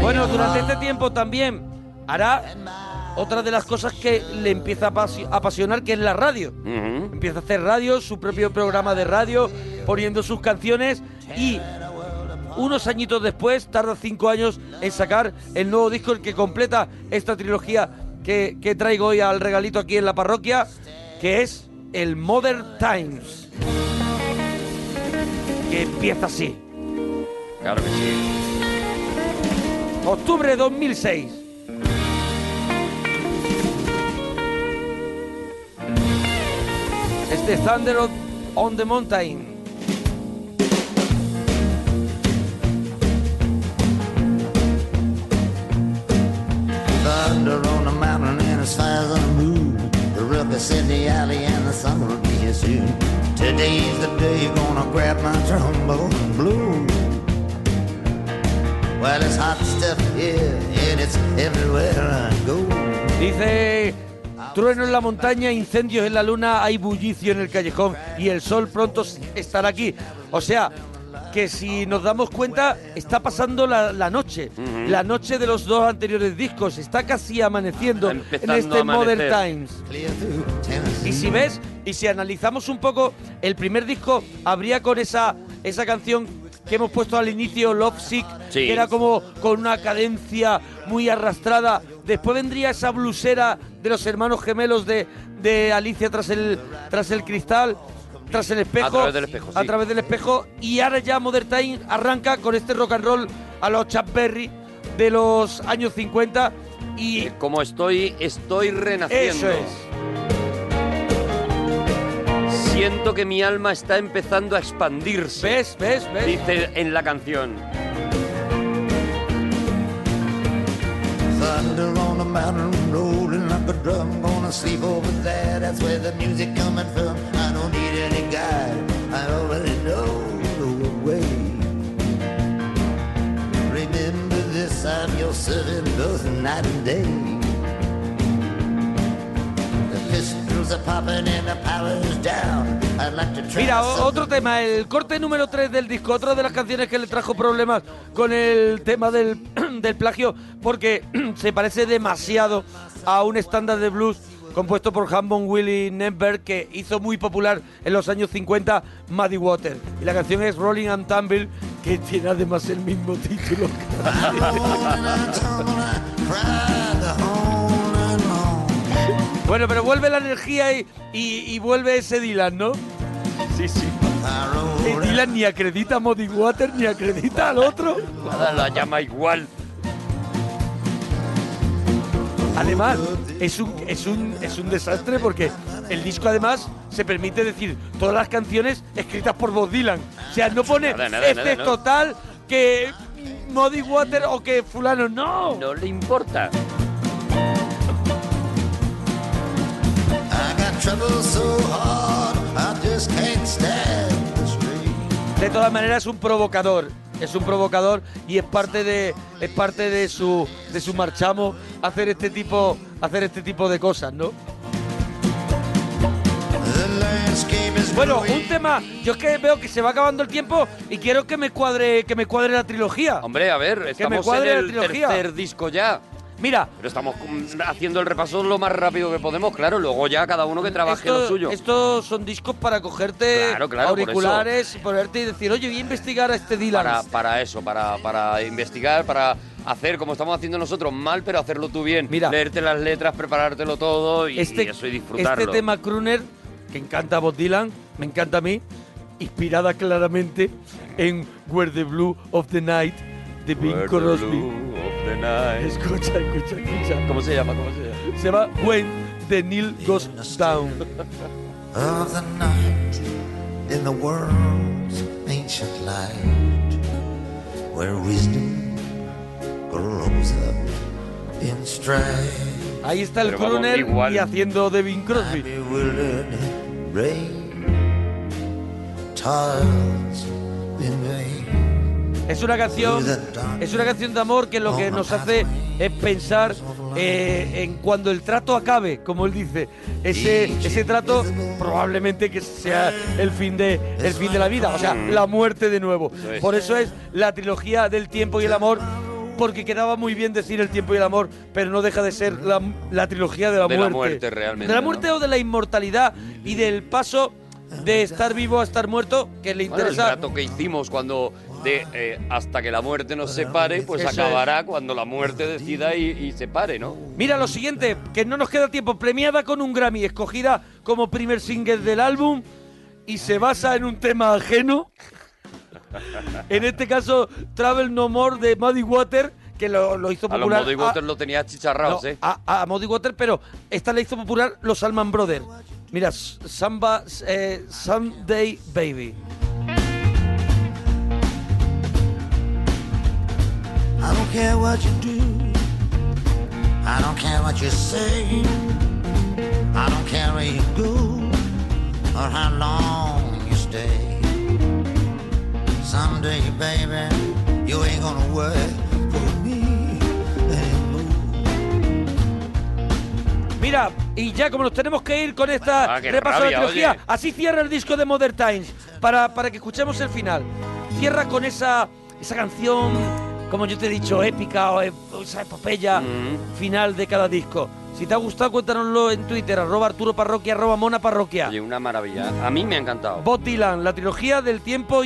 Bueno, durante este tiempo también hará otra de las cosas que le empieza a apasionar, que es la radio. Empieza a hacer radio, su propio programa de radio, poniendo sus canciones y unos añitos después, tarda cinco años en sacar el nuevo disco, el que completa esta trilogía que, traigo hoy al regalito aquí en la parroquia, que es el Modern Times. Que empieza así. Claro que sí. Octubre 2006. It's the thunder on the mountain. Thunder on the mountain and it's fires on the moon. The river's in the alley and the sun will be here soon. Today's the day you're gonna grab my trombone and blue. Well, it's hot stuff here and it's everywhere I go. Dice trueno en la montaña, incendios en la luna, hay bullicio en el callejón y el sol pronto estará aquí. O sea, que si nos damos cuenta, está pasando la, la noche. La noche de los dos anteriores discos. Está casi amaneciendo en este Modern. Times. Y si ves, y si analizamos un poco, el primer disco habría con esa, esa canción que hemos puesto al inicio, Love Sick, Sí. que era como con una cadencia muy arrastrada. Después vendría esa blusera de los hermanos gemelos de, de Alicia tras el, tras el cristal, tras el espejo. A través del espejo, sí. A través del espejo. Y ahora ya Modern Time arranca con este rock and roll a los Chuck Berry de los años 50. Y Como estoy, estoy renaciendo. Eso es. Siento que mi alma está empezando a expandirse. ¿Ves? ¿Ves? ¿Ves? Dice en la canción. Like a drum. Gonna sleep over there, that's where the music coming from. I don't need any guide, I already know the way. Remember this, I'm your servant both night and day. The pistols are popping and the power's down. I'd like to try Mira, otro tema, el corte número 3 del disco, otra de las canciones que le trajo problemas con el tema del, (clears throat) del plagio, porque (clears throat) se parece demasiado a un estándar de blues compuesto por Hammond Willie Nemberg que hizo muy popular en los años 50 Muddy Water. Y la canción es Rolling and Tumble, que tiene además el mismo título. (laughs) bueno, pero vuelve la energía y, y- y vuelve ese Dylan, ¿no? sí. Eh, Dylan ni acredita a Muddy Water ni acredita al otro. Nada, la llama igual. Además, es un, es, un, es un desastre porque el disco además se permite decir todas las canciones escritas por Bob Dylan. O sea, no pone Nada, nada, este nada, es no. total que Muddy Water o que fulano. No. No le importa. De todas maneras es un provocador. Es un provocador y es parte de es parte de su de su marchamo hacer este tipo hacer este tipo de cosas, ¿no? Bueno, un tema, yo es que veo que se va acabando el tiempo y quiero que me cuadre que me cuadre la trilogía. Hombre, a ver, que me estamos en la el trilogía. tercer disco ya. Mira, Pero estamos haciendo el repaso lo más rápido que podemos, claro. Luego ya cada uno que trabaje lo suyo. Estos son discos para cogerte Claro, auriculares y ponerte y decir, oye, voy a investigar a este Dylan. Para, para eso, para, para investigar, para hacer como estamos haciendo nosotros mal, pero hacerlo tú bien. Mira. Leerte las letras, preparártelo todo y, este, y eso y disfrutarlo. este tema Crooner, que encanta a Bob Dylan, me encanta a mí, inspirada claramente en Where the Blue of the Night de Bing Crosby. Night. Escucha, escucha, escucha. ¿Cómo se llama? ¿Cómo se llama? Se llama When the Neil Goes Down. Of the night in the world's ancient light, where wisdom grows up in strife. Ahí está el igual. y haciendo de Bing Crosby. Rain toils in vain. Es una canción, es una canción de amor que lo que nos hace es pensar eh, en cuando el trato acabe, como él dice. Ese, ese trato probablemente que sea el fin de el fin de la vida, o sea, la muerte de nuevo. Por eso es la trilogía del tiempo y el amor. Porque quedaba muy bien decir el tiempo y el amor, pero no deja de ser la, la trilogía de la De la muerte. muerte, realmente, De la ¿no? muerte o de la inmortalidad y del paso de estar vivo a estar muerto, que le Bueno, el interesa trato que hicimos cuando de eh, hasta que la muerte nos separe, pues Eso es. acabará cuando la muerte decida y, y se pare, ¿no? Mira lo siguiente, que no nos queda tiempo, premiada con un Grammy, escogida como primer single del álbum y se basa en un tema ajeno. En este caso, Travel No More de Muddy Water, que lo, lo hizo A los popular. Muddy Waters lo tenía achicharrados, no, ¿eh? a, a Muddy Water, pero esta la hizo popular los Alman Brothers. Mira, Samba, eh, Someday Baby. I don't care what you do. I don't care what you say. I don't care where you go or how long you stay. Someday, baby, you ain't gonna work for me anymore. Mira, y ya como nos tenemos que ir con esta Ah, repaso de la rabia, trilogía, oye. así cierra el disco de Modern Times, para, para que escuchemos el final. Cierra con esa, esa canción, como yo te he dicho, épica o, esa epopeya Mm. final de cada disco. Si te ha gustado, cuéntanoslo en Twitter, arroba Arturo Parroquia, arroba Mona Parroquia. Oye, una maravilla. A mí me ha encantado. Bob Dylan, la trilogía del tiempo y